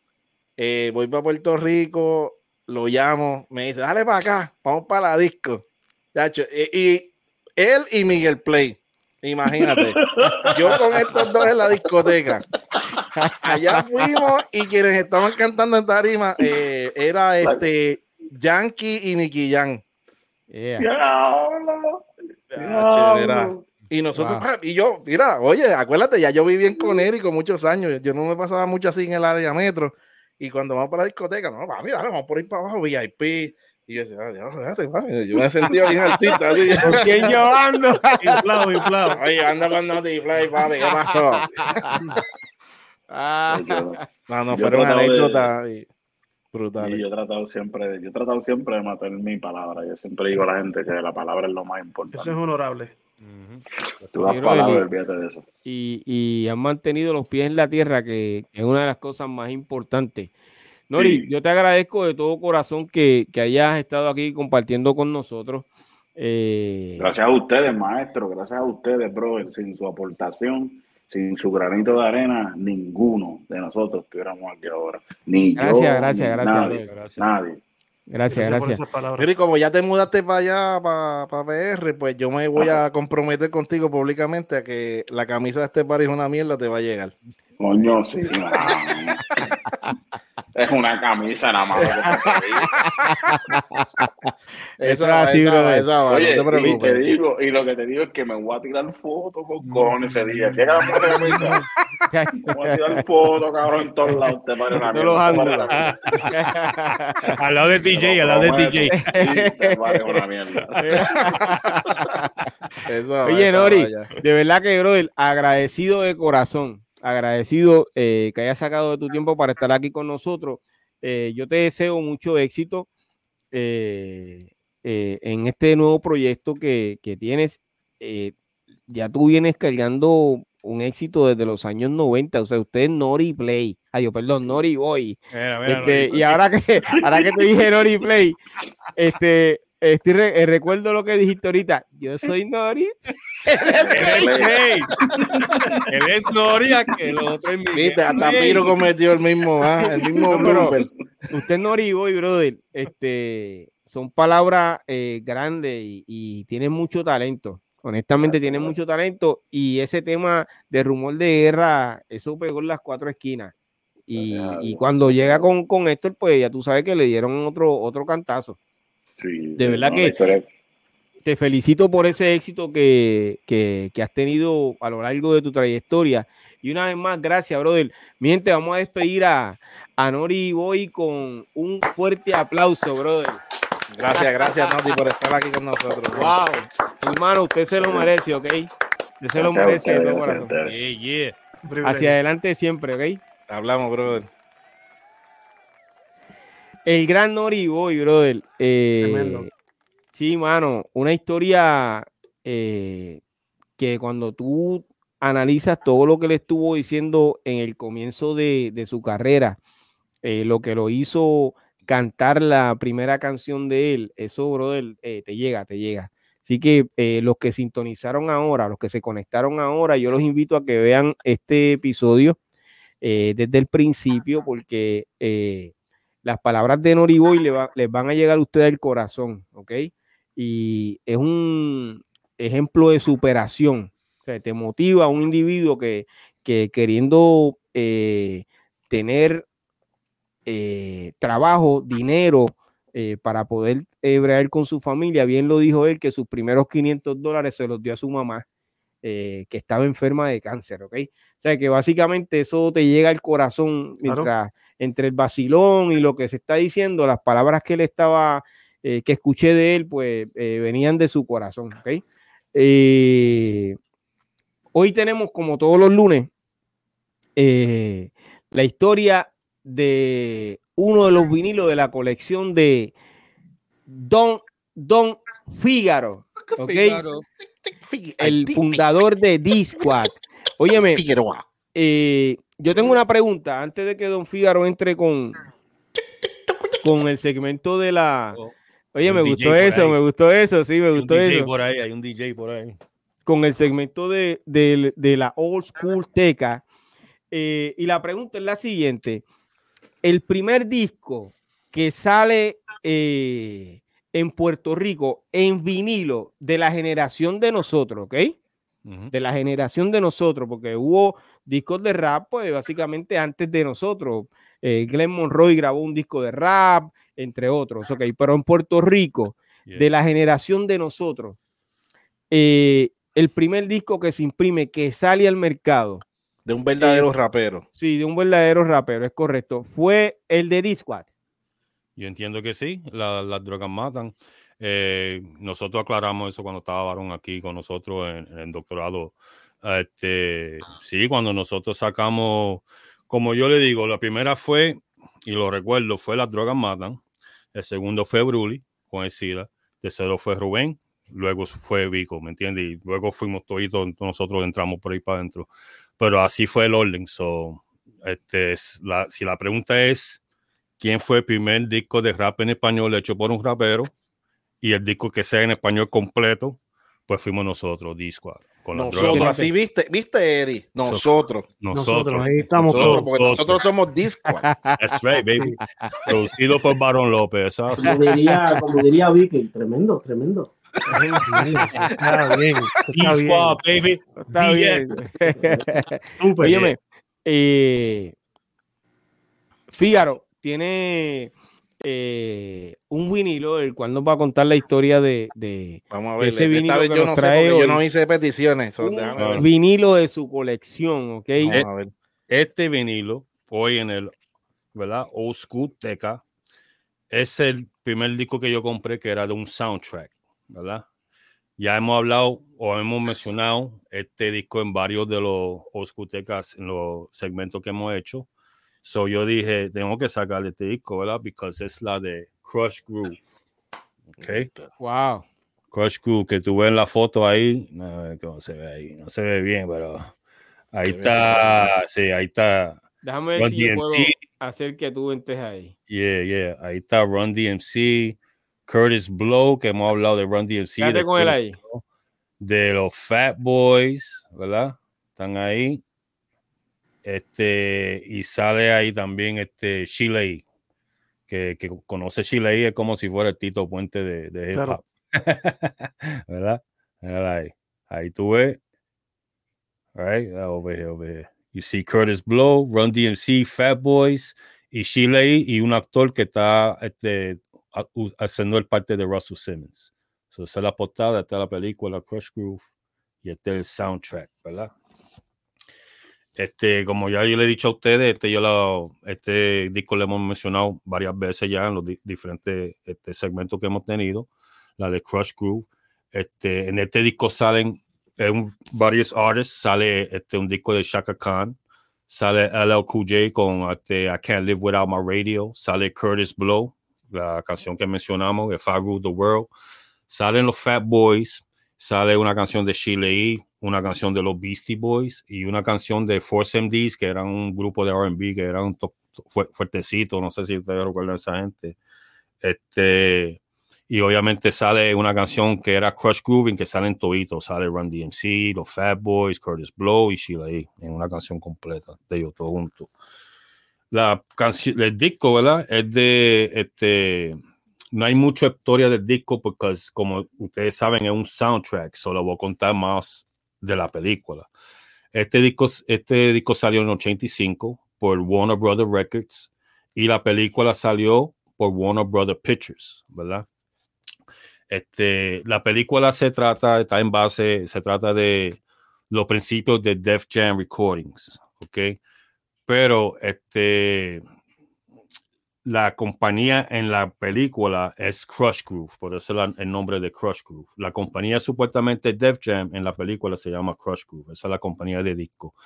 Eh, voy para Puerto Rico, lo llamo, me dice, dale para acá, vamos para la disco. y, él y Miguel Play, imagínate, yo con estos dos en la discoteca. Allá fuimos y quienes estaban cantando en tarima eh, era este Yankee y Nicky Yan. Y nosotros, y yo, mira, oye, acuérdate, ya yo viví en Conérico con muchos años, yo no me pasaba mucho así en el área metro. Y cuando vamos para la discoteca, no, papi, dale, vamos por ahí para abajo, VIP. Y yo decía, ah, déjate, papi. Yo me sentía bien artista. Así. ¿Con quién yo ando? inflado, inflado. Oye, ando con Naughty Play, papi, ¿qué pasó? ah. no, no, fueron anécdotas y brutales. Y yo he tratado siempre, yo he tratado siempre de matar mi palabra. Yo siempre digo a la gente que la palabra es lo más importante. Eso es honorable. Y, y, han mantenido los pies en la tierra, que es una de las cosas más importantes. Nori, yo te agradezco de todo corazón que, hayas estado aquí compartiendo con nosotros. Eh, gracias a ustedes, maestro, gracias a ustedes, brother. Sin su aportación, sin su granito de arena, ninguno de nosotros estuviéramos aquí ahora. Ni gracias, yo, gracias, gracias, gracias. Nadie. Gracias, gracias. Y como ya te mudaste para allá, para, para PR, pues yo me voy a comprometer contigo públicamente a que la camisa de este par es una mierda, te va a llegar. Coño, sí. es una camisa nada más. eso, así, eso, Oye, no te y, te digo, y lo que te digo es que me voy a tirar fotos con cojones ese día. Llega la camisa. me voy a tirar fotos, cabrón, en todos lados. Te parece una mierda. al lado de DJ, al lado de DJ. te parece una mierda. Oye, Nori, de verdad que, brother, agradecido de corazón agradecido eh, que hayas sacado de tu tiempo para estar aquí con nosotros. Eh, yo te deseo mucho éxito eh, en este nuevo proyecto que, tienes. ya tú vienes cargando un éxito desde los años 90, o sea, usted es Nori Play. Ay, perdón, Nori Boy. Este, y ahora que, ahora que te dije Nori Play, este, este recuerdo lo que dijiste ahorita. Yo soy Nori. Él es Noria que el otro es Viste, hasta Piro cometió el mismo, ah, el mismo no, Usted Nori Boy, brother, este, son palabras eh, grandes y, y tienen mucho talento. Honestamente, tiene mucho talento y ese tema de rumor de guerra, eso pegó en las cuatro esquinas. Y, y cuando llega con, con Héctor, pues ya tú sabes que le dieron otro, otro cantazo. de verdad que te felicito por ese éxito que, has tenido a lo largo de tu trayectoria. Y una vez más, gracias, brother. Miente, vamos a despedir a, a Nori Boy con un fuerte aplauso, brother. Gracias, gracias, Nori, por estar aquí con nosotros. Wow, hermano, usted se lo merece, ¿ok? Usted se lo merece, Hacia adelante siempre, ¿ok? Hablamos, brother. El gran Nori Boy, brother. Eh, Sí, mano, una historia eh, que cuando tú analizas todo lo que le estuvo diciendo en el comienzo de, su carrera, eh, lo que lo hizo cantar la primera canción de él, eso, brother, eh, te llega, te llega. Así que los que sintonizaron ahora, los que se conectaron ahora, yo los invito a que vean este episodio desde el principio, porque las palabras de Noriboy le les van a llegar a ustedes al corazón, ¿ok? Y es un ejemplo de superación. O sea, te motiva a un individuo que, que queriendo tener trabajo, dinero, eh, para poder hebrear con su familia. Bien lo dijo él, que sus primeros 500 dólares se los dio a su mamá, eh, que estaba enferma de cáncer, ¿ok? O sea, que básicamente eso te llega al corazón mientras entre el vacilón y lo que se está diciendo, las palabras que él estaba, eh, que escuché de él, pues venían de su corazón, ¿ok? hoy tenemos, como todos los lunes, la historia de uno de los vinilos de la colección de Don, Don Fígaro. El fundador de Disquad. Óyeme, eh, yo tengo una pregunta antes de que Don Fígaro entre con, con el segmento de la. Oye, me gustó eso, me gustó eso, sí, me gustó eso. Por ahí, hay un DJ por ahí. Con el segmento de, la Old School Teca. Eh, y la pregunta es la siguiente el primer disco que sale eh, en Puerto Rico en vinilo de la generación de nosotros, ¿ok? De la generación de nosotros, porque hubo discos de rap, pues básicamente antes de nosotros. Eh, Glenn Monroy grabó un disco de rap, entre otros, ¿ok? Pero en Puerto Rico, de la generación de nosotros, eh, el primer disco que se imprime, que sale al mercado, de un verdadero rapero. Sí, de un verdadero rapero, es correcto. Fue el de Disquad. Yo entiendo que sí, las drogas matan. Eh, nosotros aclaramos eso cuando estaba Varón aquí con nosotros en, el doctorado. Este, sí, cuando nosotros sacamos, como yo le digo, la primera fue, y lo recuerdo, fue Las drogas matan. El segundo fue Bruli, con el SIDA. Tercero fue Rubén. Luego fue Vico, ¿me entiendes? Y luego fuimos todos, nosotros entramos por ahí para adentro pero así fue el orden. So, este, la, si la pregunta es, ¿quién fue el primer disco de rap en español hecho por un rapero? Y el disco que sea en español completo, pues fuimos nosotros. Con nosotros, así viste, viste, Eri. Nosotros. Nosotros, ahí estamos todos. Porque nosotros somos Disco. That's right, baby. Producido por Baron López. Como diría, como diría Vicky, tremendo, tremendo. Está bien. Está bien. baby. Está bien. Óyeme, eh, Fígaro tiene eh, un vinilo, el cual nos va a contar la historia de, de Vamos a ver, ese vinilo que yo no trae sé yo no hice peticiones. un vinilo de su colección, ¿ok? Vamos a ver. Este vinilo, hoy en el, ¿verdad? Old School Teca, es el primer disco que yo compré que era de un soundtrack. ¿verdad? Ya hemos hablado o hemos mencionado este disco en varios de los Oscutecas, en los segmentos que hemos hecho. So yo dije, tengo que sacar este disco, ¿verdad? Porque es la de Crush Groove. Okay. Wow. Crush Groove, que tú ves en la foto ahí, no, ¿cómo se ve ahí? No se ve bien, pero ahí está, sí, ahí está. Déjame ver si puedo hacer que tú entres ahí. Yeah, yeah, ahí está Run DMC, Curtis Blow, que hemos hablado de Run DMC. De, con él ahí. de los Fat Boys, ¿verdad? Están ahí. Este, y sale ahí también este Chile, que, que conoce Chile es como si fuera el Tito Puente de, de hip hop. ¿Verdad? Ahí. ahí tú ves. Right, over here, over here. You see Curtis Blow, Run DMC, Fat Boys y Chile y un actor que está este, haciendo el parte de Russell Simmons. So, esa es la portada, está la película Crush Groove y este es el soundtrack, ¿verdad? Este, como ya yo le he dicho a ustedes, este, yo lo, este disco lo hemos mencionado varias veces ya en los diferentes este, segmentos que hemos tenido, la de Crush Groove. Este, en este disco salen varios artists, sale este, un disco de Shaka Khan, sale LL Cool J con este, I Can't Live Without My Radio, sale Curtis Blow, la canción que mencionamos, If I Rule the World. Salen los Fat Boys, sale una canción de Chile E, una canción de los Beastie Boys y una canción de Force MDs, que eran un grupo de RB, que eran fuertecitos, no sé si ustedes recuerdan a esa gente. Este, Y obviamente sale una canción que era Crush Grooving, que sale en todito. Sale Run DMC, los Fat Boys, Curtis Blow y Sheila E. En una canción completa de ellos todos juntos. La canción, el disco, ¿verdad? Es de, este, no hay mucha historia del disco porque, como ustedes saben, es un soundtrack. Solo voy a contar más de la película. Este disco, este disco salió en 85 por Warner Brothers Records y la película salió por Warner Brothers Pictures, ¿verdad? Este, la película se trata, está en base, se trata de los principios de Def Jam Recordings, ¿ok? Pero este, la compañía en la película es Crush Groove, por eso el nombre de Crush Groove. La compañía supuestamente Def Jam en la película se llama Crush Groove, esa es la compañía de disco.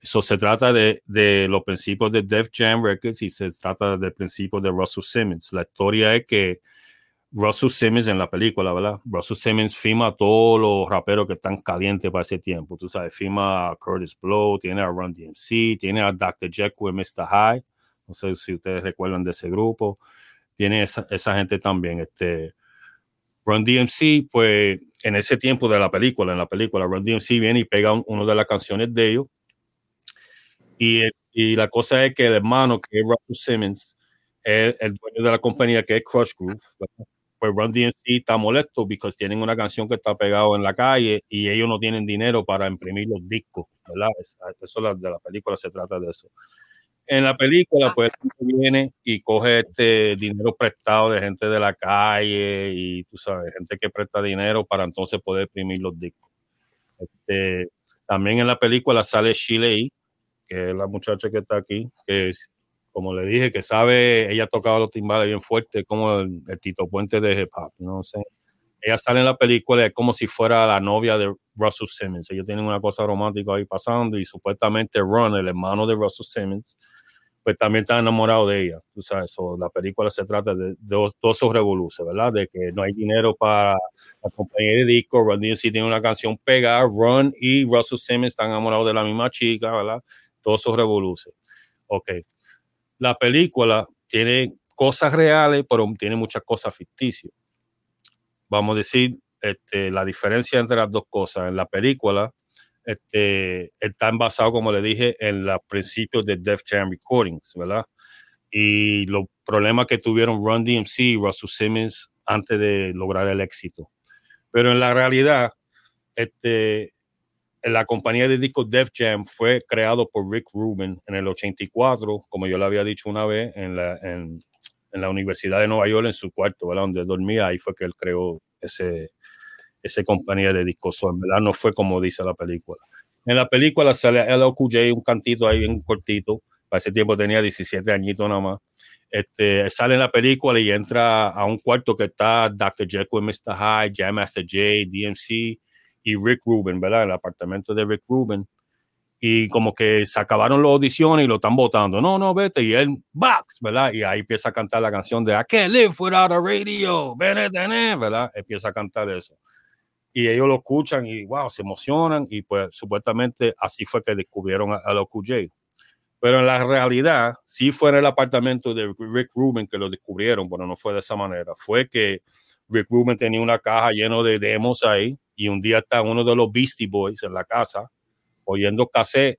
Eso se trata de, de, los principios de Def Jam Records y se trata del principio de Russell Simmons. La historia es que Russell Simmons en la película, ¿verdad? Russell Simmons firma a todos los raperos que están calientes para ese tiempo. Tú sabes, firma a Curtis Blow, tiene a Run DMC, tiene a Dr. Jekyll y Mr. High. No sé si ustedes recuerdan de ese grupo. Tiene esa, esa gente también. Este, Run DMC, pues en ese tiempo de la película, en la película, Run DMC viene y pega una de las canciones de ellos. Y, y, la cosa es que el hermano, que es Russell Simmons, el dueño de la compañía que es Crush Groove, pues Run DMC está molesto porque tienen una canción que está pegado en la calle y ellos no tienen dinero para imprimir los discos, ¿verdad? Eso de la película se trata de eso. En la película, pues viene y coge este dinero prestado de gente de la calle y tú sabes, gente que presta dinero para entonces poder imprimir los discos. Este, también en la película sale Shirley, que es la muchacha que está aquí, que es como le dije, que sabe, ella tocaba los timbales bien fuerte, como el, Tito Puente de hip hop, no sé. Ella sale en la película es como si fuera la novia de Russell Simmons. Ellos tienen una cosa romántica ahí pasando y supuestamente Ron, el hermano de Russell Simmons, pues también está enamorado de ella. Tú sabes, la película se trata de, dos, esos revoluciones, ¿verdad? De que no hay dinero para la compañía de disco. Ron DMC tiene una canción pegada. Ron y Russell Simmons están enamorados de la misma chica, ¿verdad? Todos esos revoluciones. Ok la película tiene cosas reales, pero tiene muchas cosas ficticias. Vamos a decir, este, la diferencia entre las dos cosas. En la película, este, están basados, como le dije, en los principios de Def Jam Recordings, ¿verdad? Y los problemas que tuvieron Run DMC y Russell Simmons antes de lograr el éxito. Pero en la realidad, este, la compañía de discos Def Jam fue creado por Rick Rubin en el 84, como yo le había dicho una vez, en la, en, en la Universidad de Nueva York, en su cuarto, ¿verdad? donde dormía, ahí fue que él creó ese, esa compañía de discos. en verdad no fue como dice la película. En la película sale LQJ, un cantito ahí bien cortito, para ese tiempo tenía 17 añitos nada más. Este, sale en la película y entra a un cuarto que está Dr. Jekyll, Mr. Hyde, Jam Master J, DMC, y Rick Rubin, ¿verdad? El apartamento de Rick Rubin. Y como que se acabaron las audiciones y lo están votando. No, no, vete. Y él, box, ¿verdad? Y ahí empieza a cantar la canción de I can't live without a radio, ¿verdad? Empieza a cantar eso. Y ellos lo escuchan y, wow, se emocionan. Y pues supuestamente así fue que descubrieron a, a los QJ. Pero en la realidad, sí fue en el apartamento de Rick Rubin que lo descubrieron, pero no fue de esa manera. Fue que Rick Rubin tenía una caja llena de demos ahí y un día está uno de los Beastie Boys en la casa oyendo cassette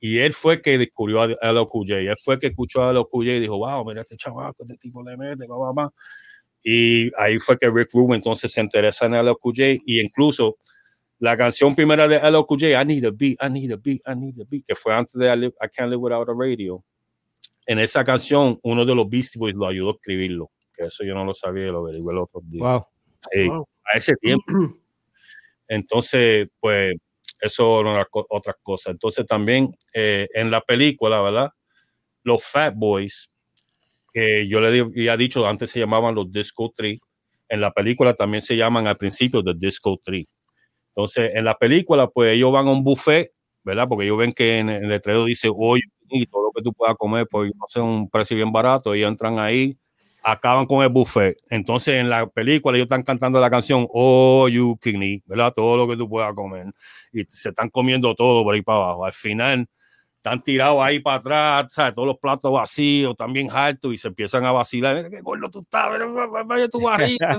y él fue que descubrió a LOQJ, él fue que escuchó a LOQJ y dijo, wow, mira este chaval, este tipo le mete, va, va, Y ahí fue que Rick Rubin entonces se interesa en LOQJ y incluso la canción primera de LOQJ, I Need a Beat, I Need a Beat, I Need a Beat, que fue antes de I, I Can't Live Without a Radio. En esa canción, uno de los Beastie Boys lo ayudó a escribirlo eso yo no lo sabía, lo averigué el otro día. Wow. A ese tiempo. Entonces, pues, eso era otra cosa. Entonces, también eh, en la película, ¿verdad? Los Fat Boys, que yo le había dicho, antes se llamaban los Disco 3, en la película también se llaman al principio de Disco 3. Entonces, en la película, pues ellos van a un buffet, ¿verdad? Porque ellos ven que en el letrero dice, oye, y todo lo que tú puedas comer, pues no sé, un precio bien barato, ellos entran ahí, acaban con el buffet. Entonces, en la película, ellos están cantando la canción Oh, you can ¿verdad? Todo lo que tú puedas comer. Y se están comiendo todo por ahí para abajo. Al final, están tirados ahí para atrás, ¿sabes? todos los platos vacíos, también altos, y se empiezan a vacilar. Qué gordo tú estás, vaya tu barriga.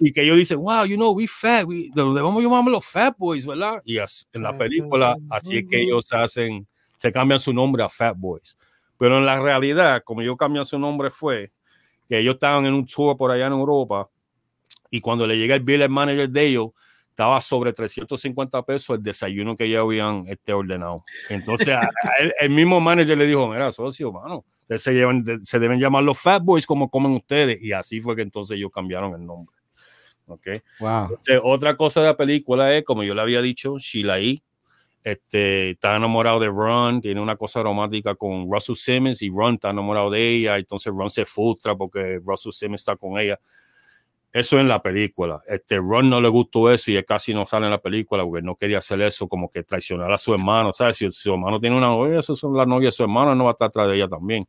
y que ellos dicen, wow, you know, we fat, we, debemos llamarnos los fat boys, ¿verdad? Y en la película, así es que ellos hacen, se cambian su nombre a fat boys. Pero en la realidad, como ellos cambian su nombre, fue que ellos estaban en un tour por allá en Europa, y cuando le llega el bill manager de ellos, estaba sobre 350 pesos el desayuno que ya habían este, ordenado. Entonces, el, mismo manager le dijo, mira, socio, mano, se, llevan, se deben llamar los Fat Boys como comen ustedes. Y así fue que entonces ellos cambiaron el nombre. ¿Ok? Wow. otra cosa de la película es, como yo le había dicho, Sheila E. Este, está enamorado de Ron, tiene una cosa romántica con Russell Simmons y Ron está enamorado de ella, entonces Ron se frustra porque Russell Simmons está con ella. Eso en la película. Este Ron no le gustó eso y él casi no sale en la película porque no quería hacer eso, como que traicionar a su hermano. ¿Sabes? Si su hermano tiene una novia, eso son las novias de su hermano, no va a estar atrás de ella también.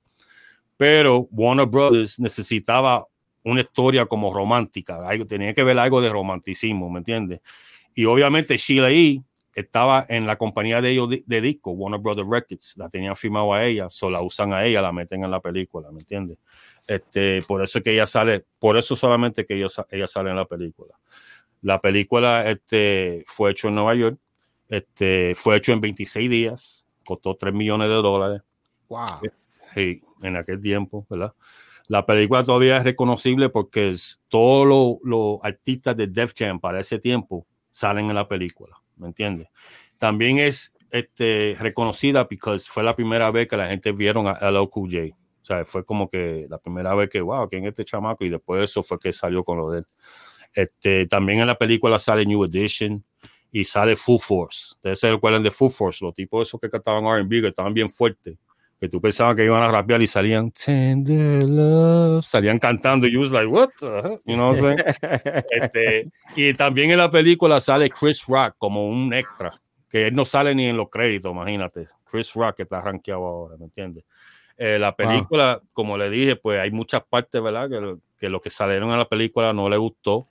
Pero Warner Brothers necesitaba una historia como romántica. Algo, tenía que ver algo de romanticismo, ¿me entiendes? Y obviamente Sheila E. estaba en la compañía de ellos de, disco, Warner Brothers Records. La tenían firmado a ella, solo la usan a ella, la meten en la película, ¿me entiendes? Este, por eso que ella sale, por eso solamente que ella, ella sale en la película. La película este, fue hecho en Nueva York, este, fue hecho en 26 días, costó 3 millones de dólares. Wow. Sí, en aquel tiempo, ¿verdad? La película todavía es reconocible porque es, todos los artistas de Def Jam para ese tiempo salen en la película, ¿me entiendes? También es este, reconocida porque fue la primera vez que la gente vieron a LOQJ. O sea, fue como que la primera vez que, wow, ¿quién es este chamaco? Y después de eso fue que salió con lo de él. Este, también en la película sale New Edition y sale Full Force. Ustedes se recuerdan de Full Force, los tipos esos que cantaban RB, que estaban bien fuertes, que tú pensabas que iban a rapear y salían Tender Love, salían cantando y was like, what the You know what I'm este, y también en la película sale Chris Rock como un extra, que él no sale ni en los créditos, imagínate. Chris Rock que está rankeado ahora, ¿me entiendes? Eh, la película, como le dije, pues hay muchas partes, ¿verdad? Que, que lo que salieron a la película no le gustó,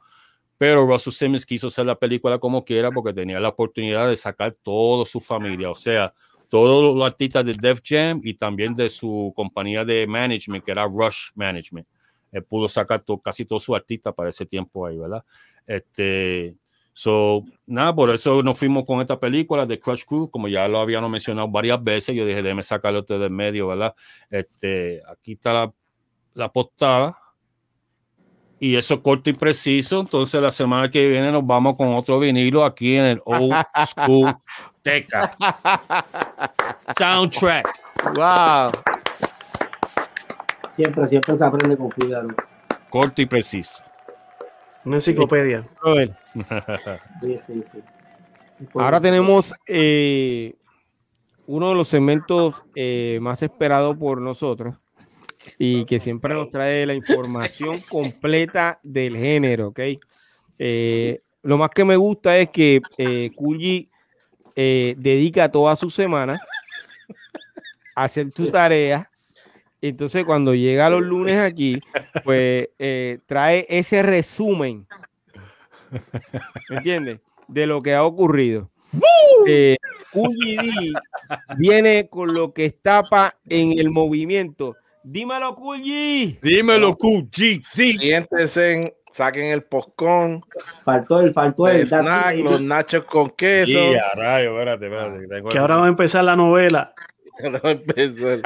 pero Russell Simmons quiso hacer la película como quiera porque tenía la oportunidad de sacar toda su familia, o sea, todos los artistas de Def Jam y también de su compañía de management, que era Rush Management. Él pudo sacar casi todos sus artistas para ese tiempo ahí, ¿verdad? Este, So, nada, por eso nos fuimos con esta película de Crush Crew, como ya lo habíamos mencionado varias veces. Yo dije, déjeme sacarlo usted del medio, ¿verdad? Este, aquí está la, la portada. Y eso corto y preciso. Entonces, la semana que viene nos vamos con otro vinilo aquí en el Old School Teca. Soundtrack. Wow. Siempre, siempre se aprende con cuidado. Corto y preciso. Una enciclopedia. Ahora tenemos eh, uno de los segmentos eh, más esperados por nosotros y que siempre nos trae la información completa del género, ¿ok? Eh, lo más que me gusta es que eh, dedica toda su semana a hacer tu tarea entonces, cuando llega los lunes aquí, pues trae ese resumen, ¿me entiendes? De lo que ha ocurrido. Eh, viene con lo que estapa en el movimiento. Dímelo, Kulji. Dímelo, Kulji. Sí. Siéntense, saquen el poscón. Faltó el, faltó el. Snack, los nachos con queso. Sí, rayo, espérate, espérate. Que ahora va a empezar la novela. No empezar,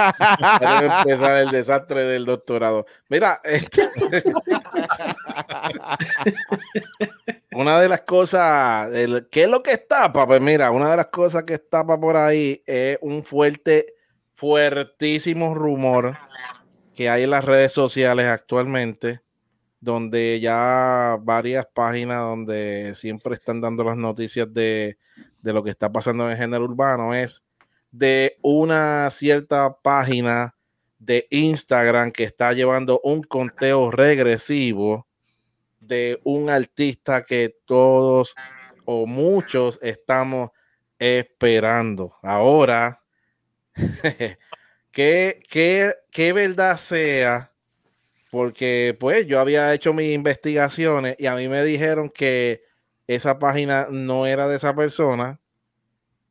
el desastre del doctorado. Mira, este, una de las cosas, ¿qué es lo que está? Pues mira, una de las cosas que estapa por ahí es un fuerte, fuertísimo rumor que hay en las redes sociales actualmente, donde ya varias páginas donde siempre están dando las noticias de, de lo que está pasando en el género urbano es de una cierta página de Instagram que está llevando un conteo regresivo de un artista que todos o muchos estamos esperando. Ahora, que, que, verdad sea, porque pues yo había hecho mis investigaciones y a mí me dijeron que esa página no era de esa persona,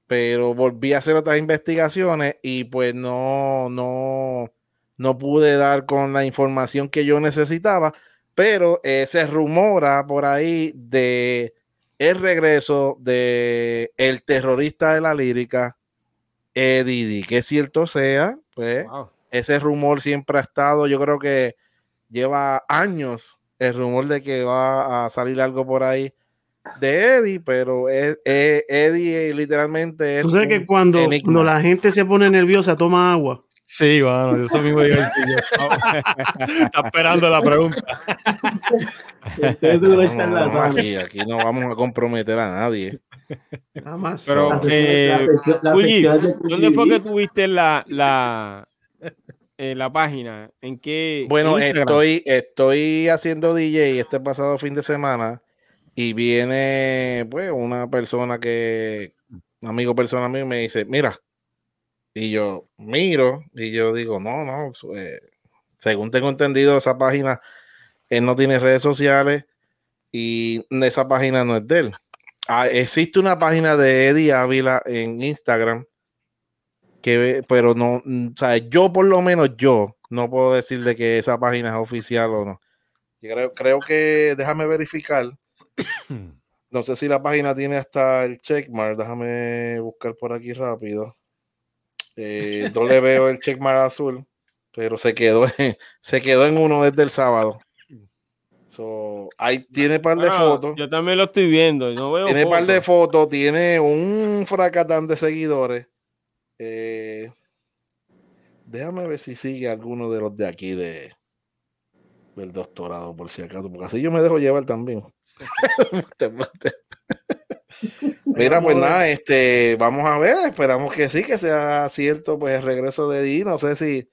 pero volví a hacer otras investigaciones y pues no, no, no pude dar con la información que yo necesitaba, pero eh, se rumora por ahí de el regreso de el terrorista de la lírica, Eddie, que cierto sea, pues ese rumor siempre ha estado, yo creo que lleva años el rumor de que va a salir algo por ahí de Eddie, pero es, Eddie literalmente es. Tú sabes que cuando, cuando, la gente se pone nerviosa, toma agua. Sí, bueno, eso mismo iba a decir Está esperando la pregunta. aquí, aquí, no vamos a comprometer a nadie. Nada más. Pero, eh, ¿dónde fue que tuviste la, la, eh, la página? ¿En qué? Bueno, estoy, estoy haciendo DJ este pasado fin de semana y viene, pues, una persona que, un amigo personal mío, me dice, mira, y yo miro y yo digo, no, no, eh, según tengo entendido, esa página, él no tiene redes sociales y esa página no es de él. Ah, existe una página de Eddie Ávila en Instagram, que, pero no, mm, o sea, yo por lo menos yo no puedo decir de que esa página es oficial o no. Creo, creo que, déjame verificar. No sé si la página tiene hasta el checkmark. Déjame buscar por aquí rápido. Eh, no le veo el checkmark azul, pero se quedó, en, se quedó en uno desde el sábado. ahí tiene par de fotos. Yo también lo estoy viendo. No veo tiene par de fotos, tiene un fracatán de seguidores. Eh, déjame ver si sigue alguno de los de aquí de del doctorado, por si acaso, porque así yo me dejo llevar también. Mira, pues nada, este, vamos a ver, esperamos que sí, que sea cierto, pues el regreso de Di, no sé si,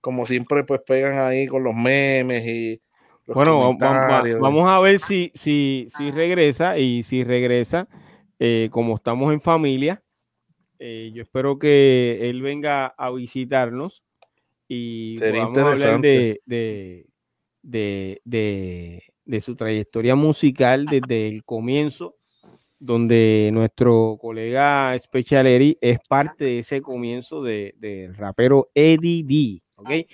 como siempre, pues pegan ahí con los memes y bueno, vamos, a ver si, si, si regresa y si regresa, eh, como estamos en familia, eh, yo espero que él venga a visitarnos y vamos a hablar de, de, de, de su trayectoria musical desde el comienzo donde nuestro colega Special Eddie es parte de ese comienzo del de rapero Eddie D. ¿okay?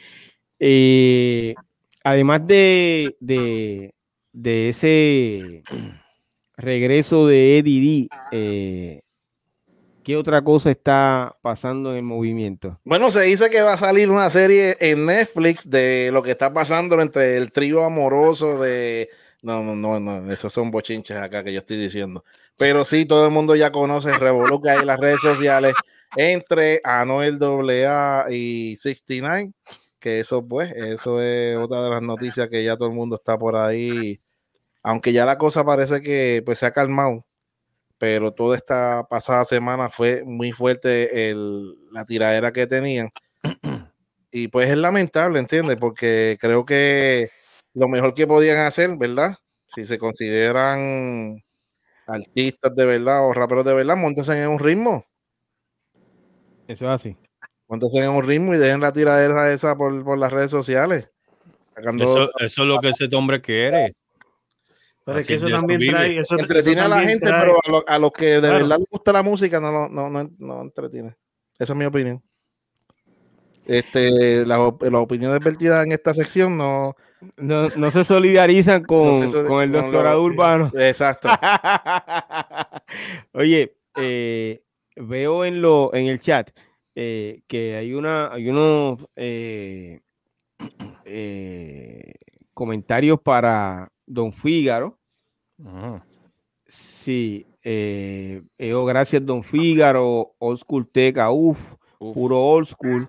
Eh, además de, de, de, ese regreso de Eddie D, eh, ¿qué otra cosa está pasando en el movimiento? Bueno, se dice que va a salir una serie en Netflix de lo que está pasando entre el trío amoroso de no, no, no, no, esos son bochinches acá que yo estoy diciendo. Pero sí, todo el mundo ya conoce hay en las redes sociales entre Anuel AA y 69, que eso pues, eso es otra de las noticias que ya todo el mundo está por ahí. Aunque ya la cosa parece que pues se ha calmado, pero toda esta pasada semana fue muy fuerte el, la tiradera que tenían. Y pues es lamentable, ¿entiendes? Porque creo que lo mejor que podían hacer, ¿verdad? Si se consideran artistas de verdad o raperos de verdad, montense en un ritmo. Eso es así. Montense en un ritmo y dejen la tiradera esa por, por las redes sociales. Eso, eso, es lo que ese hombre quiere. Pero es que eso también trae. Eso, entretiene a la gente, pero a, los que de verdad les gusta la música no, no, no, no entretiene. Esa es mi opinión. Este, las opiniones vertidas en esta sección no, no, no se solidarizan con, con el doctorado urbano. Exacto. Oye, eh, veo en lo en el chat eh, que hay una hay unos eh, comentarios para Don Fígaro. Sí, oh, gracias Don Fígaro, Old School Teca, uff, puro old school.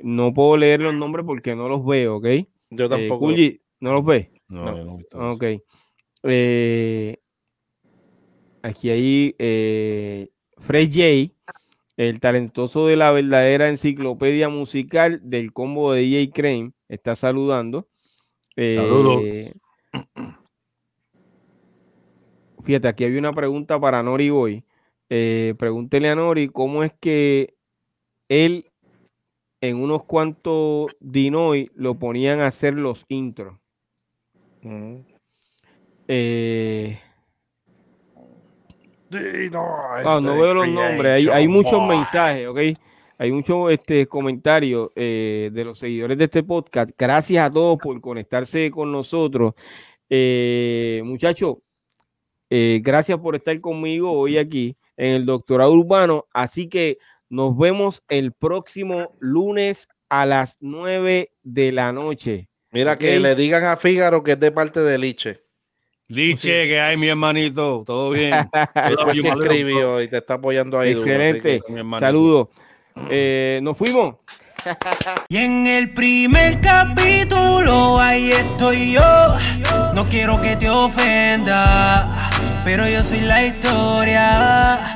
No puedo leer los nombres porque no los veo, ¿ok? Yo eh, tampoco. ¿no los ve? No, no. ok. Eh, aquí hay eh, Fred J, el talentoso de la verdadera enciclopedia musical del combo de DJ Crane, está saludando. Saludos. Fíjate, aquí había una pregunta para Nori Boy. pregúntele a Nori cómo es que él en unos cuantos Dinoy lo ponían a hacer los intros. Eh, Sí, no, Ah, no este, veo los nombres, hay, hay muchos Boy. mensajes, ¿ok? Hay muchos este, comentarios eh, de los seguidores de este podcast. Gracias a todos por conectarse con nosotros. Eh, muchachos, eh, gracias por estar conmigo hoy aquí en el Doctorado Urbano. Así que nos vemos el próximo lunes a las 9 de la noche. Mira, que le digan a Fígaro que es de parte de Liche. Liche, que hay, mi hermanito. Todo bien. Él fue que escribió y te está apoyando ahí. Excelente. Saludos. Eh, nos fuimos. Y en el primer capítulo ahí estoy yo. No quiero que te ofenda, pero yo soy la historia.